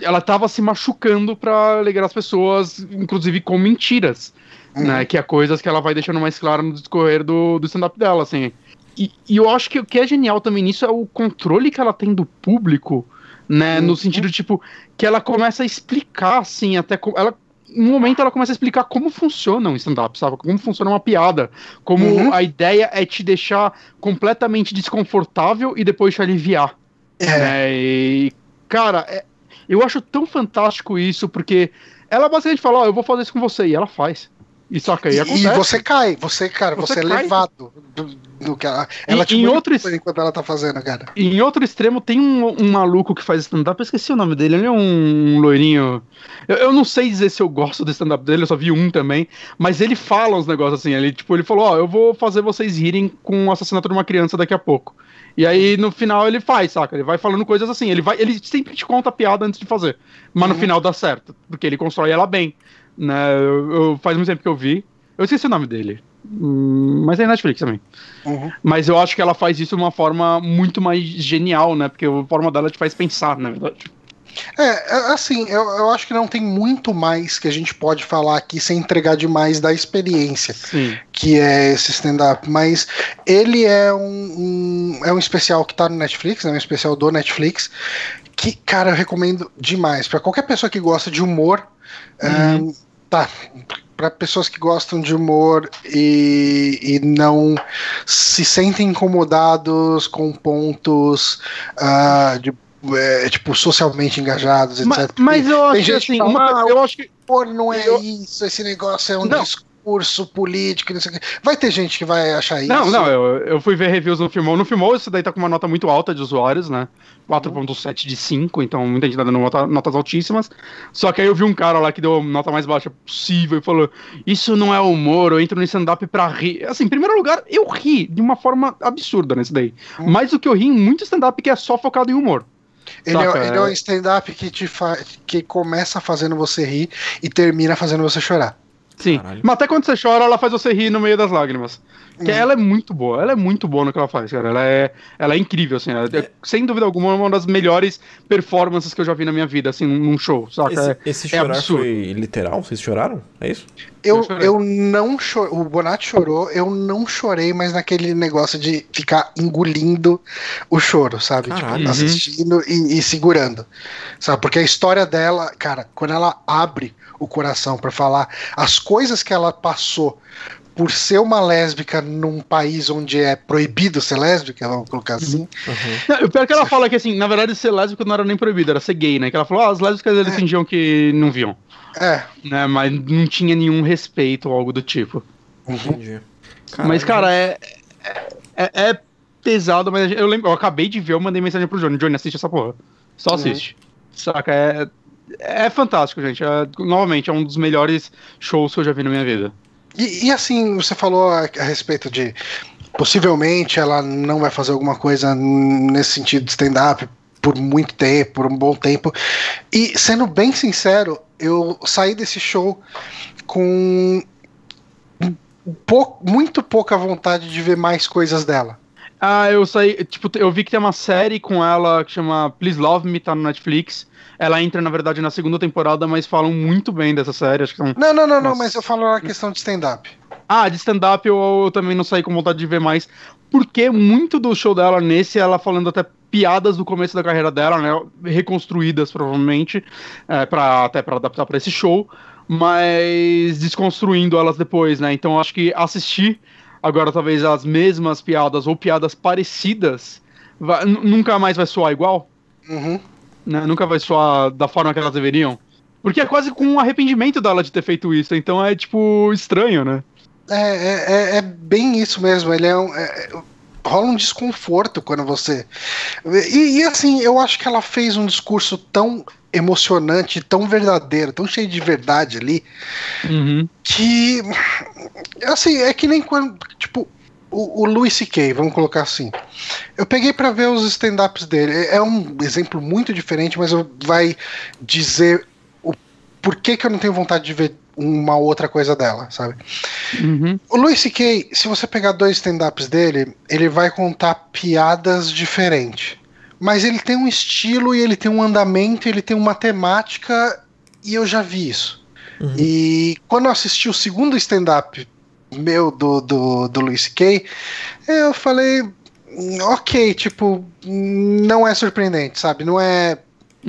ela tava se machucando pra alegrar as pessoas, inclusive com mentiras. Uhum. né? Que é coisas que ela vai deixando mais claro no discorrer do, do stand-up dela, assim. E, e eu acho que o que é genial também nisso é o controle que ela tem do público, né? Uhum. No sentido, tipo, que ela começa a explicar, assim, até. Ela, em um momento ela começa a explicar como funciona um stand-up, sabe? Como funciona uma piada. Como Uhum. a ideia é te deixar completamente desconfortável e depois te aliviar. É. né? E, cara, é- eu acho tão fantástico isso, porque ela basicamente fala, ó, eu vou fazer isso com você, e ela faz. E saca, E, acontece. e você cai, você, cara, você, Você é cai. levado do, que ela. E- Ela te em manipula outros- enquanto ela tá fazendo, cara. E em outro extremo tem um, um maluco que faz stand-up, eu esqueci o nome dele, ele é um loirinho. Eu, eu não sei dizer se eu gosto do stand-up dele, eu só vi um também, mas ele fala uns negócios assim, ele tipo, ele falou, ó, eu vou fazer vocês rirem com o assassinato de uma criança daqui a pouco. E aí no final ele faz, saca? Ele vai falando coisas assim, ele vai, ele sempre te conta a piada antes de fazer, mas no Uhum. final dá certo, porque ele constrói ela bem, né? Eu, eu- faz muito tempo que eu vi. Eu esqueci o nome dele. Hum, mas é Netflix também. Uhum. Mas eu acho que ela faz isso de uma forma muito mais genial, né? Porque a forma dela te faz pensar, na verdade. É, é, assim, eu, eu acho que não tem muito mais que a gente pode falar aqui sem entregar demais da experiência Sim. que é esse stand-up, mas ele é um, um- é um especial que tá no Netflix, é um especial do Netflix, que, cara, eu recomendo demais. Pra qualquer pessoa que gosta de humor, Uhum. é, tá. Pra pessoas que gostam de humor e, e não se sentem incomodados com pontos ah, de, é, tipo, socialmente engajados, Mas, etc. mas eu tem acho que assim, uma- "Ah, eu acho que. humor não é Eu- isso, esse negócio é um Não. discurso político, não sei o quê. Vai ter gente que vai achar isso. Não, não, eu, eu fui ver reviews no Filmou. No Filmou, isso daí tá com uma nota muito alta de usuários, né? 4.7 de 5, então muita gente tá dando nota- notas altíssimas. Só que aí eu vi um cara lá que deu a nota mais baixa possível e falou: Isso não é humor, eu entro no stand-up pra rir. Assim, em primeiro lugar, eu ri de uma forma absurda nesse daí. Hum. Mais do que eu ri em muito stand-up que é só focado em humor. Ele, é, Saca, ele é um é. stand-up que te fa... que começa fazendo você rir e termina fazendo você chorar. Sim. Caralho. Mas até quando você chora, ela faz você rir no meio das lágrimas. Que ela é muito boa, ela é muito boa no que ela faz, cara. Ela é, ela é incrível, assim. ela é, sem dúvida alguma, uma das melhores performances que eu já vi na minha vida, assim, num show, saca? Esse, É- esse é chorar absurdo. foi literal? Vocês choraram? É isso? Eu, Eu eu não chorei. O Bonatti chorou, eu não chorei, mas naquele negócio de ficar engolindo o choro, sabe? Caralho. Tipo, Uhum. assistindo e, e segurando. Sabe? Porque a história dela, cara, quando ela abre o coração pra falar as coisas que ela passou por ser uma lésbica num país onde é proibido ser lésbica, vamos colocar assim. Uhum. Não, o pior é que ela fala que, assim, na verdade, ser lésbico não era nem proibido, era ser gay, né? Que ela falou, ah, as lésbicas eles É. fingiam que não viam, É. né? Mas não tinha nenhum respeito ou algo do tipo. Uhum. Entendi. mas, cara, é, é, é pesado, mas eu lembro, eu acabei de ver, eu mandei mensagem pro Johnny, Johnny, assiste essa porra. Só Uhum. assiste. Saca? É, é fantástico, gente. É, novamente, é um dos melhores shows que eu já vi na minha vida. E, e assim, você falou a, a respeito de possivelmente ela não vai fazer alguma coisa nesse sentido de stand-up por muito tempo, por um bom tempo. E sendo bem sincero, eu saí desse show com pou- muito pouca vontade de ver mais coisas dela. Ah, eu saí, tipo, eu vi que tem uma série com ela que chama Please Love Me, tá no Netflix. Ela entra, na verdade, na segunda temporada, mas falam muito bem dessa série. Acho que são Não, não, não, não, mas eu falo na questão de stand-up. Ah, de stand-up eu, eu também não saí com vontade de ver mais. Porque muito do show dela nesse, ela falando até piadas do começo da carreira dela, né? Reconstruídas, provavelmente, é, pra, até pra adaptar pra esse show, mas desconstruindo elas depois, né? Então acho que assistir agora talvez as mesmas piadas ou piadas parecidas vai- nu- nunca mais vai soar igual, Uhum. né? Nunca vai soar da forma que elas deveriam. Porque é quase com um arrependimento dela de ter feito isso, então é tipo estranho, né? É, é, é- é bem isso mesmo. Ele é um. é- é- rola um desconforto quando você. E, e, assim, eu acho que ela fez um discurso tão emocionante, tão verdadeiro, tão cheio de verdade ali, Uhum. que. Assim, é que nem quando. Tipo. O, o Louis C.K., vamos colocar assim. Eu peguei pra ver os stand-ups dele. É um exemplo muito diferente, mas eu vai dizer o porquê que eu não tenho vontade de ver uma outra coisa dela, sabe? Uhum. O Louis C.K., se você pegar dois stand-ups dele, ele vai contar piadas diferentes. Mas ele tem um estilo e ele tem um andamento, ele tem uma temática, e eu já vi isso. Uhum. E quando eu assisti o segundo stand-up meu do, do, do Louis C.K., eu falei, "Hum, ok, tipo, não é surpreendente, sabe? Não é.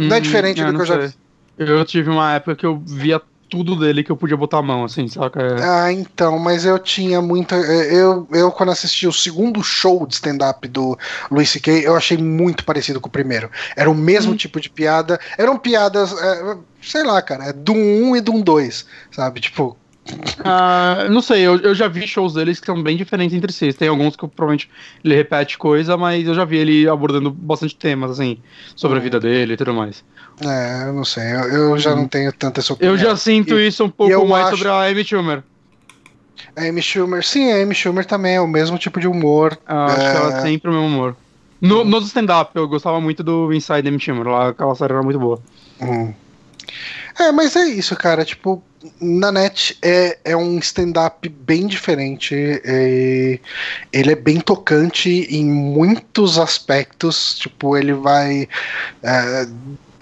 Não é Hum, diferente do não que eu já vi. Eu tive uma época que eu via tudo dele que eu podia botar a mão, assim, saca? É. Ah, então, mas eu tinha muita. Eu, eu quando assisti o segundo show de stand-up do Louis C.K., eu achei muito parecido com o primeiro. Era o mesmo tipo de piada. Eram piadas, é, sei lá, cara, é do 1 e do 2, sabe? Tipo, Ah, não sei, eu, eu já vi shows deles que são bem diferentes entre si. Tem alguns que provavelmente ele repete coisa, mas eu já vi ele abordando bastante temas, assim, sobre Uhum. a vida dele e tudo mais. É, eu não sei, eu, eu já não tenho tanta essa opinião. Eu já sinto E- isso um pouco mais acho- sobre a Amy Schumer. A Amy Schumer, sim, a Amy Schumer também é o mesmo tipo de humor. Eu acho que ela É. tem sempre o mesmo humor. No, nos stand-up, eu gostava muito do Inside Amy Schumer, lá aquela série era muito boa. Hum. É, mas é isso, cara. Tipo, na net é, é um stand-up bem diferente. é- ele é bem tocante em muitos aspectos. Tipo, ele vai. é,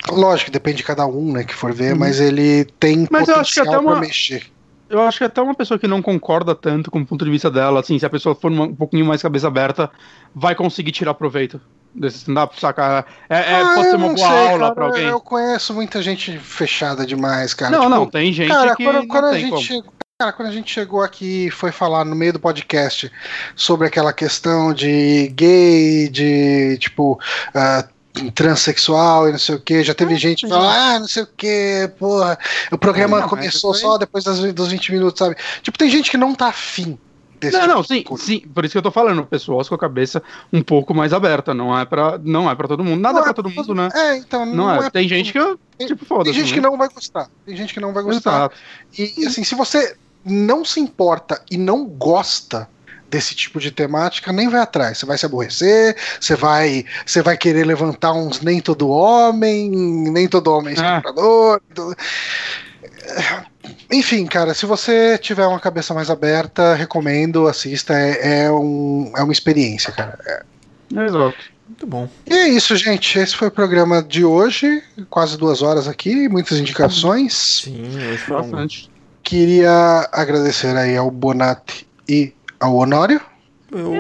lógico, depende de cada um, né, que for ver, Uhum. mas ele tem Mas eu acho que potencial até uma- pra mexer. Eu acho que até uma pessoa que não concorda tanto com o ponto de vista dela, assim, se a pessoa for uma- um pouquinho mais cabeça aberta, vai conseguir tirar proveito desse stand-up, saca? É, é- Ah, pode ser uma boa sei, aula cara, pra alguém. Eu conheço muita gente fechada demais, cara. não, Tipo, não, tem gente Cara, que quando, não quando a gente chegou, cara, quando a gente chegou aqui e foi falar no meio do podcast sobre aquela questão de gay, de tipo ah, transexual e não sei o que, já teve gente que fala, ah, não sei o que, porra, o programa Não, começou aí- só depois das, dos 20 minutos, sabe? Tipo, tem gente que não tá afim desse Não, tipo não, sim, sim, por isso que eu tô falando, pessoas com a cabeça um pouco mais aberta, não é pra, não é pra todo mundo, nada é pra é todo mundo, né? É, então não, Não, é, é tem gente que, Tem- tipo, foda-se. tem gente que né? não vai gostar. Tem gente que não vai gostar. Exato. E, assim, se você não se importa e não gosta desse tipo de temática, nem vai atrás. Você vai se aborrecer, você vai, você vai querer levantar uns nem todo homem, nem todo homem é Ah. estuprador. enfim, cara, se você tiver uma cabeça mais aberta, recomendo, assista. É, é, um, é uma experiência, cara. É. Exato. Muito bom. E é isso, gente. Esse foi o programa de hoje. Quase duas horas aqui, muitas indicações. Sim, hoje foi. Bastante. Queria agradecer aí ao Bonatti e ao Honório. Eu...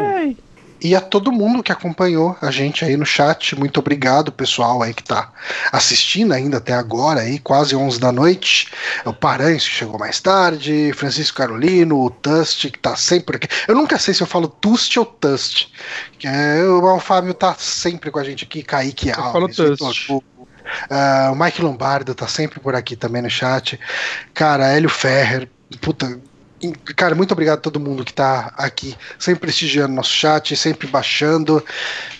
E a todo mundo que acompanhou a gente aí no chat, muito obrigado, pessoal aí que tá assistindo ainda até agora, aí, quase 11 da noite. O Paranhos que chegou mais tarde, Francisco Carolino, o Tust que tá sempre aqui. Eu nunca sei se eu falo Tust ou Tust. Que é, o Fábio tá sempre com a gente aqui, Kaique falo Alves, Tust. Vitor Hugo, ah, o Mike Lombardo tá sempre por aqui também no chat. Cara, Hélio Ferrer, puta. Cara, muito obrigado a todo mundo que tá aqui, sempre prestigiando nosso chat, sempre baixando.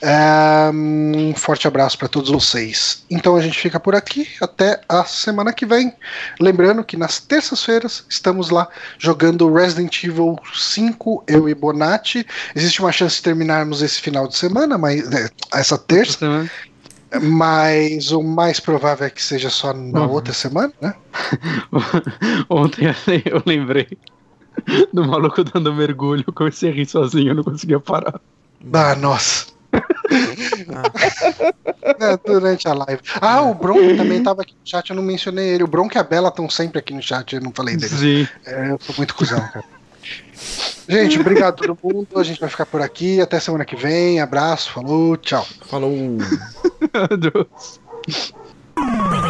É, Um forte abraço para todos vocês. Então a gente fica por aqui até a semana que vem. Lembrando que nas terças-feiras estamos lá jogando Resident Evil 5, eu e Bonatti. Existe uma chance de terminarmos esse final de semana, mas é, essa terça, mas o mais provável é que seja só na Uhum. outra semana, né? Ontem eu lembrei do maluco dando mergulho, eu comecei a rir sozinho, eu não conseguia parar. Ah, nossa. É, durante a live. Ah, o Bronco também tava aqui no chat, eu não mencionei ele. O Bronco e a Bela estão sempre aqui no chat, eu não falei deles. Sim. É, eu sou muito cuzão, cara. Gente, obrigado a todo mundo. A gente vai ficar por aqui. Até semana que vem. Abraço, falou, tchau. Falou. Meu